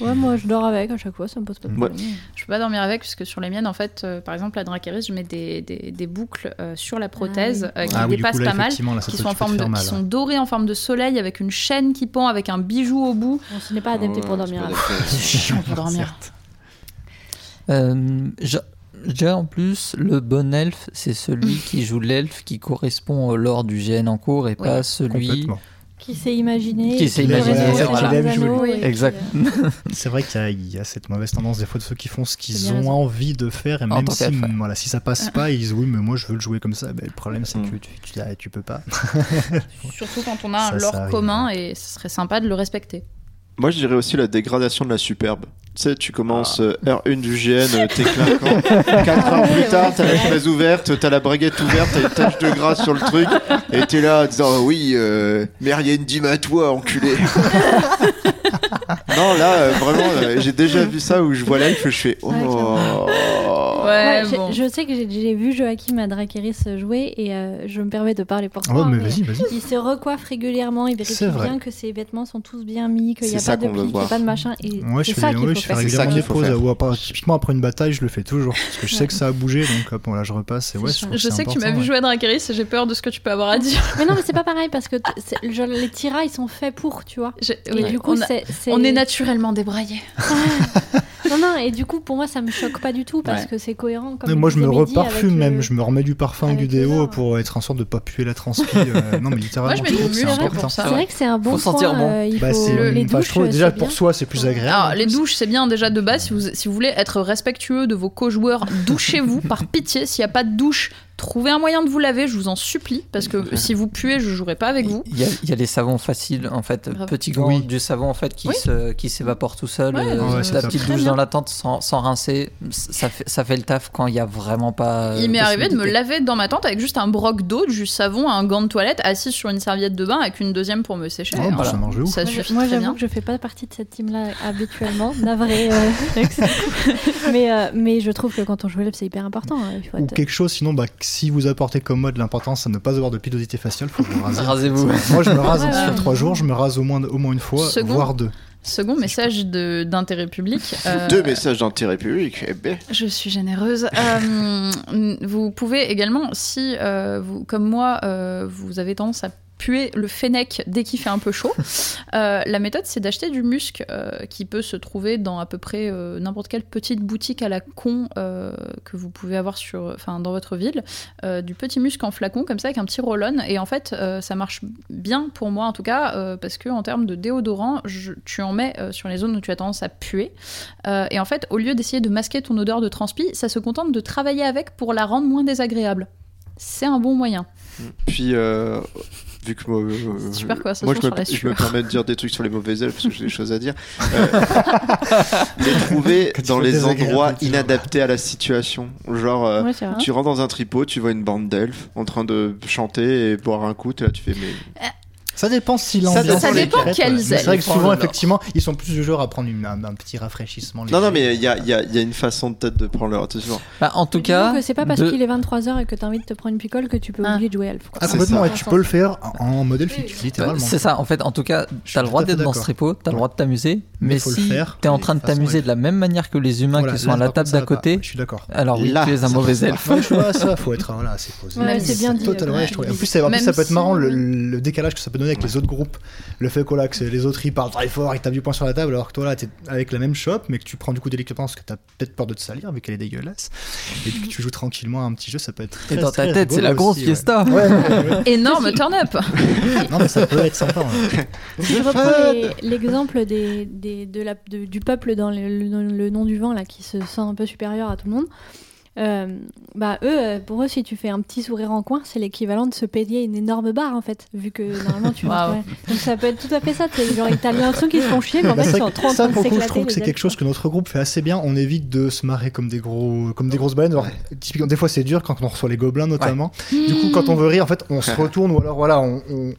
Ouais, moi je dors avec à chaque fois, ça me pose pas de Ouais. problème. Je peux pas dormir avec parce que sur les miennes, en fait, euh, par exemple, la Dracarys, je mets des, des, des boucles euh, sur la prothèse euh, qui Ah oui, dépassent coup, là, pas mal, là, qui sont, en forme de, mal, qui sont dorées en forme de soleil avec une chaîne qui pend avec un bijou au bout. Bon, ce n'est pas adapté pour Ouais, dormir avec. C'est chiant pour dormir. Je- dirais en plus, le bon elfe, c'est celui [LAUGHS] qui joue l'elfe qui correspond au lore du GN en cours et pas celui. Qui s'est imaginé. Qui s'est imaginé, voilà. puis, Exact. [LAUGHS] C'est vrai qu'il y, a- il y a cette mauvaise tendance des fois de ceux qui font ce qu'ils C'est ont raison. envie de faire et En même si, ouais. voilà, si ça passe pas, ils disent oui mais moi je veux le jouer comme ça. Ben, le problème c'est Mm. que tu, tu, tu, tu peux pas. [LAUGHS] Surtout quand on a Ça, un lore commun et ce serait sympa de le respecter. Moi, je dirais aussi la dégradation de la superbe. Tu sais, tu commences euh, heure 1 du GN, euh, t'es clinquant. [LAUGHS] 4 heures plus tard, t'as la chemise ouverte, t'as la braguette ouverte, t'as une tache de gras sur le truc, et t'es là en disant Oui, euh, Mérienne, dis-moi à toi, enculé. [LAUGHS] [LAUGHS] non, là, euh, vraiment, euh, j'ai déjà vu ça où je vois l'elfe, je fais Oh. Ouais, Ouais, j'ai- bon. Je sais que j'ai- j'ai vu Joachim à Drakeris jouer et euh, je me permets de parler pour Ah toi. ouais, mais mais vas-y, vas-y. Il se recoiffe régulièrement, il vérifie C'est vrai. bien que ses vêtements sont tous bien mis, qu'il n'y a C'est ça pas de qu'on veut plis, qu'il n'y voir. a pas de machin. Et Ouais, je c'est fais, ça qu'il ouais, faut je fais faire. C'est ça régulièrement qu'il des faut pauses. faire. à- ou à- typiquement après une bataille, je le fais toujours parce que je sais que ça a bougé donc hop, bon, là je repasse et ouais, C'est je trouve Je sais que tu m'as important, vu ouais. jouer à Dracarys et j'ai peur de ce que tu peux avoir à dire. Mais non, mais c'est pas pareil parce que t- c'est- genre, les tiras ils sont faits pour, tu vois. J'ai- Et oui, du coup, on, a- on est naturellement débraillés. [LAUGHS] Non, non, et du coup, pour moi, ça me choque pas du tout parce Ouais. que c'est cohérent. Comme moi je me reparfume le- même, je me remets du parfum avec du déo pour être en sorte de pas puer la transpi. euh, non mais littéralement, Moi, je trouve que c'est important. C'est vrai que c'est un bon Faut sentir point, bon. euh, il Bah, faut- c'est- les enfin, douches, je trouve euh, déjà pour soi c'est plus agréable. Alors, les douches, c'est bien déjà de base. Si vous, si vous voulez être respectueux de vos co-joueurs, douchez-vous par pitié. S'il n'y a pas de douche, trouvez un moyen de vous laver, je vous en supplie. Parce que si vous puez, je jouerai pas avec vous. Il y, a, il y a les savons faciles, en fait, Grave. petit gant, Oui. du savon en fait qui Oui. se qui s'évapore tout seul. Ouais, euh, ouais, la petite douche bien. dans la tente sans, sans rincer, ça fait ça fait le taf quand il y a vraiment pas. Il m'est euh, arrivé de me laver dans ma tente avec juste un broc d'eau, du savon, un gant de toilette, assis sur une serviette de bain avec une deuxième pour me sécher. Oh, bah, Voilà. ça ouf. Ça Moi, suffit j'avoue bien. que je fais pas partie de cette team-là habituellement, navré. euh, [LAUGHS] mais, euh, mais je trouve que quand on joue c'est hyper important. hein, il faut Ou être- quelque chose, sinon, bah, si vous apportez comme moi de l'importance à ne pas avoir de pilosité faciale, faut vous raser. Rasez-vous. [LAUGHS] Moi, je me rase sur trois jours, je me rase au moins, au moins une fois, Second. voire deux. Second message de- d'intérêt public. [LAUGHS] euh, Deux messages d'intérêt public. Eh ben. Je suis généreuse. Euh, [LAUGHS] vous pouvez également, si euh, vous, comme moi, euh, vous avez tendance à puer le fennec dès qu'il fait un peu chaud, [LAUGHS] euh, la méthode c'est d'acheter du musc euh, qui peut se trouver dans à peu près euh, n'importe quelle petite boutique à la con euh, que vous pouvez avoir sur, enfin, dans votre ville, euh, du petit musc en flacon comme ça avec un petit roll-on et en fait euh, ça marche bien pour moi en tout cas euh, parce que en termes de déodorant, je- tu en mets euh, sur les zones où tu as tendance à puer euh, et en fait, au lieu d'essayer de masquer ton odeur de transpi, ça se contente de travailler avec pour la rendre moins désagréable. C'est un bon moyen. Puis, euh, vu que moi, euh, Super conversation moi je, sur me, la je me sueur. permets de dire des trucs sur les mauvais elfes parce que j'ai des choses à dire. Euh, [LAUGHS] les trouver dans les endroits inadaptés à la situation. Genre, euh, Ouais, tu rentres dans un tripot, tu vois une bande d'elfes en train de chanter et boire un coup, et là tu fais mais Ça dépend si Ça- l'ambiance. ça est dépend ouais. Mais C'est vrai que souvent, effectivement, ils sont plus du genre à prendre une- un, un petit rafraîchissement. Non, non, mais il y a, il y a- il y a une façon peut-être de prendre leur attention. Bah, en tout cas, c'est pas parce de- qu'il est 23h et que t'as envie de te prendre une picole que tu peux Ah. oublier de jouer elfe. quoi. Ah, complètement, ça. et tu peux le faire en, en mode elfique, Oui. littéralement. c'est ça, en fait, en tout cas, t'as le droit d'être dans ce tripot, t'as le droit de t'amuser, Mais si faire t'es en train de t'amuser de la même manière que les humains qui sont à la table ça d'à côté, Je suis d'accord. alors oui, tu es un ça mauvais elfe. Ça, [LAUGHS] faut être voilà, c'est Même c'est bien dit. Totalement, je trouve. En plus, ça peut être marrant le, le décalage que ça peut donner avec les autres groupes. Le fait que, là, que les autres ils parlent très fort, ils tapent du poing sur la table, alors que toi là t'es avec la même shop, mais que tu prends du coup des lectures parce que t'as peut-être peur de te salir vu qu'elle est dégueulasse, et que tu joues tranquillement à un petit jeu, ça peut être très Et dans ta tête, c'est la grosse fiesta. Ouais, ouais, ouais. Énorme turn-up non mais ça peut être sympa. hein. Si je reprends l'exemple des, des- de la, de- du peuple dans le, le- le nom du vent là, qui se sent un peu supérieur à tout le monde, euh, bah eux, euh, pour eux, si tu fais un petit sourire en coin, c'est l'équivalent de se payer une énorme barre en fait, vu que normalement tu. [LAUGHS] Ouais. Donc ça peut être tout à fait ça. t'es- Genre, t'as l'impression qu'ils se font chier, mais en Bah, fait ils sont trop en ça, train de pour le coup, je trouve que c'est quelque chose que notre groupe fait assez bien. On évite de se marrer comme des gros, comme des grosses baleines. Alors, typiquement, des fois, c'est dur quand on reçoit les gobelins, notamment. Du coup, quand on veut rire, en fait, on se [LAUGHS] retourne ou alors, voilà, on, on,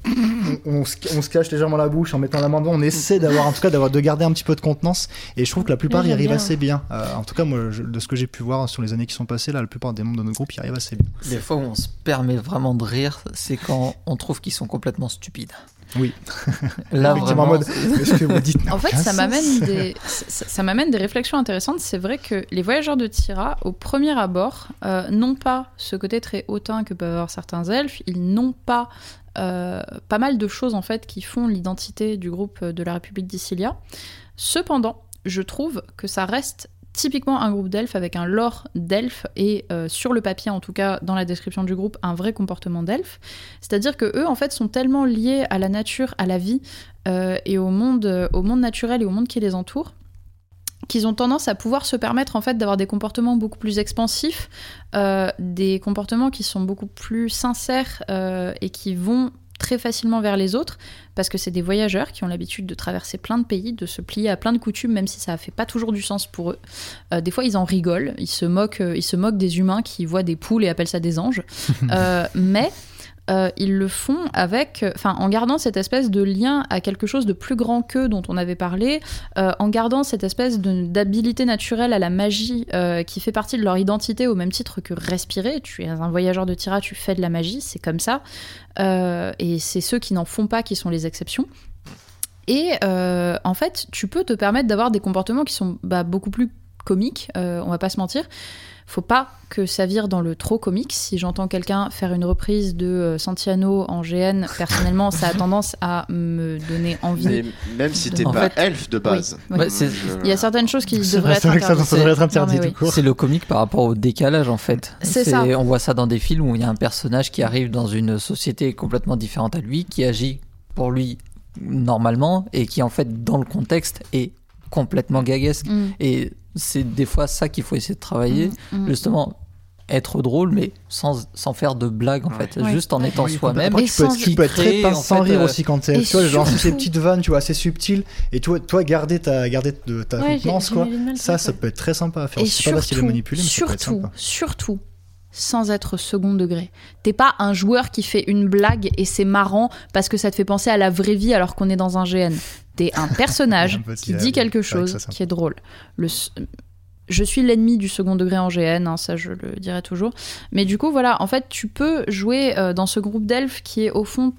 on- on se, on se cache légèrement la bouche en mettant la main devant. On essaie d'avoir, en tout cas, d'avoir, de garder un petit peu de contenance. Et je trouve que la plupart Ouais, y arrivent bien. assez bien. Euh, en tout cas, moi, je- de ce que j'ai pu voir sur les années qui sont passées, là, la plupart des membres de notre groupe y arrivent assez bien. Les fois où on se permet vraiment de rire, c'est quand on trouve qu'ils sont complètement stupides. Oui. [LAUGHS] Là, Effectivement, en vraiment, mode, que vous dites En fait, ça m'amène des, ça, ça m'amène des réflexions intéressantes. C'est vrai que les voyageurs de Tira, au premier abord, euh, n'ont pas ce côté très hautain que peuvent avoir certains elfes. Ils n'ont pas euh, pas mal de choses en fait qui font l'identité du groupe de la République d'Issilia. Cependant, je trouve que ça reste typiquement un groupe d'elfes avec un lore d'elfes et euh, sur le papier en tout cas dans la description du groupe un vrai comportement d'elfes. C'est-à-dire que eux en fait sont tellement liés à la nature, à la vie euh, et au monde, euh, au monde naturel et au monde qui les entoure qu'ils ont tendance à pouvoir se permettre en fait d'avoir des comportements beaucoup plus expansifs, des comportements qui sont beaucoup plus sincères et qui vont très facilement vers les autres parce que c'est des voyageurs qui ont l'habitude de traverser plein de pays, de se plier à plein de coutumes même si ça fait pas toujours du sens pour eux. Euh, des fois ils en rigolent, ils se moquent, euh, ils se moquent des humains qui voient des poules et appellent ça des anges. [LAUGHS] Euh, mais euh, ils le font avec, enfin, en gardant cette espèce de lien à quelque chose de plus grand qu'eux dont on avait parlé, euh, en gardant cette espèce d'habilité naturelle à la magie euh, qui fait partie de leur identité au même titre que respirer. Tu es un voyageur de Tira, tu fais de la magie, c'est comme ça. Euh, et c'est ceux qui n'en font pas qui sont les exceptions. Et euh, en fait, tu peux te permettre d'avoir des comportements qui sont bah, beaucoup plus comiques, euh, on va pas se mentir. Faut pas que ça vire dans le trop comique. Si j'entends quelqu'un faire une reprise de euh, Santiano en GN, [LAUGHS] personnellement, ça a tendance à me donner envie. Mais même si t'es En pas fait- elfe de base. oui. Ouais, c'est- je- Il y a certaines choses qui devraient vrai, être ça, ça devrait interdit oui. C'est le comique par rapport au décalage en fait. C'est ça. On voit ça dans des films où il y a un personnage qui arrive dans une société complètement différente à lui, qui agit pour lui normalement et qui en fait dans le contexte est complètement gaguesque. Mm, Et c'est des fois ça qu'il faut essayer de travailler, mm, mm. justement être drôle mais sans, sans faire de blagues en Ouais. fait, Ouais. juste en étant Oui, soi-même. tu peux tu peux être très pince sans en fait, rire euh, aussi quand Tu vois, genre, surtout- ces petites vannes, tu vois, assez subtiles. Et toi, toi garder ta, garder de ta contenance, quoi. Ça, ça peut être très sympa à faire. Et C'est pas facile à surtout, manipuler, mais ça peut être surtout, sympa. surtout, sans être second degré. T'es pas un joueur qui fait une blague et c'est marrant parce que ça te fait penser à la vraie vie alors qu'on est dans un GN. T'es un [LAUGHS] personnage Un qui dit quelque chose ça, qui est drôle. Le je suis l'ennemi du second degré en GN, hein, ça je le dirai toujours. Mais du coup, voilà, en fait, tu peux jouer euh, dans ce groupe d'elfes qui est au fond,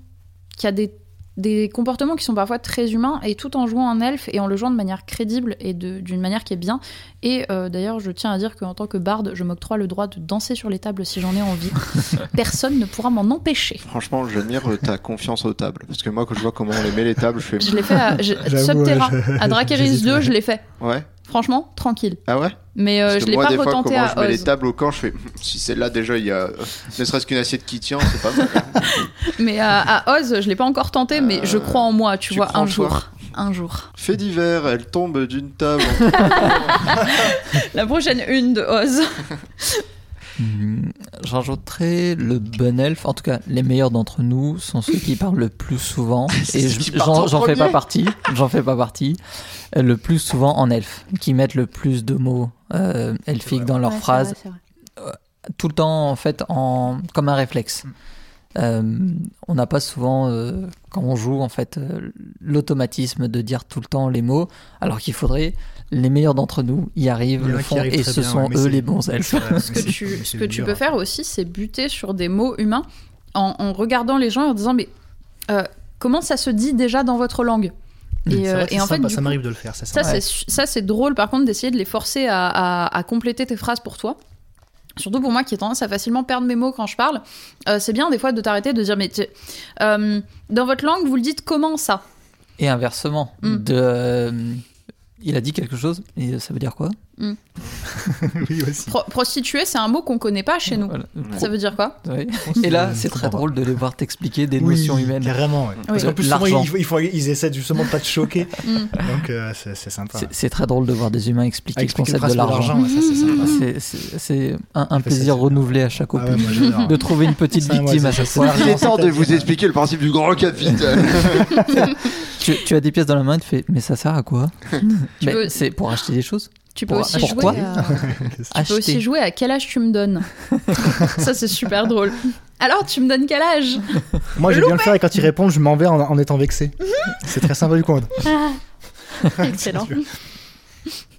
qui a des, des comportements qui sont parfois très humains, et tout en jouant un elfe et en le jouant de manière crédible et d'une manière qui est bien. Et euh, d'ailleurs, je tiens à dire qu'en tant que barde, je m'octroie le droit de danser sur les tables si j'en ai envie. [LAUGHS] Personne ne pourra m'en empêcher. Franchement, j'admire ta confiance aux tables. Parce que moi, quand je vois comment on les met les tables, je fais. Je l'ai fait à je- Subterra, ouais, je- à Dracarys [LAUGHS] j'hésite, 2, ouais. je l'ai fait. Ouais. Franchement, tranquille. Ah ouais Mais euh, je l'ai pas des fois, retenté comment à je mets les tables au camp, je fais. [LAUGHS] Si celle-là, déjà, il y a euh, ne serait-ce qu'une assiette qui tient, c'est pas mal. [LAUGHS] Mais à, à Oz, je l'ai pas encore tenté, mais je Euh, crois en moi, tu, tu vois, un toi jour. Un jour. Fait divers, elle tombe d'une table. [LAUGHS] La prochaine une de Oz. Hmm, J'ajouterais le bon elfe, en tout cas les meilleurs d'entre nous sont ceux qui parlent le plus souvent, [LAUGHS] et j'en en j'en fais pas partie, j'en fais pas partie, euh, le plus souvent en elfe, qui mettent le plus de mots euh, elfiques dans leurs Ouais, phrases, vrai. tout le temps en fait en, comme un réflexe. Euh, on n'a pas souvent, euh, quand on joue, en fait, euh, l'automatisme de dire tout le temps les mots, alors qu'il faudrait, les meilleurs d'entre nous y arrivent, le font, et ce bien, sont eux les bons elfes. Ce que tu, ce que tu peux faire aussi, c'est buter sur des mots humains en, en regardant les gens et en disant mais euh, comment ça se dit déjà dans votre langue? Et, vrai euh, et en fait, sympa, ça m'arrive de le faire. ça ça c'est drôle par contre d'essayer de les forcer à, à- à compléter tes phrases pour toi. surtout pour moi qui ai tendance à facilement perdre mes mots quand je parle, euh, c'est bien des fois de t'arrêter de dire mais euh, dans votre langue vous le dites comment ça? Et inversement, Mm. de, euh, il a dit quelque chose, et ça veut dire quoi? [LAUGHS] oui, aussi. Pro- Prostituée c'est un mot qu'on connaît pas chez nous. Voilà. Ça veut dire quoi? Et là, c'est très drôle de les voir t'expliquer des Oui, notions humaines. Carrément, ouais. Parce qu'en plus, souvent, il faut, ils essaient justement de pas te choquer. [LAUGHS] Mm. Donc, euh, c'est sympa. C'est- très drôle de voir des humains expliquer, expliquer le concept de l'argent. ouais, ça, c'est un, plaisir renouvelé à chaque Ah ouais, opus. de trouver une petite victime à chaque fois. Il est temps de vous expliquer le principe du grand capital. [LAUGHS] Tu, tu as des pièces dans la main, tu fais, mais ça sert à quoi? C'est pour acheter des choses? Tu peux Pour- aussi pourquoi jouer à... [LAUGHS] Tu peux aussi jouer à quel âge tu me donnes. [LAUGHS] ça, c'est super drôle. Alors, tu me donnes quel âge Moi, j'aime bien le faire et quand ils répondent, je m'en vais en, en étant vexé. c'est très sympa du coin. Excellent.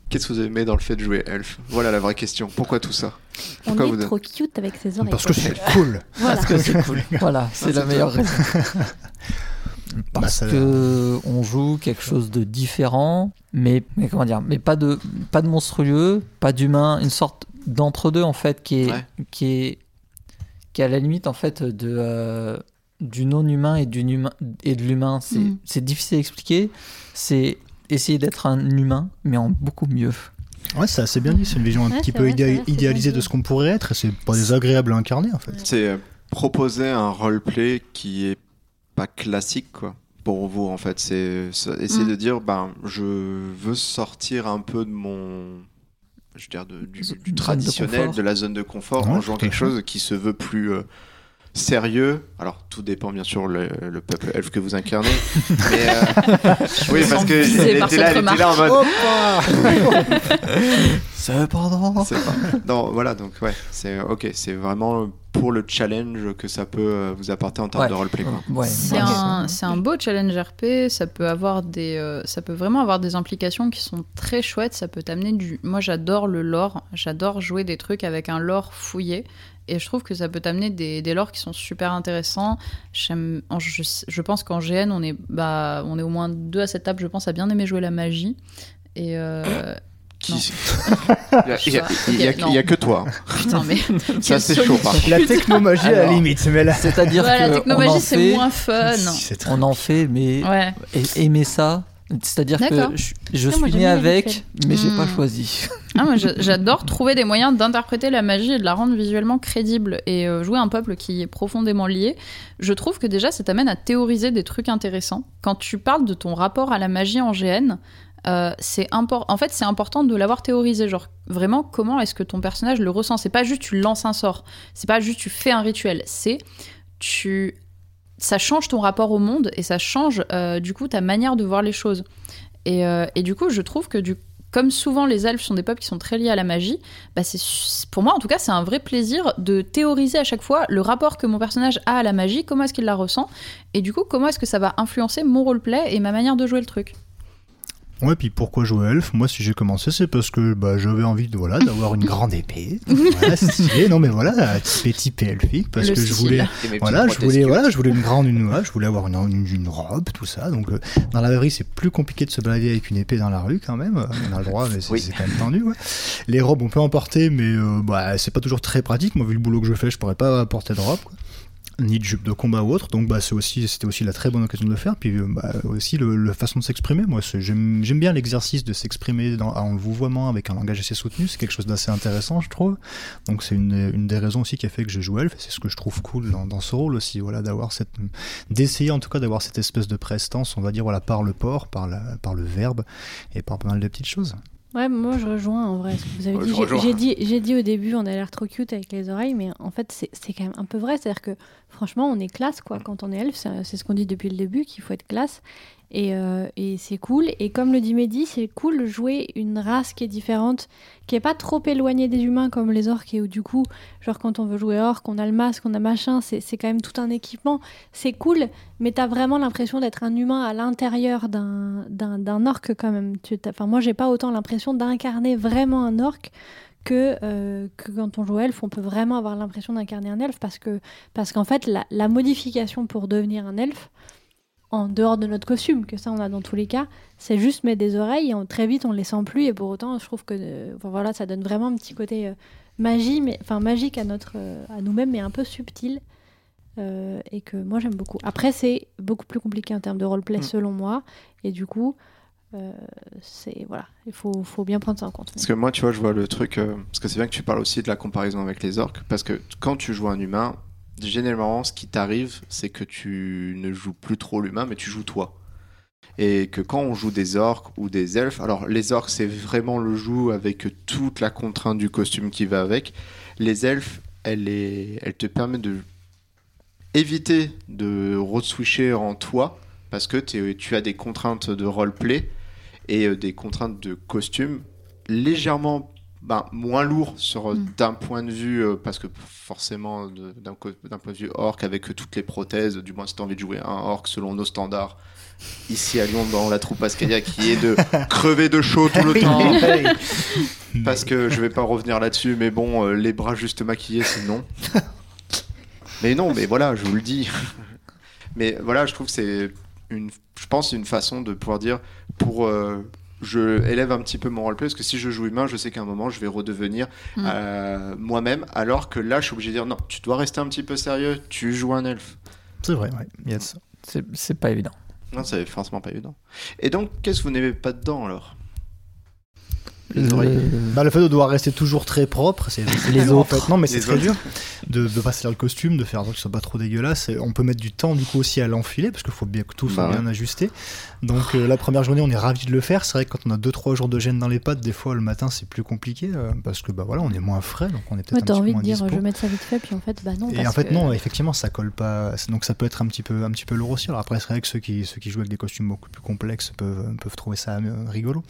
Qu'est-ce que vous aimez dans le fait de jouer elfe? Voilà la vraie question. Pourquoi tout ça? On Pourquoi vous est trop cute avec ses oreilles. Parce que c'est cool. Voilà. Parce que c'est cool. [LAUGHS] Voilà, c'est la meilleure raison. Bah, Parce ça- que on joue quelque chose de différent, mais, mais comment dire, mais pas de pas de monstrueux, pas d'humain, une sorte d'entre deux en fait qui est Ouais. qui est qui est à la limite en fait de euh, du non humain et du humain et de l'humain. C'est Mm. c'est difficile à expliquer. C'est essayer d'être un humain, mais en beaucoup mieux. Ouais, c'est assez bien dit. C'est une vision un Ouais, petit peu vrai, vrai, idéalisée de ce qu'on pourrait être et c'est pas désagréable à incarner en fait. C'est euh, proposer un roleplay qui est pas classique quoi. Pour vous en fait, c'est essayer Mm. de dire ben je veux sortir un peu de mon je veux dire de- du, traditionnel, de la zone de confort Ouais, en jouant quelque chose qui se veut plus euh, sérieux. Alors tout dépend bien sûr le, le peuple elfe que vous incarnez. [LAUGHS] mais, euh, [LAUGHS] oui parce que elle était là, elle était là en mode [LAUGHS] Cependant. Pas- Non, voilà, donc ouais, c'est ok, c'est vraiment pour le challenge que ça peut euh, vous apporter en termes Ouais. de roleplay. Quoi. Ouais. C'est Ouais. un, beau challenge RP. Ça peut avoir des, euh, ça peut vraiment avoir des implications qui sont très chouettes. Ça peut t'amener du. Moi, j'adore le lore. J'adore jouer des trucs avec un lore fouillé. Et je trouve que ça peut t'amener des, des lores qui sont super intéressants. Je pense qu'en GN, on est, bah, on est au moins deux à cette table, je pense, à bien aimer jouer la magie. Et euh, Qui-. Il y a, que toi. putain, mais [LAUGHS] Ça, c'est chaud, par. La technomagie à la Alors. limite, mais là. C'est-à-dire Ouais, la que en technomagie, c'est fait, moins fun. Très- on en fait, mais Ouais. aimer ça. C'est-à-dire que je, je suis né avec, mais j'ai pas Hmm. choisi. Ah, [LAUGHS] j'adore trouver des moyens d'interpréter la magie et de la rendre visuellement crédible. Et euh, jouer un peuple qui est profondément lié, je trouve que déjà, ça t'amène à théoriser des trucs intéressants. Quand tu parles de ton rapport à la magie en GN, euh, c'est en fait, c'est important de l'avoir théorisé. Genre, vraiment, comment est-ce que ton personnage le ressent? C'est pas juste tu lances un sort, c'est pas juste tu fais un rituel, c'est tu. Ça change ton rapport au monde et ça change euh, du coup ta manière de voir les choses. Et, euh, et du coup, je trouve que du comme souvent les elfes sont des peuples qui sont très liés à la magie, bah pour moi en tout cas c'est un vrai plaisir de théoriser à chaque fois le rapport que mon personnage a à la magie, comment est-ce qu'il la ressent, et du coup comment est-ce que ça va influencer mon roleplay et ma manière de jouer le truc. Ouais, puis pourquoi jouer elfe Moi, si j'ai commencé, c'est parce que bah, j'avais envie de voilà d'avoir une grande épée. [LAUGHS] voilà, stylé. Non, mais voilà, typé typé elfique, parce Le que je voulais. Voilà, je voulais, voilà, je voulais une grande, une, ouais, je voulais avoir une, une, une robe, tout ça. Donc, euh, dans la vraie vie, c'est plus compliqué de se balader avec une épée dans la rue quand même. On a le droit, mais c'est Oui. c'est quand même tendu. Ouais. Les robes, on peut en porter, mais euh, bah, c'est pas toujours très pratique. Moi, vu le boulot que je fais, je pourrais pas porter de robe. Quoi. Ni de jupe de combat ou autre, donc bah, c'est aussi, c'était aussi la très bonne occasion de le faire. Puis euh, bah, aussi le, la façon de s'exprimer. Moi, j'aime bien l'exercice de s'exprimer en vouvoiement avec un langage assez soutenu. C'est quelque chose d'assez intéressant, je trouve. Donc c'est une, des raisons aussi qui a fait que j'ai joué elfe. et C'est ce que je trouve cool dans, dans ce rôle aussi, voilà, d'avoir cette, d'essayer en tout cas d'avoir cette espèce de prestance, on va dire voilà, par le port, par, la, par le verbe et par pas mal de petites choses. Ouais, moi je rejoins en vrai ce que vous avez dit. J'ai- dit, j'ai dit au début, on a l'air trop cute avec les oreilles, mais en fait c'est c'est quand même un peu vrai. C'est-à-dire que franchement, on est classe quoi. Quand on est elfe, c'est c'est ce qu'on dit depuis le début, qu'il faut être classe. Et, euh, et c'est cool. Et comme le dit Mehdi, c'est cool de jouer une race qui est différente, qui est pas trop éloignée des humains comme les orques. Et où du coup, genre quand on veut jouer orque, on a le masque, on a machin, c'est quand même tout un équipement. C'est cool, mais t'as vraiment l'impression d'être un humain à l'intérieur d'un orque quand même. Tu Enfin, moi, j'ai pas autant l'impression d'incarner vraiment un orque que, euh, que quand on joue elfe, on peut vraiment avoir l'impression d'incarner un elfe parce qu'en fait, la, la modification pour devenir un elfe, en dehors de notre costume, que ça on a dans tous les cas, c'est juste mettre des oreilles et on- très vite on les sent plus et pour autant je trouve que euh, enfin, voilà ça donne vraiment un petit côté euh, magie, mais enfin magique à notre, euh, à nous-mêmes, mais un peu subtil. euh, et que moi j'aime beaucoup. Après, c'est beaucoup plus compliqué en termes de roleplay Mm. selon moi, et du coup, euh, c'est voilà, il faut, faut bien prendre ça en compte. Parce que moi, tu vois, je vois le truc. euh, parce que c'est bien que tu parles aussi de la comparaison avec les orques. Parce que quand tu joues un humain, généralement, ce qui t'arrive, c'est que tu ne joues plus trop l'humain, mais tu joues toi. Et que quand on joue des orques ou des elfes, alors les orques, c'est vraiment le joue avec toute la contrainte du costume qui va avec. Les elfes, elles te permettent de éviter de re-switcher en toi parce que tu as des contraintes de roleplay et euh, des contraintes de costume légèrement ben, moins lourd sur euh, Mm. d'un point de vue euh, parce que forcément d'un point de vue orc avec euh, toutes les prothèses du moins si tu as envie de jouer un orc selon nos standards ici à Lyon dans la troupe Ascadia qui est de [LAUGHS] crever de chaud tout le temps. Parce que je vais pas revenir là-dessus mais bon euh, les bras juste maquillés sinon mais non mais voilà je vous le dis. Mais voilà je trouve que c'est une je pense une façon de pouvoir dire pour euh, je élève un petit peu mon roleplay parce que si je joue humain, je sais qu'à un moment je vais redevenir Mm. euh, moi-même, alors que là je suis obligé de dire non, tu dois rester un petit peu sérieux, tu joues un elfe. C'est vrai, ouais. Il y a de ça. C'est c'est pas évident. Non, c'est forcément pas évident. Et donc, qu'est-ce que vous n'aimez pas dedans alors? Les Euh, oreilles. Bah, le fait de devoir rester toujours très propre, c'est Les [LAUGHS] en autres. fait. Non, mais c'est très dur de, de passer dans le costume, de faire en sorte que ce soit pas trop dégueulasse. Et on peut mettre du temps du coup aussi à l'enfiler parce qu'il faut bien que tout soit Bah ouais. bien ajusté. Donc euh, la première journée, on est ravi de le faire. C'est vrai que quand on a 2-3 jours de gêne dans les pattes, des fois le matin c'est plus compliqué euh, parce que bah voilà, on est moins frais, donc on est peut-être Ouais, un t'as petit peu envie de moins dire dispo. je vais mettre ça vite fait, puis en fait, bah non. Et parce en fait que- non, effectivement, ça colle pas. Donc ça peut être un petit peu, un petit peu lourd aussi. Alors après, c'est vrai que ceux qui, ceux qui jouent avec des costumes beaucoup plus complexes peuvent, peuvent trouver ça euh, rigolo.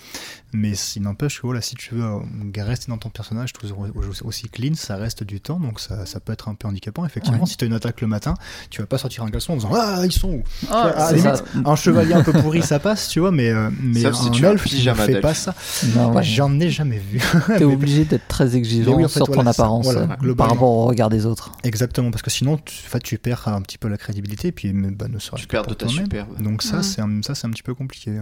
Mais il n'empêche voilà, si tu veux euh, rester dans ton personnage tout aussi clean, ça reste du temps, donc ça, ça peut être un peu handicapant. Effectivement, Ouais. si tu as une attaque le matin, tu vas pas sortir un caleçon en disant ah ils sont où? Oh, limite, un chevalier un peu pourri ça passe, tu vois, mais euh, mais Sauf si un tu un elfe tu ne d'elfe. pas ça. Ouais. J'en ai jamais vu. [LAUGHS] T'es obligé d'être très exigeant Mais oui, en fait, sur ton voilà, apparence voilà, euh, par rapport au regard des autres. Exactement, parce que sinon, tu, fait, tu perds un petit peu la crédibilité, puis bah, ne serait-ce Tu que perds pour de ta superbe. Donc ça, Mm. c'est un, ça, c'est un petit peu compliqué.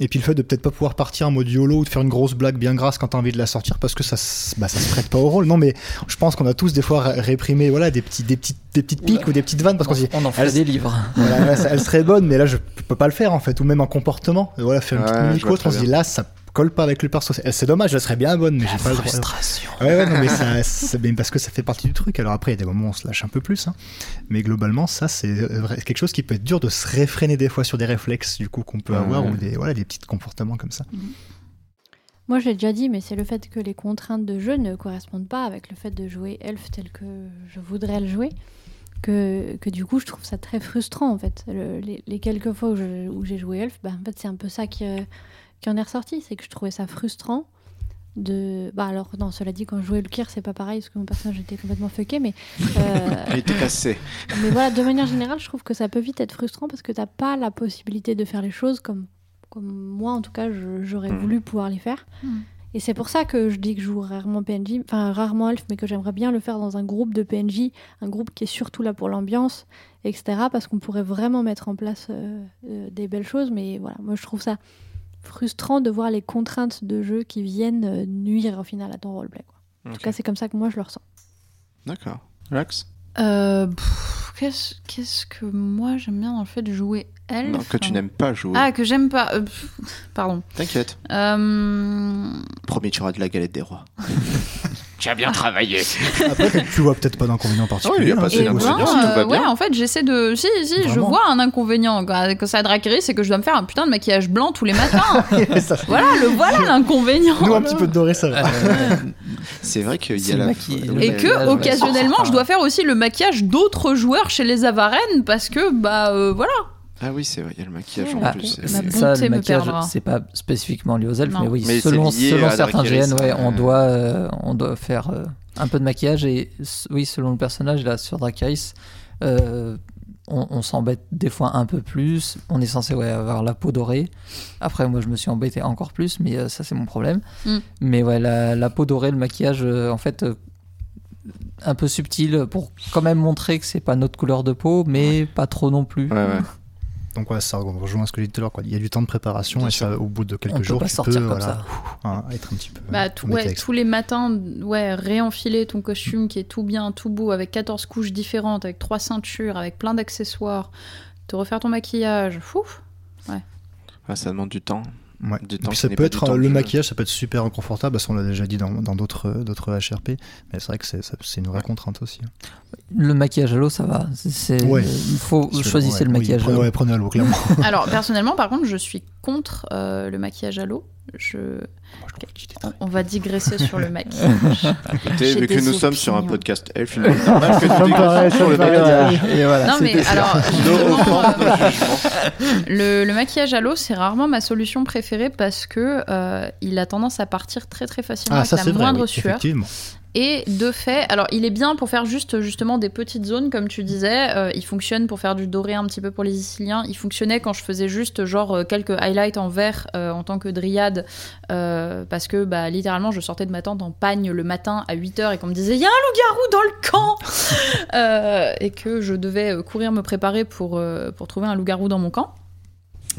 Et puis le fait de peut-être pas pouvoir partir en mode YOLO ou de faire une grosse blague bien grasse quand t'as envie de la sortir parce que ça, s- bah, ça se prête pas au rôle. Non, mais je pense qu'on a tous des fois ré- réprimé voilà, des, petits, des, petites, des petites piques Oula. ou des petites vannes parce qu'on se dit On en fait elle- des livres. voilà, elle serait bonne, mais là je peux pas le faire en fait. Ou même en comportement. Et voilà, faire une Ouais, petite vois autre, on se dit là ça colle pas avec le perso. C'est c'est dommage, elle serait bien bonne, mais j'ai pas le droit. Frustration. Ouais, ouais, non, mais [LAUGHS] ça, c'est bien parce que ça fait partie du truc. Alors après, il y a des moments où on se lâche un peu plus, hein. mais globalement, ça, c'est euh, quelque chose qui peut être dur de se réfréner des fois sur des réflexes du coup qu'on peut Ouais. avoir ou des voilà des petits comportements comme ça. Moi, je l'ai déjà dit, mais c'est le fait que les contraintes de jeu ne correspondent pas avec le fait de jouer elfe tel que je voudrais le jouer. Que, que du coup, je trouve ça très frustrant en fait. Le- les, les quelques fois où je- où j'ai joué elfe, bah, en fait, c'est un peu ça qui, euh, qui en est ressorti. C'est que je trouvais ça frustrant. De... Bah alors, non, cela dit, quand je jouais le Kir, c'est pas pareil parce que mon personnage était complètement fucké, mais. euh, [LAUGHS] Il était cassé. mais voilà, de manière générale, je trouve que ça peut vite être frustrant parce que t'as pas la possibilité de faire les choses comme, comme moi, en tout cas, j'aurais Mhm. voulu pouvoir les faire. Mhm. Et c'est pour ça que je dis que je joue rarement PNJ, enfin rarement Elf, mais que j'aimerais bien le faire dans un groupe de PNJ, un groupe qui est surtout là pour l'ambiance, etc. Parce qu'on pourrait vraiment mettre en place euh, euh, des belles choses. Mais voilà, moi je trouve ça frustrant de voir les contraintes de jeu qui viennent euh, nuire au final à ton roleplay. quoi. En tout cas, c'est comme ça que moi je le ressens. D'accord. Relax. Euh, Qu'est-ce qu'est-ce que moi j'aime bien dans le fait de jouer elfe Non, que tu n'aimes pas jouer. Ah, que j'aime pas. euh, pff, pardon. T'inquiète. Euh, Promis, tu auras de la galette des rois. [LAUGHS] tu as bien travaillé. [LAUGHS] Après, tu vois peut-être pas d'inconvénient particulier. y a pas hein, ben, si euh, ouais, en fait, j'essaie de. Si, si, je vois un inconvénient. Quand quand ça a c'est que je dois me faire un putain de maquillage blanc tous les matins. [LAUGHS] Ça- voilà, le voilà [LAUGHS] l'inconvénient. Nous, un petit peu de doré, ça va. Euh, C'est vrai qu'il y a la. Et que, occasionnellement, je dois faire aussi le maquillage d'autres joueurs chez les Avarennes parce que, bah, euh, voilà. Ah oui, c'est vrai, il y a le maquillage en Ah, plus. ma ça, le maquillage, c'est pas spécifiquement lié aux elfes, Non. mais oui, Mais selon, selon certains GN, ouais, euh. on, doit, euh, on doit faire euh, un peu de maquillage. Et oui, selon le personnage, là, sur Dracarys, euh, on, on s'embête des fois un peu plus. On est censé ouais, avoir la peau dorée. Après, moi, je me suis embêté encore plus, mais euh, ça, c'est mon problème. Mm. Mais ouais, la, la peau dorée, le maquillage, euh, en fait. euh, un peu subtil pour quand même montrer que c'est pas notre couleur de peau, mais pas trop non plus. Ouais, ouais. Donc ouais, ça rejoint ce que j'ai dit tout à l'heure. Il y a du temps de préparation Bien et ça, au bout de quelques On peut jours, pas tu sortir peux comme voilà, ça. [LAUGHS] hein, être un petit peu. Bah, tout- ouais, tous les matins, ouais, réenfiler ton costume qui est tout bien, tout beau, avec 14 couches différentes, avec trois ceintures, avec plein d'accessoires, te refaire ton maquillage, fou. Ah, ça demande du temps. Ouais. Du Et temps puis qui ça peut être du temps le maquillage, ça peut être super inconfortable, parce qu'on l'a déjà dit dans d'autres d'autres HRP, mais c'est vrai que c'est une vraie contrainte aussi. hein. Le maquillage à l'eau, ça va. C'est- c'est- Ouais. Il faut choisir ouais, le oui, maquillage à prenez, l'eau. ouais, prenez à l'eau, clairement. [LAUGHS] Alors, personnellement, par contre, je suis contre euh, le maquillage à l'eau. Je... Moi, je très- On, on va digresser sur le maquillage. [LAUGHS] Écoutez, vu que nous sommes sur un podcast elf, il est normal que nous digressions sur le maquillage. Et voilà, Non, mais ça. alors, euh, le, le maquillage à l'eau, c'est rarement ma solution préférée parce que euh, il a tendance à partir très très facilement Ah, ça avec c'est la vrai, moindre oui, sueur. Et de fait, alors il est bien pour faire juste justement des petites zones, comme tu disais. euh, il fonctionne pour faire du doré un petit peu pour les Siciliens. Il fonctionnait quand je faisais juste genre euh, quelques highlights en vert euh, en tant que dryade, parce que bah, littéralement je sortais de ma tente en pagne le matin à 8h et qu'on me disait il y a un loup-garou dans le camp [LAUGHS] Et que je devais courir me préparer pour, pour trouver un loup-garou dans mon camp.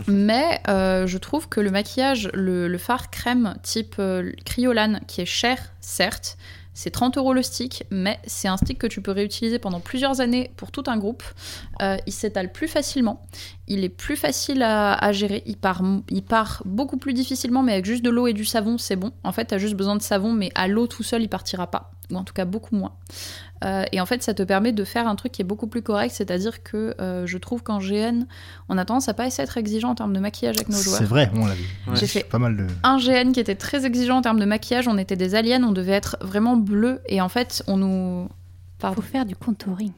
Mais je trouve que le maquillage, le, le fard crème type euh, Cryolan, qui est cher, certes, c'est 30 euros le stick, mais c'est un stick que tu peux réutiliser pendant plusieurs années pour tout un groupe. Euh, il s'étale plus facilement, il est plus facile à, gérer, il part, il part beaucoup plus difficilement, mais avec juste de l'eau et du savon, c'est bon. En fait, tu as juste besoin de savon, mais à l'eau tout seul, il partira pas, ou en tout cas beaucoup moins. Euh, et en fait, ça te permet de faire un truc qui est beaucoup plus correct, c'est-à-dire que euh, je trouve qu'en GN, on a tendance à pas essayer d'être exigeant en termes de maquillage avec nos joueurs. C'est vrai, on l'a vu. Ouais. J'ai fait Pas mal de. un GN qui était très exigeant en termes de maquillage. On était des aliens, on devait être vraiment bleu. Et en fait, on nous, Faut faire du contouring.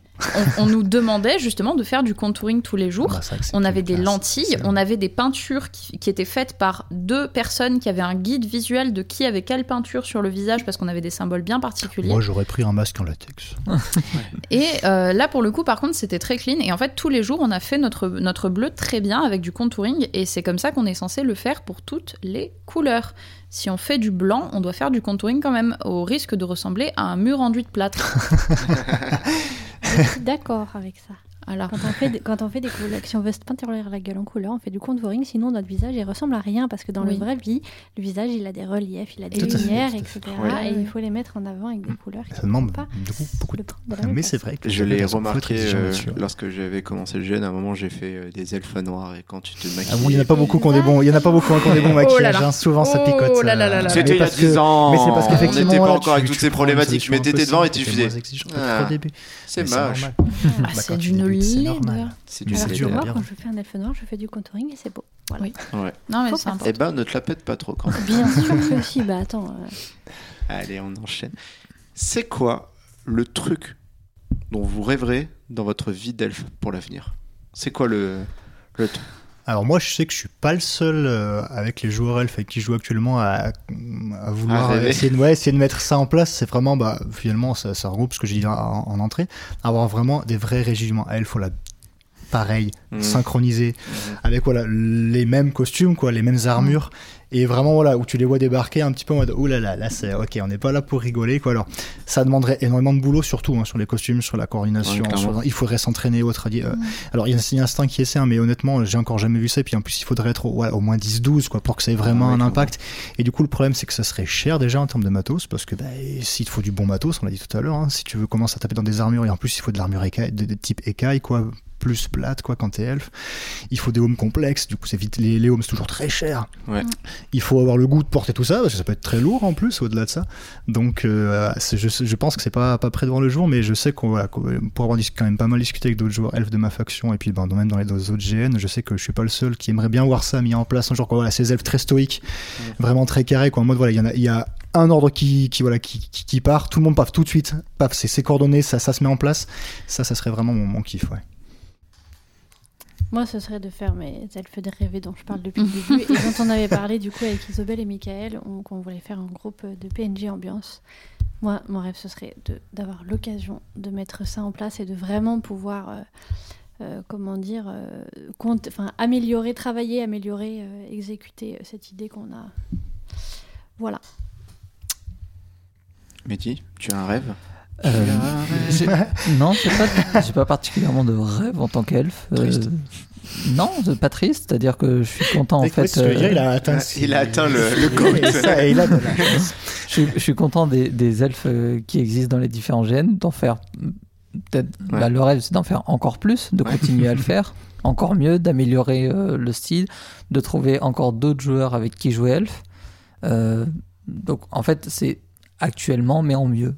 On, on nous demandait justement de faire du contouring tous les jours. Bah, que c'est On avait des classe. lentilles, on avait des peintures qui, qui étaient faites par deux personnes qui avaient un guide visuel de qui avait quelle peinture sur le visage parce qu'on avait des symboles bien particuliers. Moi, j'aurais pris un masque en latex. [LAUGHS] Et euh, là, pour le coup, par contre, c'était très clean. Et en fait, tous les jours, on a fait notre, notre bleu très bien avec du contouring. Et c'est comme ça qu'on est censé le faire pour toutes les couleurs. Si on fait du blanc, on doit faire du contouring quand même, au risque de ressembler à un mur enduit de plâtre. [LAUGHS] D'accord avec ça. Voilà. Quand on fait, des- quand on fait des couleurs, si on veut se peinturer la gueule en couleur, on fait du contouring, sinon notre visage il ressemble à rien parce que dans Oui. la vraie vie, le visage il a des reliefs, il a des Tout fait, lumières, tout à etc. Ouais. Et il faut les mettre en avant avec des couleurs. qui Ça demande sont pas du coup beaucoup de le de même Mais c'est vrai que Je l'ai remarqué euh, lorsque j'avais commencé le jeune. À un moment, j'ai fait euh, des elfes noirs et quand tu te maquilles. Ah bon, il n'y en a pas beaucoup qui ont des bons, il y en a pas beaucoup hein, qui ont des bons [LAUGHS] Oh là maquillages. là. hein. Souvent, ça Oh picote. là là là là. C'était mais il y a parce 10 que- ans. Mais c'est parce on qu'effectivement, n'était pas encore avec tu- toutes tu ces problématiques. peu t'étais devant et tu faisais. Ah. C'est moche. Ah, Bah, c'est tu d'une c'est laide. normal. C'est du Alors quand je fais un elfe noir, je fais du contouring et c'est beau. Voilà. Oui. Ouais. Non, mais c'est. Eh ben, ne te la pète pas trop quand même. Bien [LAUGHS] sûr que si, bah attends. euh, Allez, on enchaîne. C'est quoi le truc dont vous rêverez dans votre vie d'elfe pour l'avenir? C'est quoi le, le truc Alors moi, je sais que je suis pas le seul euh, avec les joueurs elfes avec qui je joue actuellement à, à vouloir rêver. essayer, de, ouais, essayer de mettre ça en place. C'est vraiment, bah, finalement, ça, ça regroupe ce que j'ai dit en, en entrée, avoir vraiment des vrais régiments elfes, voilà, pareil, Mhm. synchronisés, avec voilà les mêmes costumes, quoi, les mêmes armures. Et vraiment, voilà, où tu les vois débarquer un petit peu en mode, oh là là, là, c'est ok, on n'est pas là pour rigoler, quoi. Alors, ça demanderait énormément de boulot, surtout hein, sur les costumes, sur la coordination. Ouais, clairement. sur- il faudrait s'entraîner autre. euh, Alors, il y a a Instinct qui essaie, hein, mais honnêtement, j'ai encore jamais vu ça. Et puis, en plus, il faudrait être au, ouais, au moins 10-12, quoi, pour que ça ait vraiment ouais, un impact. Et du coup, le problème, c'est que ça serait cher déjà en termes de matos, parce que bah, s'il te faut du bon matos, on l'a dit tout à l'heure, hein, si tu veux commencer à taper dans des armures, et en plus, il faut de l'armure écaille, de, de type écaille, quoi, plus plate, quoi, quand t'es elfe. Il faut des homes complexes, du coup, c'est vite, les, les homes, c'est toujours très cher. Ouais. Il faut avoir le goût de porter tout ça, parce que ça peut être très lourd en plus, au-delà de ça. Donc, euh, je, je pense que c'est pas, pas près devant le jour, mais je sais qu'on voilà, pour avoir quand même pas mal discuté avec d'autres joueurs elfes de ma faction, et puis ben, même dans les autres GN, je sais que je suis pas le seul qui aimerait bien voir ça mis en place un jour, quoi. Voilà, ces elfes très stoïques, vraiment très carrés, quoi. En mode, voilà, il y en a, y a un ordre qui, qui, voilà, qui, qui, qui part, tout le monde paf tout de suite, paf, c'est c'est coordonné, ça, ça se met en place. Ça, ça serait vraiment mon, mon kiff, ouais. Moi, ce serait de faire mes elfes des rêvés dont je parle depuis le [LAUGHS] début et dont on avait parlé du coup avec Isobel et Michael, on, qu'on voulait faire un groupe de PNJ ambiance. Moi, mon rêve, ce serait de- d'avoir l'occasion de mettre ça en place et de vraiment pouvoir, euh, euh, comment dire, euh, compte- améliorer, travailler, améliorer, euh, exécuter euh, cette idée qu'on a. Voilà. Mehdi, tu as un rêve? Euh, [LAUGHS] non, j'ai pas, j'ai pas particulièrement de rêve en tant qu'elfe. Euh, Triste. non, c'est pas triste. C'est-à-dire que je suis content en fait. que dire, euh, il a atteint, Il a atteint le- le Ouais, goat. ça, et il a de la- je, suis, je suis content des, des elfes euh, qui existent dans les différents gènes, d'en faire peut-être. Ouais. bah, le rêve, c'est d'en faire encore plus, de Ouais. continuer à le [LAUGHS] faire, encore mieux, d'améliorer euh, le style, de trouver encore d'autres joueurs avec qui jouer elfe. Euh, donc en fait, c'est actuellement, mais en mieux.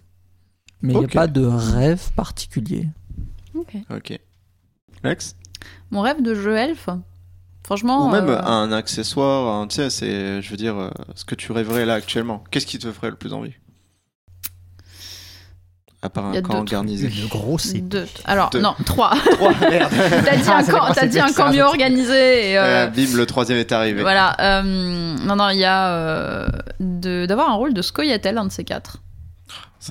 Mais il n'y a pas de rêve particulier. Ok. Ok. Lex Mon rêve de jeu elfe, franchement. Ou même euh, un accessoire, un- tu sais, c'est, je veux dire, euh, ce que tu rêverais là actuellement. Qu'est-ce qui te ferait le plus envie? À part un a camp organisé. Une grosse épée. deux- Alors, Deux. non, trois. [LAUGHS] Trois, merde T'as dit Ah, un ça camp, t'as dit un camp mieux organisé. Et, euh, Euh, Bim, le troisième est arrivé. Voilà. euh, non, non, il y a euh, de- d'avoir un rôle de Scoia'tael, un de ces quatre.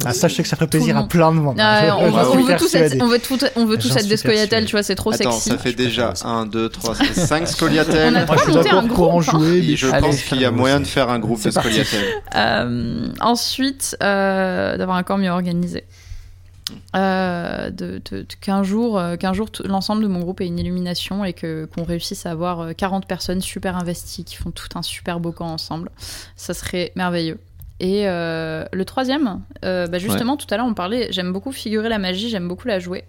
Ah, ça, je sais que ça ferait plaisir à plein de monde. Ah, Je- on, veut- on suis veut tous être, on veut tout- on veut tous J'en être des. Scoia'tael, tu vois, c'est trop Attends, sexy. ça fait déjà préfère 1, 2, 3, 5 On a scoliatels. pas Moi, je suis monter un d'accord pour en groupe, hein. jouer, mais je Allez, pense qu'il y a moyen de faire un groupe de scoliatels. Euh, ensuite, euh, d'avoir un camp mieux organisé. Euh, de, de- de- qu'un jour, euh, qu'un jour l'ensemble de mon groupe ait une illumination et que qu'on réussisse à avoir euh, 40 personnes super investies qui font tout un super beau camp ensemble. Ça serait merveilleux. Et euh, le troisième, euh, bah justement, tout à l'heure on parlait, j'aime beaucoup figurer la magie, j'aime beaucoup la jouer.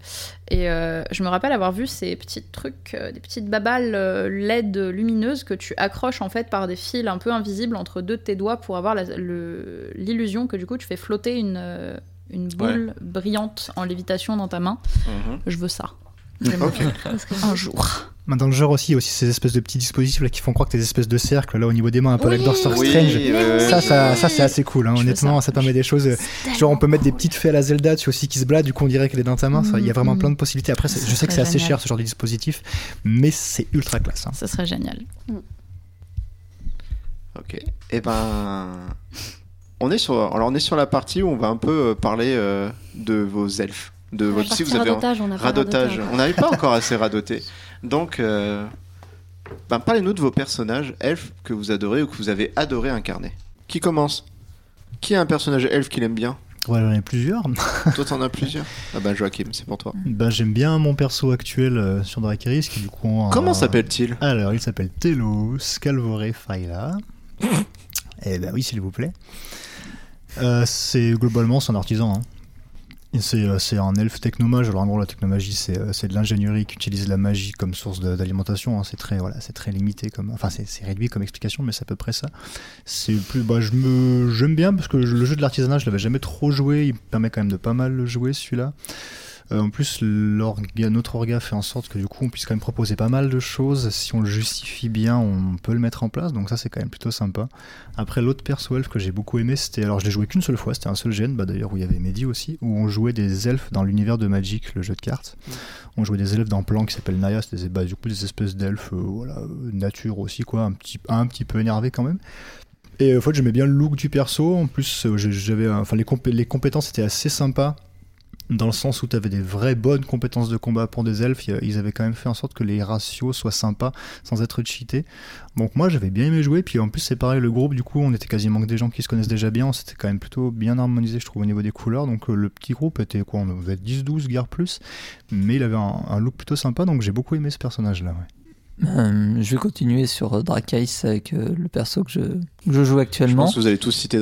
Et euh, je me rappelle avoir vu ces petits trucs, des petites babales LED lumineuses que tu accroches en fait par des fils un peu invisibles entre deux de tes doigts pour avoir l'illusion que du coup tu fais flotter une, une boule brillante en lévitation dans ta main. Mhm. Je veux ça. J'aimerais Ok. Un jour. Dans le genre aussi, il y a aussi ces espèces de petits dispositifs là, qui font croire que t'es des espèces de cercles là au niveau des mains, un peu Oui. like Doctor Oui, Strange. Ça, ça, ça c'est assez cool. hein. Honnêtement, ça. ça. permet des choses. euh, Genre, on peut mettre des petites fées à la Zelda dessus aussi qui se bladent, du coup, on dirait qu'elle est dans ta main. Ça, Il y a vraiment Mhm. plein de possibilités. Après, je sais que c'est assez cher ce genre de dispositif, mais c'est ultra classe. hein. Ça serait génial. Ok. Et ben, on est sur, alors on est sur la partie où on va un peu euh, parler euh, de vos elfes, de votre si vous avez un- radotage, on n'a pas radotage. On n'avait pas encore assez radoté. Donc, euh, ben, parlez-nous de vos personnages elfes que vous adorez ou que vous avez adoré incarner. Qui commence? Qui a un personnage elfe qu'il aime bien? Ouais, j'en ai plusieurs. [LAUGHS] Toi, t'en as plusieurs? [LAUGHS] Ah bah Joachim, c'est pour toi. Bah, J'aime bien mon perso actuel euh, sur Dracarys qui, du coup. Comment s'appelle-t-il? Alors, il s'appelle Telos Calvore Faila. [LAUGHS] eh ben oui, s'il vous plaît. Euh, c'est globalement c'est un artisan. hein. Euh, c'est un elfe technomage. Alors en gros, la technomagie, c'est euh, de l'ingénierie qui utilise la magie comme source d'alimentation. hein. C'est très voilà, très limité comme, enfin c'est réduit comme explication, mais c'est à peu près ça. C'est plus, bah je me j'aime bien parce que le jeu de l'artisanat, je l'avais jamais trop joué. Il me permet quand même de pas mal le jouer celui-là. Euh, en plus, l'orga, notre orga fait en sorte que du coup, on puisse quand même proposer pas mal de choses. Si on le justifie bien, on peut le mettre en place. Donc ça, c'est quand même plutôt sympa. Après, l'autre perso elfe que j'ai beaucoup aimé, c'était... Alors, je l'ai joué qu'une seule fois, c'était un seul gène, bah, d'ailleurs, où il y avait Mehdi aussi, où on jouait des elfes dans l'univers de Magic, le jeu de cartes. On jouait des elfes dans Plan qui s'appelle Naya, c'était bah, du coup des espèces d'elfes, euh, voilà, euh, nature aussi, quoi, un petit, un petit peu énervé quand même. Et en fait, j'aimais bien le look du perso. En plus, j'avais, enfin, les, compé- les compétences étaient assez sympas dans le sens où tu avais des vraies bonnes compétences de combat pour des elfes. Ils avaient quand même fait en sorte que les ratios soient sympas sans être cheatés. Donc moi, j'avais bien aimé jouer. Puis en plus, c'est pareil, le groupe, du coup, on était quasiment que des gens qui se connaissent déjà bien. C'était quand même plutôt bien harmonisé, je trouve, au niveau des couleurs. Donc euh, le petit groupe était quoi On être 10-12, guère plus. Mais il avait un, look plutôt sympa. Donc j'ai beaucoup aimé ce personnage-là. ouais. Euh, je vais continuer sur euh, Dracaïs avec euh, le perso que je, que je joue Je actuellement. pense que vous allez tous citer.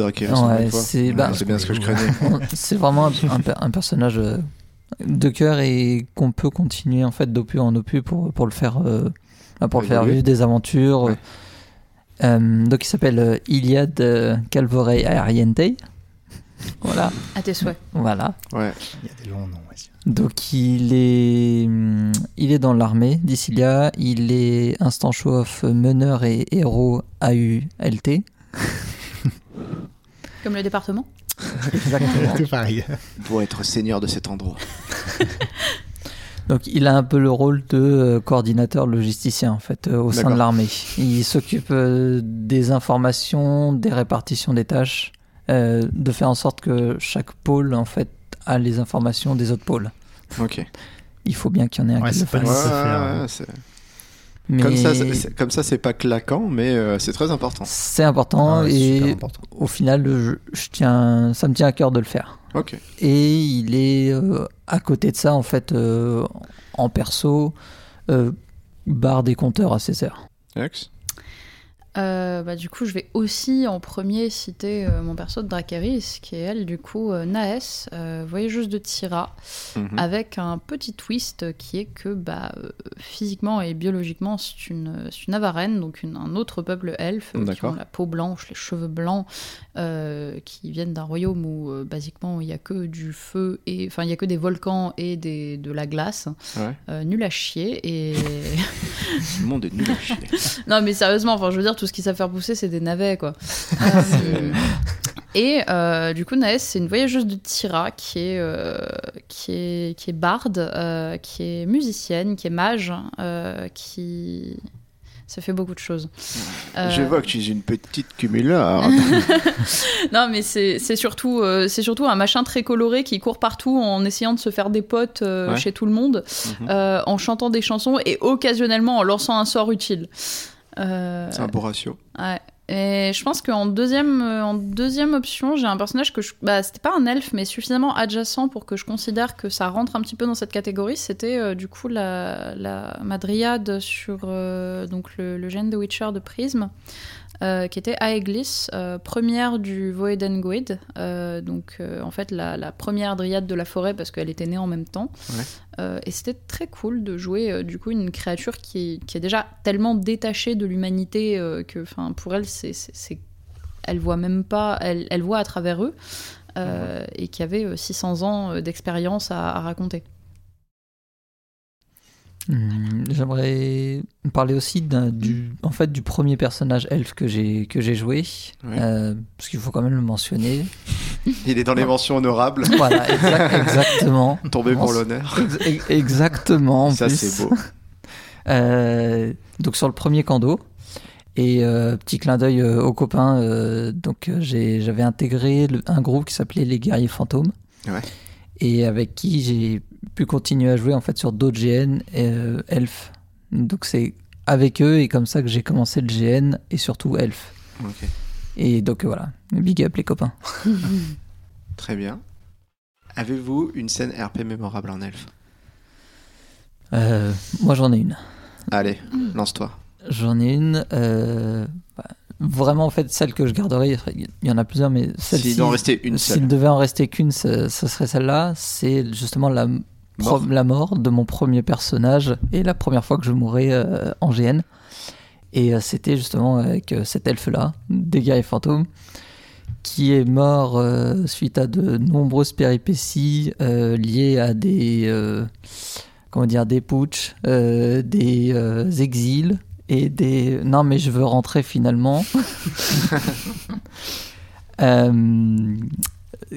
Ouais, fois. c'est- bah, c'est bien ce que je craignais. [LAUGHS] C'est vraiment un, un per- un personnage de cœur et qu'on peut continuer en fait d'opus en opus pour, pour le faire euh, pour le faire vivre des aventures. Ouais. Donc il s'appelle Iliad euh, Calvore Ariente. Voilà, À tes souhaits. voilà. Ouais. Il y a des longs noms. ouais. Donc il est, hum, il est dans l'armée d'Issilia, il est instant show-off meneur et héros AULT. [LAUGHS] Comme le département. Exactement. [LAUGHS] Tout pareil. Doit être seigneur de cet endroit. [LAUGHS] Donc il a un peu le rôle de euh, coordinateur logisticien en fait euh, au sein de l'armée. Il s'occupe euh, des informations, des répartitions des tâches, euh, de faire en sorte que chaque pôle en fait a les informations des autres pôles. Ok. Il faut bien qu'il y en ait un Ouais, qui le fasse. Ouais, ouais, Mais Comme ça, c'est- c'est- comme ça, c'est pas claquant, mais euh, c'est très important. c'est important Ah et important. au final je, je tiens, ça me tient à cœur de le faire. Ok. Et il est euh, à côté de ça, en fait, euh, en perso, euh, barre des compteurs à ses heures. Alex Euh, bah, du coup, je vais aussi en premier citer euh, mon perso de Dracarys, qui est elle, du coup, euh, Naes, euh, voyageuse de Tyra, Mhm. avec un petit twist qui est que bah, physiquement et biologiquement, c'est une, une Avarenne, donc une- un autre peuple elfe, qui ont la peau blanche, les cheveux blancs, qui viennent d'un royaume où, basiquement, il n'y a que du feu, et enfin, il y a que des volcans et des, de la glace, Ouais. nul à chier, et... [LAUGHS] Le monde est nul à chier. Non, mais sérieusement, enfin, je veux dire, tout ce qu'ils savent faire pousser, c'est des navets, quoi. [LAUGHS] Euh, et euh, du coup, Naës, c'est une voyageuse de Tyra qui est, euh, qui est, qui est barde, qui est musicienne, qui est mage, qui. Ça fait beaucoup de choses. Je vois que tu es une petite cumularde. [LAUGHS] Non, mais c'est surtout, c'est surtout un machin très coloré qui court partout en essayant de se faire des potes Ouais. chez tout le monde, Mhm. en chantant des chansons et occasionnellement en lançant un sort utile. Euh, C'est un beau ratio. Ouais. Et je pense qu'en deuxième, euh, en deuxième option, j'ai un personnage que je. Bah, c'était pas un elfe, mais suffisamment adjacent pour que je considère que ça rentre un petit peu dans cette catégorie. C'était euh, du coup la, la madriade sur euh, donc le, le gène de Witcher de Prism, euh, qui était Aeglis, euh, première du Voedenguid. Euh, donc en fait la, la première dryade de la forêt parce qu'elle était née en même temps. Ouais. Euh, et c'était très cool de jouer euh, du coup une créature qui est, qui est déjà tellement détachée de l'humanité euh, que enfin pour elle c'est, c'est, c'est- elle voit même pas elle, elle voit à travers eux euh, et qui avait euh, 600 ans euh, d'expérience à, à raconter. Hum, J'aimerais parler aussi d'un- du, en fait, du premier personnage elfe que j'ai que j'ai joué, Ouais. euh, parce qu'il faut quand même le mentionner. Il est dans les mentions honorables. Voilà, exact- [LAUGHS] exactement. Tombé pour l'honneur. Ex- ex- exactement. en Ça, c'est beau. [LAUGHS] Euh, donc sur le premier Kando. Et euh, petit clin d'œil euh, aux copains, donc j'avais intégré le- un groupe qui s'appelait les Guerriers Fantômes. Ouais. Et avec qui j'ai pu continuer à jouer en fait sur d'autres GN euh, Elf. Donc c'est avec eux et comme ça que j'ai commencé le GN et surtout Elf. Ok. Et donc voilà, big up les copains. [LAUGHS] Très bien. Avez-vous une scène RP mémorable en elfe? Euh, moi j'en ai une. Allez, lance-toi. J'en ai une. euh, bah, vraiment, en fait, celle que je garderai, il y en a plusieurs, mais celle-ci. S'il en une devait en rester qu'une, ce, ce serait celle-là. C'est justement la, Mort. la mort de mon premier personnage et la première fois que je mourrais euh, en GN. Et euh, c'était justement avec euh, cet elfe-là, des guerriers fantômes, qui est mort euh, suite à de nombreuses péripéties euh, liées à des. euh, comment dire, des putsch, des exils et des. Non, mais je veux rentrer finalement. [LAUGHS]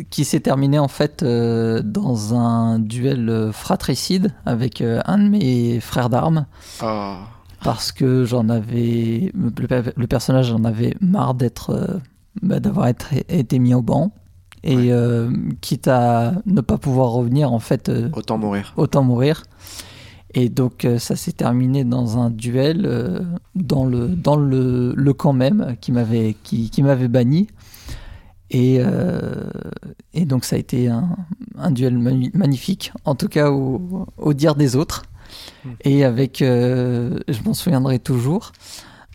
Qui s'est terminé en fait dans un duel fratricide avec un de mes frères d'armes Oh. Parce que j'en avais le, pe- le personnage en avait marre d'être euh, bah, d'avoir été, mis au banc et Ouais. euh, quitte à ne pas pouvoir revenir en fait euh, Autant mourir. autant mourir. Et donc euh, ça s'est terminé dans un duel dans le dans le, le camp même qui m'avait qui, qui m'avait banni. Et, et donc ça a été un, un duel magnifique, en tout cas au, au dire des autres. Hmm. Et avec, euh, je m'en souviendrai toujours,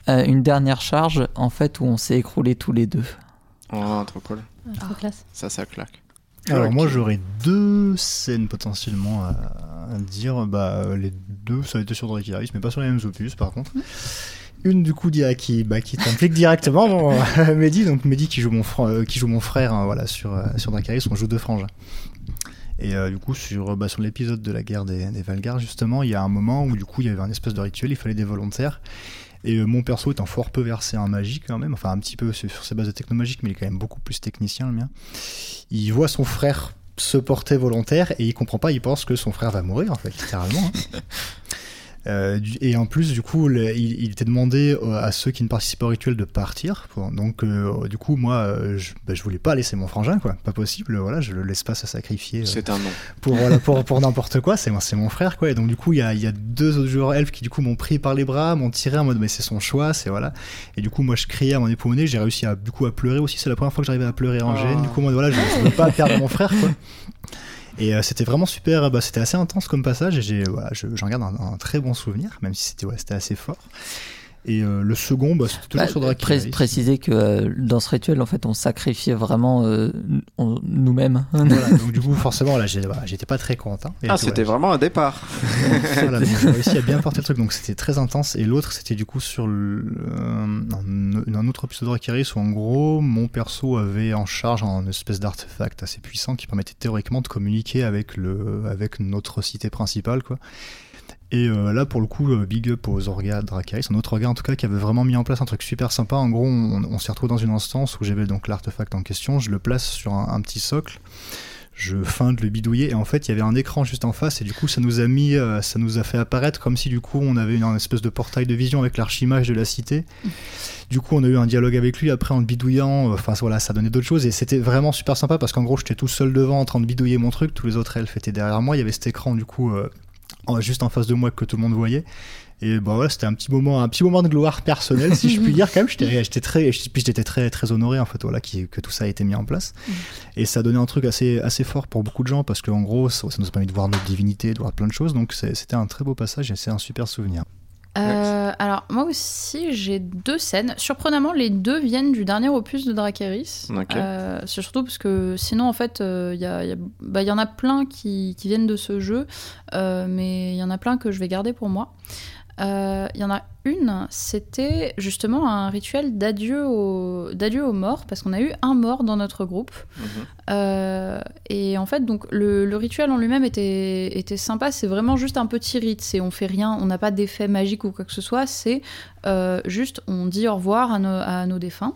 euh, une dernière charge en fait où on s'est écroulés tous les deux. Oh, trop cool. Ah, trop classe. Ça, ça claque. Alors moi j'aurais deux scènes potentiellement à, à dire. Bah, euh, les deux ça a été sur Dracarys, mais pas sur les mêmes opus par contre. Une du coup qui, bah, qui t'implique directement, bon, [LAUGHS] Mehdi, donc Mehdi qui joue mon, fr- qui joue mon frère hein, voilà, sur, sur Dracarys, on joue deux frangins. Et euh, du coup sur, euh, bah, sur l'épisode de la guerre des, des Valgar justement, il y a un moment où du coup il y avait un espèce de rituel, il fallait des volontaires. Et euh, mon perso un fort peu versé en magie quand même, enfin un petit peu sur, sur ses bases de technomagique, mais il est quand même beaucoup plus technicien le mien. Il voit son frère se porter volontaire et il comprend pas, il pense que son frère va mourir en fait, littéralement. hein. [LAUGHS] Euh, et en plus, du coup, le- il, il était demandé euh, à ceux qui ne participent pas au rituel de partir. Donc, euh, du coup, moi, je, bah, je voulais pas laisser mon frangin, quoi. Pas possible. Voilà, je le laisse pas se sacrifier. C'est un nom. pour voilà, pour, pour n'importe quoi c'est c'est mon frère quoi et donc du coup il y a, il y a deux autres joueurs elfes qui du coup m'ont pris par les bras m'ont tiré en mode mais c'est son choix c'est voilà et du coup moi je criais à mon époumonée j'ai réussi à du coup à pleurer aussi c'est la première fois que j'arrivais à pleurer en Oh. gêne du coup moi voilà je, je veux pas perdre mon frère quoi et euh, c'était vraiment super bah, c'était assez intense comme passage et j'ai j'en garde un, un très bon souvenir même si c'était ouais, c'était assez fort et euh, le second bah, c'était toujours Bah, sur pré- Dracarys préciser que euh, dans ce rituel, en fait, on sacrifiait vraiment euh, nous-mêmes. voilà, [LAUGHS] donc du coup forcément là j'étais pas très content Et Ah, c'était vraiment un départ. Voilà, j'ai [LAUGHS] réussi à bien porter le truc, donc c'était très intense. Et l'autre, c'était du coup sur le, euh, un, un autre épisode de Dracarys où en gros, mon perso avait en charge un espèce d'artefact assez puissant qui permettait théoriquement de communiquer avec, le, avec notre cité principale, quoi. Et euh, là, pour le coup, euh, big up aux orgas de Dracarys, un autre orga en tout cas qui avait vraiment mis en place un truc super sympa. En gros, on, on s'est retrouvé dans une instance où j'avais donc l'artefact en question, je le place sur un, petit socle. Je feinte le bidouiller. Et en fait il y avait un écran juste en face. Et du coup ça nous a mis euh, ça nous a fait apparaître comme si du coup on avait une, un espèce de portail de vision avec l'archimage de la cité. Du coup on a eu un dialogue avec lui. Après en le bidouillant enfin voilà ça donnait d'autres choses. Et c'était vraiment super sympa parce qu'en gros j'étais tout seul devant en train de bidouiller mon truc. Tous les autres elfes étaient derrière moi. Il y avait cet écran du coup juste en face de moi que tout le monde voyait et bon voilà c'était un petit moment un petit moment de gloire personnelle si je puis dire quand même j'étais très puis j'étais très très honoré en fait voilà qui- que tout ça a été mis en place et ça a donné un truc assez, assez fort pour beaucoup de gens parce qu'en gros, ça, ça nous a permis de voir notre divinité, de voir plein de choses. Donc c'était un très beau passage et c'est un super souvenir. Euh, alors, moi aussi, j'ai deux scènes. Surprenamment, les deux viennent du dernier opus de Dracarys. Euh, c'est surtout parce que sinon, en fait, euh, il y, a- il y a- bah, y en a plein qui, qui viennent de ce jeu, euh, mais il y en a plein que je vais garder pour moi. Euh, Il y en a une, c'était justement un rituel d'adieu aux, d'adieu aux morts, parce qu'on a eu un mort dans notre groupe. Mhm. Euh, et en fait, donc le, le rituel en lui-même était, était sympa. C'est vraiment juste un petit rite. C'est on fait rien, on n'a pas d'effet magique ou quoi que ce soit. C'est euh, juste on dit au revoir à nos, à nos défunts.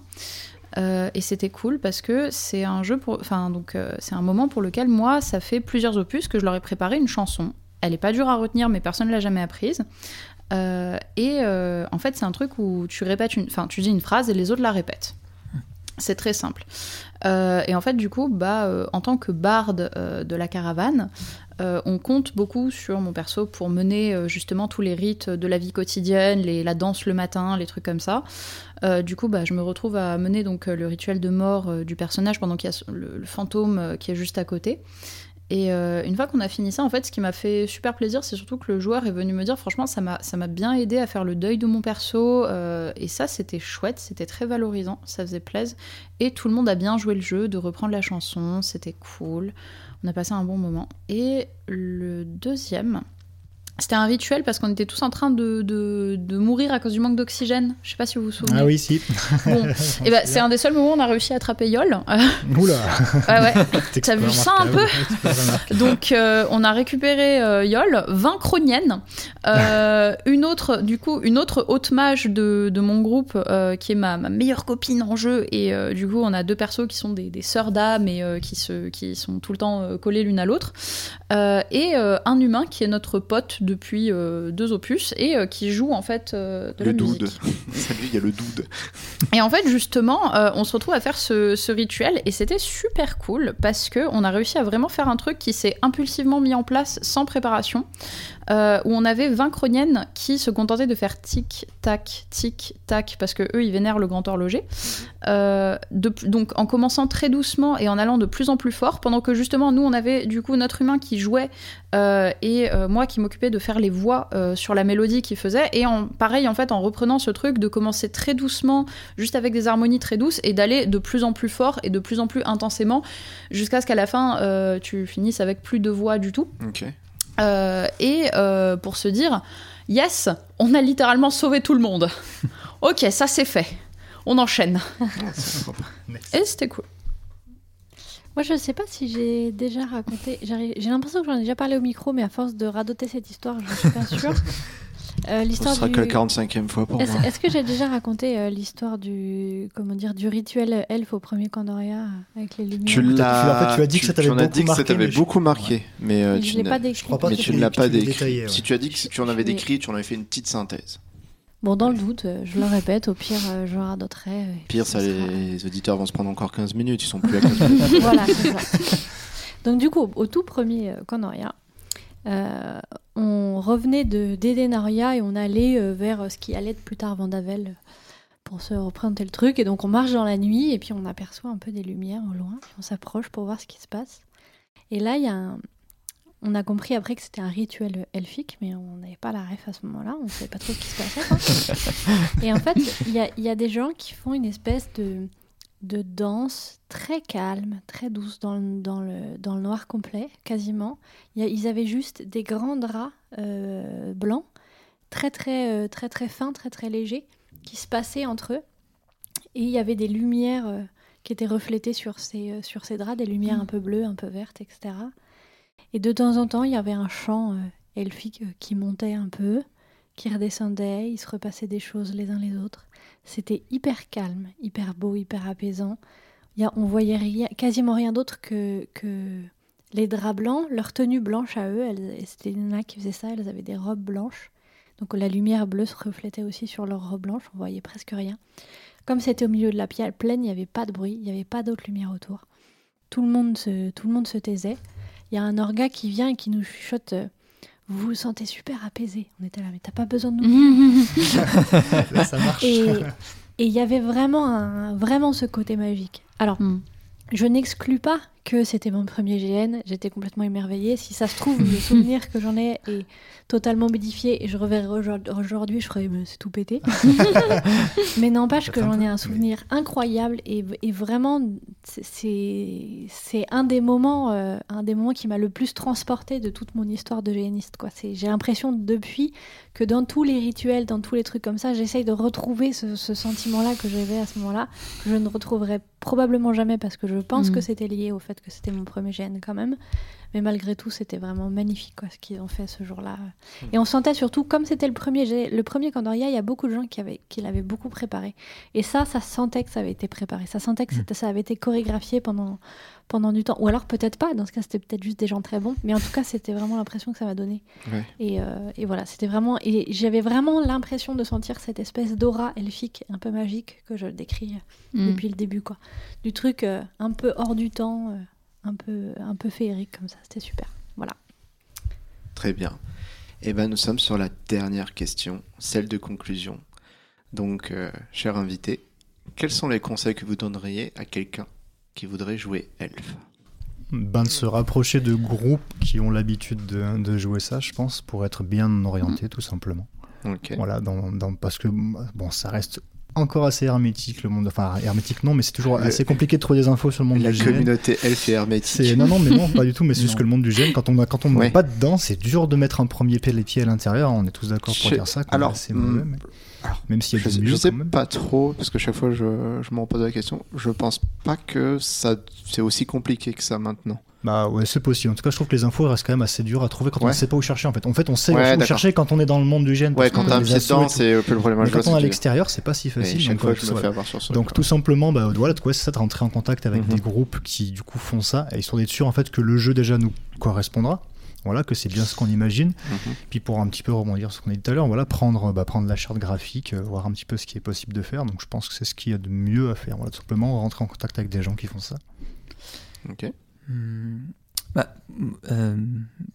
Euh, et c'était cool parce que c'est un jeu pour, enfin donc euh, c'est un moment pour lequel moi ça fait plusieurs opus que je leur ai préparé une chanson. Elle est pas dure à retenir, mais personne ne l'a jamais apprise. Euh, et euh, en fait, c'est un truc où tu répètes une, tu dis une phrase et les autres la répètent. C'est très simple. Euh, et en fait, du coup, bah, en tant que barde de la caravane, on compte beaucoup sur mon perso pour mener justement tous les rites de la vie quotidienne, la danse le matin, les trucs comme ça. Du coup, bah, je me retrouve à mener donc le rituel de mort du personnage pendant qu'il y a le, fantôme qui est juste à côté. Et euh, une fois qu'on a fini ça, en fait, ce qui m'a fait super plaisir, c'est surtout que le joueur est venu me dire, franchement, ça m'a bien aidé à faire le deuil de mon perso. euh, et ça, c'était chouette, c'était très valorisant, ça faisait plaisir. Et tout le monde a bien joué le jeu, de reprendre la chanson, c'était cool. On a passé un bon moment. Et le deuxième, c'était un rituel parce qu'on était tous en train de, de, de mourir à cause du manque d'oxygène. Je sais pas si vous vous souvenez. Ah oui, si. Bon, [LAUGHS] et ben, c'est un des seuls moments où on a réussi à attraper Yol. [LAUGHS] Oula. [LAUGHS] ouais, ouais. T'as vu ça un peu Donc, euh, on a récupéré euh, Yol, 20 chroniennes, euh, une autre, du coup, une autre haute mage de, de mon groupe euh, qui est ma, ma meilleure copine en jeu. Et du coup, on a deux persos qui sont des, des sœurs d'âme et qui, se, qui sont tout le temps collées l'une à l'autre. Et un humain qui est notre pote depuis euh, deux opus et euh, qui joue en fait euh, de Le la musique. [LAUGHS] dude. Salut, il y a le dude. [LAUGHS] Et en fait, justement, on se retrouve à faire ce, ce rituel et c'était super cool parce que on a réussi à vraiment faire un truc qui s'est impulsivement mis en place sans préparation. Euh, où on avait 20 chroniennes qui se contentaient de faire tic tac tic tac parce que eux ils vénèrent le grand horloger. Euh, de- donc en commençant très doucement et en allant de plus en plus fort, pendant que justement nous on avait du coup notre humain qui jouait euh, et euh, moi qui m'occupais de faire les voix euh, sur la mélodie qu'il faisait et en pareil en fait en reprenant ce truc de commencer très doucement juste avec des harmonies très douces et d'aller de plus en plus fort et de plus en plus intensément jusqu'à ce qu'à la fin euh, tu finisses avec plus de voix du tout Ok. Euh, et euh, pour se dire yes on a littéralement sauvé tout le monde [LAUGHS] ok ça c'est fait on enchaîne [LAUGHS] et c'était cool Moi, je sais pas si j'ai déjà raconté. J'ai l'impression que j'en ai déjà parlé au micro, mais à force de radoter cette histoire, je suis pas sûre. [LAUGHS] Euh, Ce l'histoire sera du... que la 45e fois pour Est-ce moi. est-ce que j'ai déjà raconté euh, l'histoire du comment dire du rituel elfe au premier Candoria avec les lumières? Tu l'as. en fait, tu as dit que ça t'avait tu beaucoup dit que ça marqué, t'avait mais je- marqué, euh, tu je l'ai n'as- pas décrit. crois pas mais que tu tu ne l'as pas tu décrit. détaillé, ouais. Si tu as dit que tu en avais Je décrit, tu en avais fait une petite synthèse. Bon, dans le doute, je le répète, au pire, je radoterai. et puis Pire, ça, les auditeurs vont se prendre encore 15 minutes. Ils sont plus à [LAUGHS] 15 minutes. voilà, c'est ça. Donc du coup, au tout premier euh, Candoria, euh, on revenait de d'Edenaria et on allait euh, vers ce qui allait être plus tard Vendavel euh, pour se représenter le truc. Et donc on marche dans la nuit et puis on aperçoit un peu des lumières au loin. Puis on s'approche pour voir ce qui se passe. Et là, il y a un... On a compris après que c'était un rituel elfique, mais on n'avait pas la ref à ce moment-là, on ne savait pas trop ce qui se passait. quoi. [LAUGHS] et en fait, il y a, il y a des gens qui font une espèce de, de danse très calme, très douce dans le, dans le, dans le noir complet, quasiment. Ils avaient juste des grands draps euh, blancs, très très, euh, très très fins, très très légers, qui se passaient entre eux. Et il y avait des lumières euh, qui étaient reflétées sur ces, sur ces draps, des lumières un peu bleues, un peu vertes, etc. Et de temps en temps, il y avait un chant elfique qui montait un peu, qui redescendait, il se repassait des choses les uns les autres. C'était hyper calme, hyper beau, hyper apaisant. Y a, on voyait quasiment rien d'autre que, que les draps blancs, leur tenue blanche à eux. C'était les nanas qui faisaient ça, elles avaient des robes blanches. Donc la lumière bleue se reflétait aussi sur leurs robes blanches, on voyait presque rien. Comme c'était au milieu de la plaine, il n'y avait pas de bruit, il n'y avait pas d'autre lumière autour. Tout le monde se, tout le monde se taisait. Il y a un orga qui vient et qui nous chuchote euh, Vous vous sentez super apaisé. On était là, mais t'as pas besoin de nous [LAUGHS] Là, ça marche. et il y avait vraiment, un, vraiment ce côté magique. Alors, Mm. je n'exclus pas que c'était mon premier GN. J'étais complètement émerveillée. Si ça se trouve, le [LAUGHS] souvenir que j'en ai est totalement modifié et je reverrai aujourd- aujourd'hui, je ferais mais c'est tout pété. [LAUGHS] Mais n'empêche que j'en ai un souvenir incroyable et, et vraiment, c'est- un des moments, euh, un des moments qui m'a le plus transporté de toute mon histoire de GNiste. J'ai l'impression depuis que dans tous les rituels, dans tous les trucs comme ça, j'essaye de retrouver ce, ce sentiment-là que j'avais à ce moment-là, que je ne retrouverai probablement jamais parce que je pense Mhm. que c'était lié au fait que c'était mon premier GN quand même. Mais malgré tout, c'était vraiment magnifique quoi, ce qu'ils ont fait ce jour-là. Et on sentait surtout, comme c'était le premier, le premier Candoria, il y a beaucoup de gens qui, avaient, qui l'avaient beaucoup préparé. Et ça, ça sentait que ça avait été préparé. Ça sentait que c'était- ça avait été chorégraphié pendant, pendant du temps. Ou alors peut-être pas, dans ce cas, c'était peut-être juste des gens très bons. Mais en tout cas, c'était vraiment l'impression que ça m'a donné. Ouais. Et, euh, et voilà, c'était vraiment. Et j'avais vraiment l'impression de sentir cette espèce d'aura elfique, un peu magique, que je décris Mm. depuis le début, quoi. Du truc euh, un peu hors du temps, euh, un, peu, un peu féerique comme ça. C'était super. Voilà. Très bien. Et ben, nous sommes sur la dernière question, celle de conclusion. Donc, euh, cher invité, quels sont les conseils que vous donneriez à quelqu'un qui voudrait jouer elfe. Ben, de se rapprocher de groupes qui ont l'habitude de, de jouer ça, je pense, pour être bien orienté, tout simplement. Voilà, dans, dans- parce que bon, ça reste encore assez hermétique le monde. Enfin, hermétique non, mais c'est toujours Le- assez compliqué de trouver des infos sur le monde La du GN. communauté elfe et C'est hermétique. non non mais non pas du tout mais c'est [LAUGHS] juste que le monde du GN quand on a quand on Ouais. pas dedans c'est dur de mettre un premier pied les pieds à l'intérieur on est tous d'accord pour Je- dire ça alors, est assez hmm, mauvais, mais- alors, même s'il y a Je des sais, je pas trop, parce que chaque fois je, je m'en pose la question. Je pense pas que ça c'est aussi compliqué que ça maintenant. Bah ouais, c'est possible. En tout cas, je trouve que les infos restent quand même assez dures à trouver quand on ne sait pas où chercher. En fait, en fait, on sait Ouais, où chercher quand on est dans le monde du gène. Ouais, quand t'as un pied dedans, c'est le problème. Mais on est à l'extérieur, c'est pas si facile. donc, fois, je me voilà. fais avoir sur ce. Donc tout simplement, bah, voilà, de quoi c'est ça de rentrer en contact avec Mhm. des groupes qui du coup font ça, et histoire d'être sûr en fait que le jeu déjà nous correspondra. Voilà, que c'est bien ce qu'on imagine. Mhm. Puis pour un petit peu rebondir sur ce qu'on a dit tout à l'heure, voilà, prendre, bah, prendre la charte graphique, euh, voir un petit peu ce qui est possible de faire. Donc je pense que c'est ce qu'il y a de mieux à faire. Voilà, tout simplement rentrer en contact avec des gens qui font ça. Ok. Hmm. Bah, euh,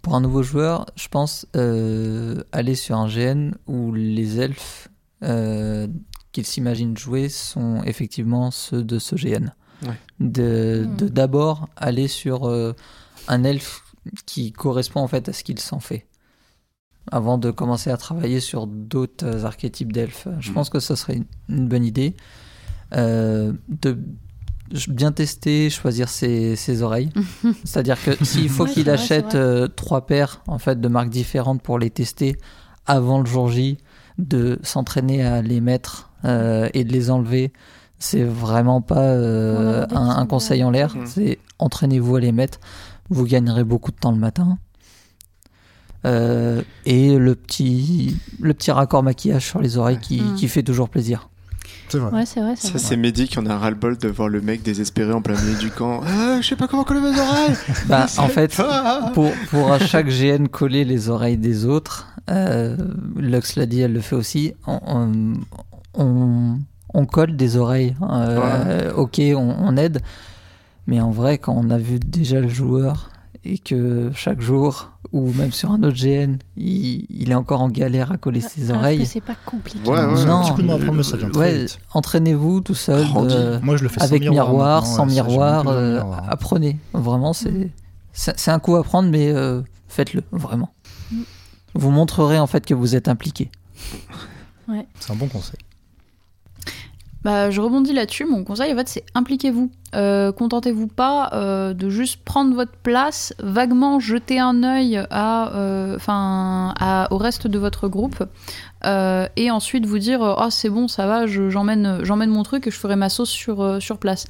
pour un nouveau joueur, je pense euh, aller sur un GN où les elfes euh, qu'ils s'imaginent jouer sont effectivement ceux de ce GN. Ouais. De Hmm. de d'abord aller sur euh, un elfe qui correspond en fait à ce qu'il s'en fait. Avant de commencer à travailler sur d'autres archétypes d'elfes. Je Mhm. pense que ça serait une, une bonne idée. Euh, de bien tester, choisir ses, ses oreilles. [LAUGHS] C'est-à-dire que s'il faut Ouais, qu'il achète vrai. euh, trois paires en fait de marques différentes pour les tester avant le jour J, de s'entraîner à les mettre euh, et de les enlever, c'est vraiment pas euh, un, conseil en l'air. Mhm. C'est entraînez-vous à les mettre. Vous gagnerez beaucoup de temps le matin. Euh, et le petit, le petit raccord maquillage sur les oreilles qui, qui fait toujours plaisir. C'est vrai. Ouais, c'est vrai. c'est Ça, c'est Mehdi qui en a ras-le-bol de voir le mec désespéré en plein milieu du camp. [LAUGHS] Ah, je sais pas comment coller mes oreilles. [LAUGHS] Bah, en fait, Ah. pour, pour à chaque GN coller les oreilles des autres, euh, Lux l'a dit, elle le fait aussi, on, on, on- on colle des oreilles. euh, Ok, on, on aide. Mais en vrai, quand on a vu déjà le joueur et que chaque jour, ou même sur un autre GN, il, il est encore en galère à coller ses Alors que oreilles. c'est pas compliqué. Ouais, ouais. Non. Un petit coup de main à prendre, mais ça vient très Ouais, vite. entraînez-vous tout seul. Grandis. euh, Moi, je le fais sans avec miroir, sans miroir, dans le euh, miroir. apprenez. Vraiment, c'est c'est c'est un coup à prendre, mais euh, faites-le vraiment. Mm. Vous montrerez en fait que vous êtes impliqué. C'est un bon conseil. Bah, je rebondis là-dessus. Mon conseil, en fait, c'est impliquez-vous. Euh, Contentez-vous pas euh, de juste prendre votre place, vaguement jeter un œil à, euh, au reste de votre groupe, euh, et ensuite vous dire oh c'est bon, ça va, je- j'emmène, j'emmène mon truc et je ferai ma sauce sur sur place.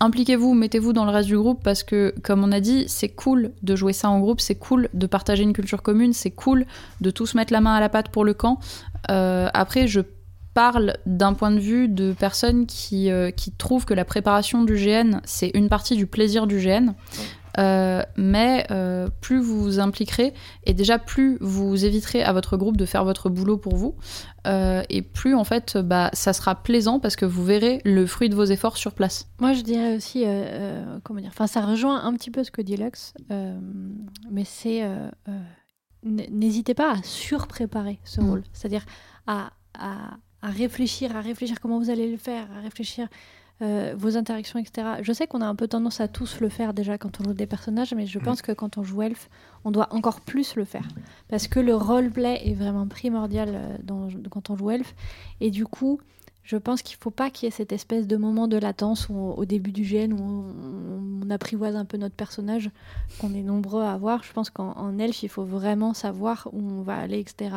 Impliquez-vous, mettez-vous dans le reste du groupe parce que, comme on a dit, c'est cool de jouer ça en groupe, c'est cool de partager une culture commune, c'est cool de tous mettre la main à la pâte pour le camp. Après, je parle d'un point de vue de personnes qui, euh, qui trouvent que la préparation du GN, c'est une partie du plaisir du GN. Euh, mais euh, plus vous vous impliquerez, et déjà plus vous éviterez à votre groupe de faire votre boulot pour vous, euh, et plus en fait bah, ça sera plaisant parce que vous verrez le fruit de vos efforts sur place. Moi, je dirais aussi, euh, euh, comment dire, enfin, ça rejoint un petit peu ce que dit Lux, euh, mais c'est, euh, euh, n'hésitez pas à surpréparer ce Mm. rôle, c'est-à-dire à, à, à réfléchir, à réfléchir comment vous allez le faire, à réfléchir euh, vos interactions, etc. Je sais qu'on a un peu tendance à tous le faire déjà quand on joue des personnages, mais je pense que quand on joue elfe, on doit encore plus le faire, parce que le roleplay est vraiment primordial euh, dans, quand on joue elfe, et du coup, je pense qu'il faut pas qu'il y ait cette espèce de moment de latence où, au début du GN où on, on apprivoise un peu notre personnage, qu'on est nombreux à avoir. Je pense qu'en en elfe, il faut vraiment savoir où on va aller, etc.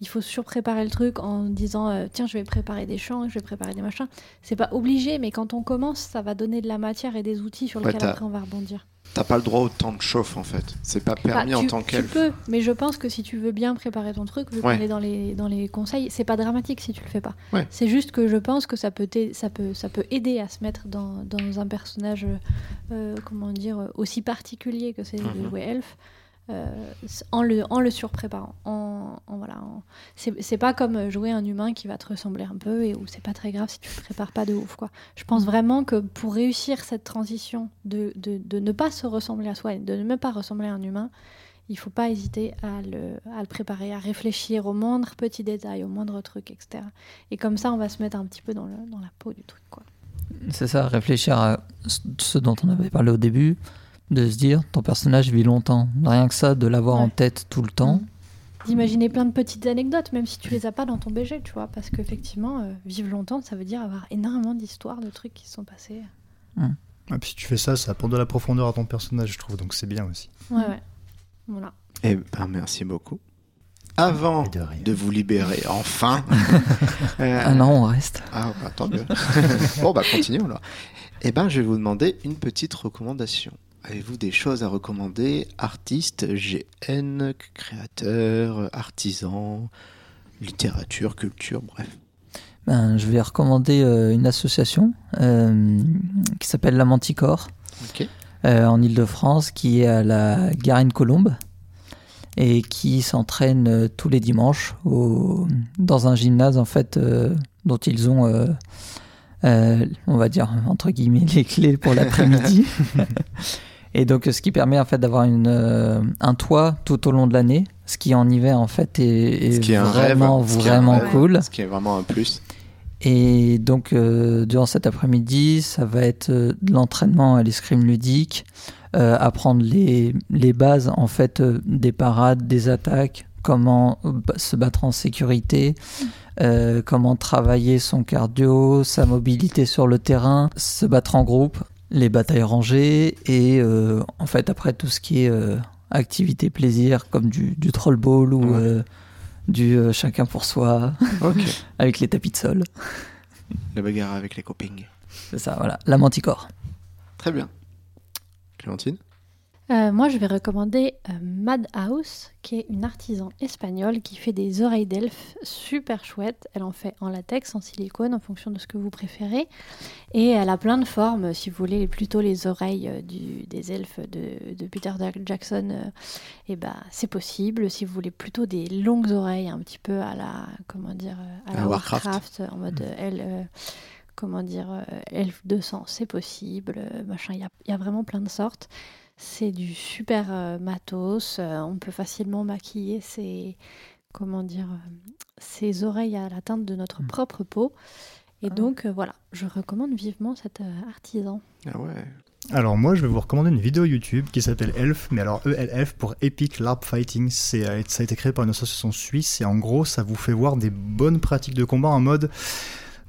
Il faut surpréparer le truc en disant euh, tiens, je vais préparer des champs, je vais préparer des machins. C'est pas obligé, mais quand on commence, ça va donner de la matière et des outils sur lesquels après on va rebondir. T'as pas le droit au temps de chauffe en fait. C'est pas permis Bah, en tu, tant tu qu'elfe. peux, mais je pense que si tu veux bien préparer ton truc, vu Ouais. qu'on est dans les, dans les conseils, c'est pas dramatique si tu le fais pas. Ouais. C'est juste que je pense que ça peut, ça peut, ça peut aider à se mettre dans, dans un personnage, euh, comment dire, aussi particulier que c'est de Mhm. jouer elfe. Euh, en, le, en le surpréparant. En, en- voilà, en- c'est pas comme jouer un humain qui va te ressembler un peu et où c'est pas très grave si tu le prépares pas de ouf. Quoi. Je pense vraiment que pour réussir cette transition de, de, de ne pas se ressembler à soi et de ne même pas ressembler à un humain, il faut pas hésiter à le, à le préparer, à réfléchir aux moindres petits détails, aux moindres trucs, etc. Et comme ça, on va se mettre un petit peu dans, le, dans la peau du truc. Quoi. C'est ça, réfléchir à ce dont on avait parlé au début, de se dire ton personnage vit longtemps. Rien que ça, de l'avoir en tête tout le temps. D'imaginer plein de petites anecdotes, même si tu les as pas dans ton BG, tu vois, parce qu'effectivement, euh, vivre longtemps, ça veut dire avoir énormément d'histoires, de trucs qui se sont passés. Et puis si tu fais ça, ça apporte de la profondeur à ton personnage, je trouve, donc c'est bien aussi. Ouais, ouais. Voilà. Eh ben, merci beaucoup. Avant de vous libérer, enfin. [LAUGHS] euh, Ah non, on reste. Ah, bah, tant mieux. [LAUGHS] bon, bah, continuons alors. Eh ben, je vais vous demander une petite recommandation. Avez-vous des choses à recommander Artistes, GN, créateurs, artisans, littérature, culture, bref? Ben, je vais recommander euh, une association euh, qui s'appelle La Manticore euh, en Ile-de-France, qui est à la Garenne Colombe et qui s'entraîne tous les dimanches au, dans un gymnase en fait dont ils ont, on va dire entre guillemets, les clés pour l'après-midi. [LAUGHS] [LAUGHS] et donc ce qui permet en fait d'avoir une, euh, un toit tout au long de l'année, ce qui en hiver en fait est, est Ce qui est un rêve, vraiment ce qui est un vraiment cool. Ce qui est vraiment un plus. Et donc, euh, durant cet après-midi, ça va être euh, de l'entraînement à l'escrime ludique, euh, apprendre les, les bases en fait des parades, des attaques, comment se battre en sécurité, comment travailler son cardio, sa mobilité sur le terrain, se battre en groupe, les batailles rangées et euh, en fait après tout ce qui est euh, activité plaisir comme du, du troll ball ou Ouais. euh, du chacun pour soi [LAUGHS] avec les tapis de sol. La bagarre avec les copings. C'est ça, voilà. La manticore. Très bien. Clémentine? Euh, moi, je vais recommander euh, Madhouse, qui est une artisan espagnole qui fait des oreilles d'elfe super chouettes. Elle en fait en latex, en silicone, en fonction de ce que vous préférez. Et elle a plein de formes. Si vous voulez plutôt les oreilles euh, du- des elfes de, de Peter Jackson, euh, eh ben, c'est possible. Si vous voulez plutôt des longues oreilles, un petit peu à la, comment dire, à la À Warcraft. Warcraft, en mode euh, elle, comment dire, elfe de sang, c'est possible. machin, il y a, il y a vraiment plein de sortes. C'est du super euh, matos. euh, on peut facilement maquiller ses, comment dire, euh, ses oreilles à la teinte de notre Mm. propre peau. Et Ah. donc euh, voilà, je recommande vivement cet euh, artisan. Ah ouais. Alors moi, je vais vous recommander une vidéo YouTube qui s'appelle Elf, mais alors ELF pour Epic LARP Fighting. C'est, euh, ça a été créé par une association suisse et en gros, ça vous fait voir des bonnes pratiques de combat en mode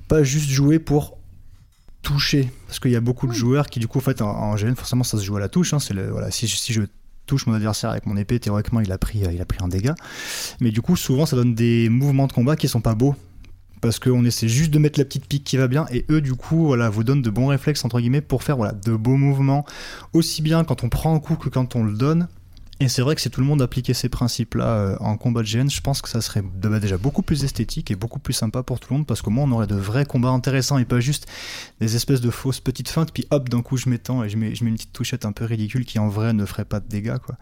pas juste jouer pour toucher, parce qu'il y a beaucoup de joueurs qui du coup, en fait, en, en GN, forcément, ça se joue à la touche. hein. c'est le, voilà, si, si je touche mon adversaire avec mon épée, théoriquement, il a pris, euh, il a pris un dégât. Mais du coup, souvent, ça donne des mouvements de combat qui sont pas beaux. Parce qu'on essaie juste de mettre la petite pique qui va bien, et eux, du coup, voilà, vous donnent de bons réflexes, entre guillemets, pour faire voilà, de beaux mouvements, aussi bien quand on prend un coup que quand on le donne. Et c'est vrai que si tout le monde appliquait ces principes-là euh, en combat de GN, je pense que ça serait déjà beaucoup plus esthétique et beaucoup plus sympa pour tout le monde, parce qu'au moins on aurait de vrais combats intéressants et pas juste des espèces de fausses petites feintes, puis hop, d'un coup je m'étends et je mets, je mets une petite touchette un peu ridicule qui en vrai ne ferait pas de dégâts. Quoi.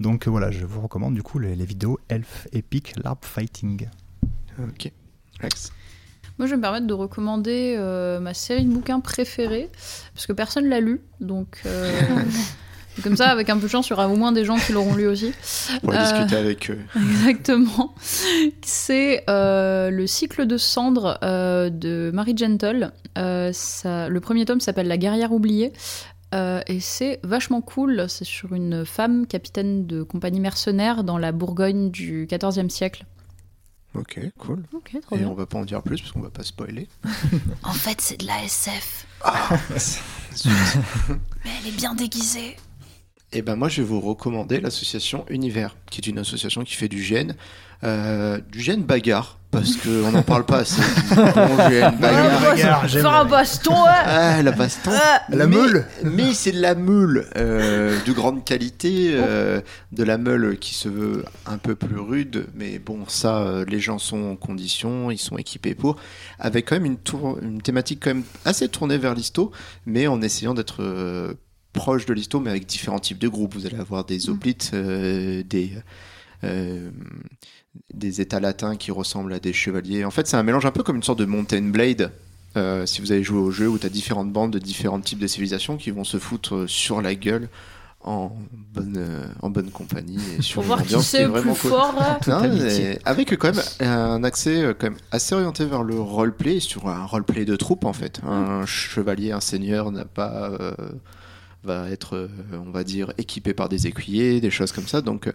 Donc euh, voilà, je vous recommande du coup les, les vidéos Elf Epic LARP Fighting. Ok. Alex. Moi, je vais me permettre de recommander euh, ma série de bouquins préférée, parce que personne l'a lu, donc euh, [LAUGHS] comme ça, avec un peu de chance, il y aura au moins des gens qui l'auront lu aussi. Pour Euh, discuter avec eux. [LAUGHS] Exactement. C'est euh, le cycle de cendres euh, de Mary Gentle. Euh, ça- le premier tome s'appelle La guerrière oubliée. Euh, et c'est vachement cool. C'est sur une femme capitaine de compagnie mercenaire dans la Bourgogne du XIVe siècle. Ok, cool. Trop Et bien. on va pas en dire plus parce qu'on va pas spoiler. [LAUGHS] En fait, c'est de la SF. Zut. [LAUGHS] Mais elle est bien déguisée. Et ben moi je vais vous recommander l'association Univers, qui est une association qui fait du gène, euh, du gène bagarre, parce qu'on n'en parle pas assez. du [LAUGHS] Bon gène bagarre. j'aime un baston, ouais. Ah, la baston. La Mais- meule Mais c'est de la meule euh, de grande qualité, euh, de la meule qui se veut un peu plus rude, mais bon, ça, euh, les gens sont en condition, ils sont équipés pour, avec quand même une, tour, une thématique quand même assez tournée vers l'histo, mais en essayant d'être euh, proche de l'histo, mais avec différents types de groupes. Vous allez avoir des hoplites, euh, des... euh, des états latins qui ressemblent à des chevaliers. En fait, c'est un mélange un peu comme une sorte de Mountain Blade. Euh, si vous avez joué au jeu où tu as différentes bandes de différents types de civilisations qui vont se foutre sur la gueule en bonne, euh, en bonne compagnie et sur Pour voir qui c'est le plus cool. fort. Non, avec quand même un accès quand même assez orienté vers le roleplay, sur un roleplay de troupe en fait. Un chevalier, un seigneur n'a pas euh, va être, euh, on va dire, équipé par des écuyers, des choses comme ça. Donc euh,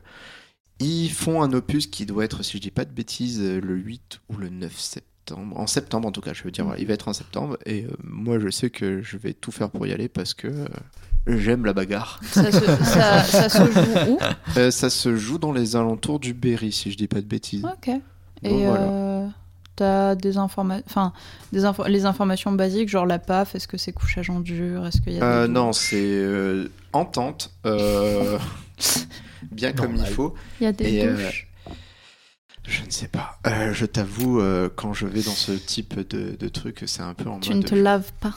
ils font un opus qui doit être, si je dis pas de bêtises, euh, le 8 ou le 9 septembre. En septembre en tout cas, je veux dire, voilà, il va être en septembre. Et euh, moi je sais que je vais tout faire pour y aller parce que euh, j'aime la bagarre. Ça se, ça- [LAUGHS] ça se joue où? Euh, ça se joue dans les alentours du Berry, si je dis pas de bêtises. Ok. Et Bon, voilà. T'as des informations, enfin des les informations basiques, genre la PAF, est-ce que c'est couchage en dur, est-ce qu'il y a Euh, des non, c'est euh, entente, euh, [LAUGHS] bien [LAUGHS] comme il faut. il y a des Et, euh, douches. Je ne sais pas. Euh, je t'avoue, euh, quand je vais dans ce type de, de truc, c'est un peu en Tu mode. ne te laves pas.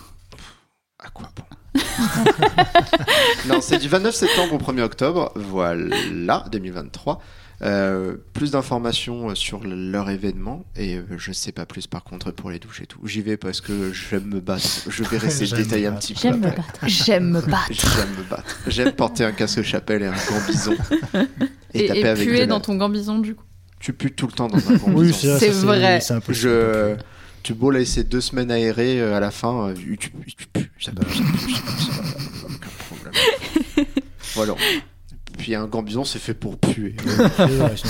À quoi bon? [LAUGHS] Non, c'est du 29 septembre au 1er octobre. Voilà, 2023. Euh, plus d'informations euh, sur leur événement et euh, je sais pas plus par contre pour les douches et tout. J'y vais parce que j'aime me battre. Je [LAUGHS] J'aime me détailler un battre. petit peu. J'aime me battre. J'aime me battre. J'aime me battre. J'aime porter un casque chapelle et un gant bison. [LAUGHS] Et, taper et avec puer la- dans ton gambison du coup. Tu pues tout le temps dans un [LAUGHS] gant Oui, bison. c'est vrai. C'est un peu Je... Tu beau laisser deux semaines aérées euh, à la fin, tu, tu, tu pues, ça. Puis un gant bison, c'est fait pour puer. [LAUGHS] Ah, je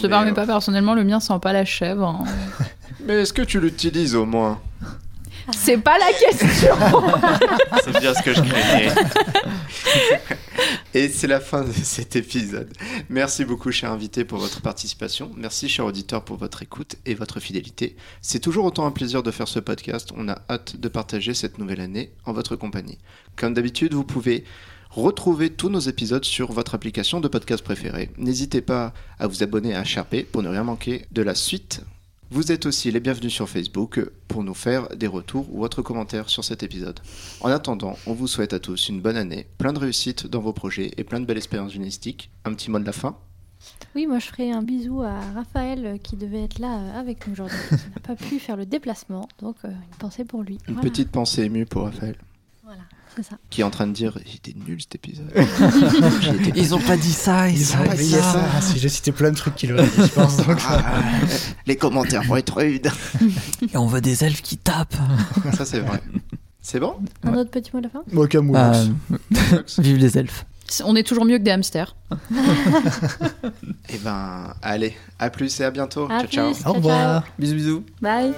te mais, euh, pas personnellement, le mien sent pas la chèvre. hein. [LAUGHS] Mais est-ce que tu l'utilises au moins? C'est pas la question. [LAUGHS] C'est bien ce que je craignais. Et c'est la fin de cet épisode. Merci beaucoup, cher invité, pour votre participation. Merci, cher auditeur, pour votre écoute et votre fidélité. C'est toujours autant un plaisir de faire ce podcast. On a hâte de partager cette nouvelle année en votre compagnie. Comme d'habitude, vous pouvez Retrouvez tous nos épisodes sur votre application de podcast préférée. N'hésitez pas à vous abonner à HRP pour ne rien manquer de la suite. Vous êtes aussi les bienvenus sur Facebook pour nous faire des retours ou autres commentaires sur cet épisode. En attendant, on vous souhaite à tous une bonne année, plein de réussite dans vos projets et plein de belles expériences journalistiques. Un petit mot de la fin? Oui, moi je ferai un bisou à Raphaël euh, qui devait être là euh, avec nous aujourd'hui. Il n'a pas pu faire le déplacement, donc euh, une pensée pour lui. Une Voilà. petite pensée émue pour Raphaël, Voilà, ça. qui est en train de dire Il était nul cet épisode. [LAUGHS] Ils ont pas dit ça, ils, Ils ont pas dit ça. ça. Ah, si j'ai cité plein de trucs qu'il aurait dit, je pense. donc, Ah, les commentaires vont être rudes. Et on veut des elfes qui tapent. [LAUGHS] Ça, c'est vrai. C'est bon? Un autre petit mot de la fin? Moi, Camus. Euh, [LAUGHS] vive les elfes. On est toujours mieux que des hamsters. Eh ben, allez, à plus et à bientôt. À ciao, ciao. plus. Au revoir. Bisous bisous. Bye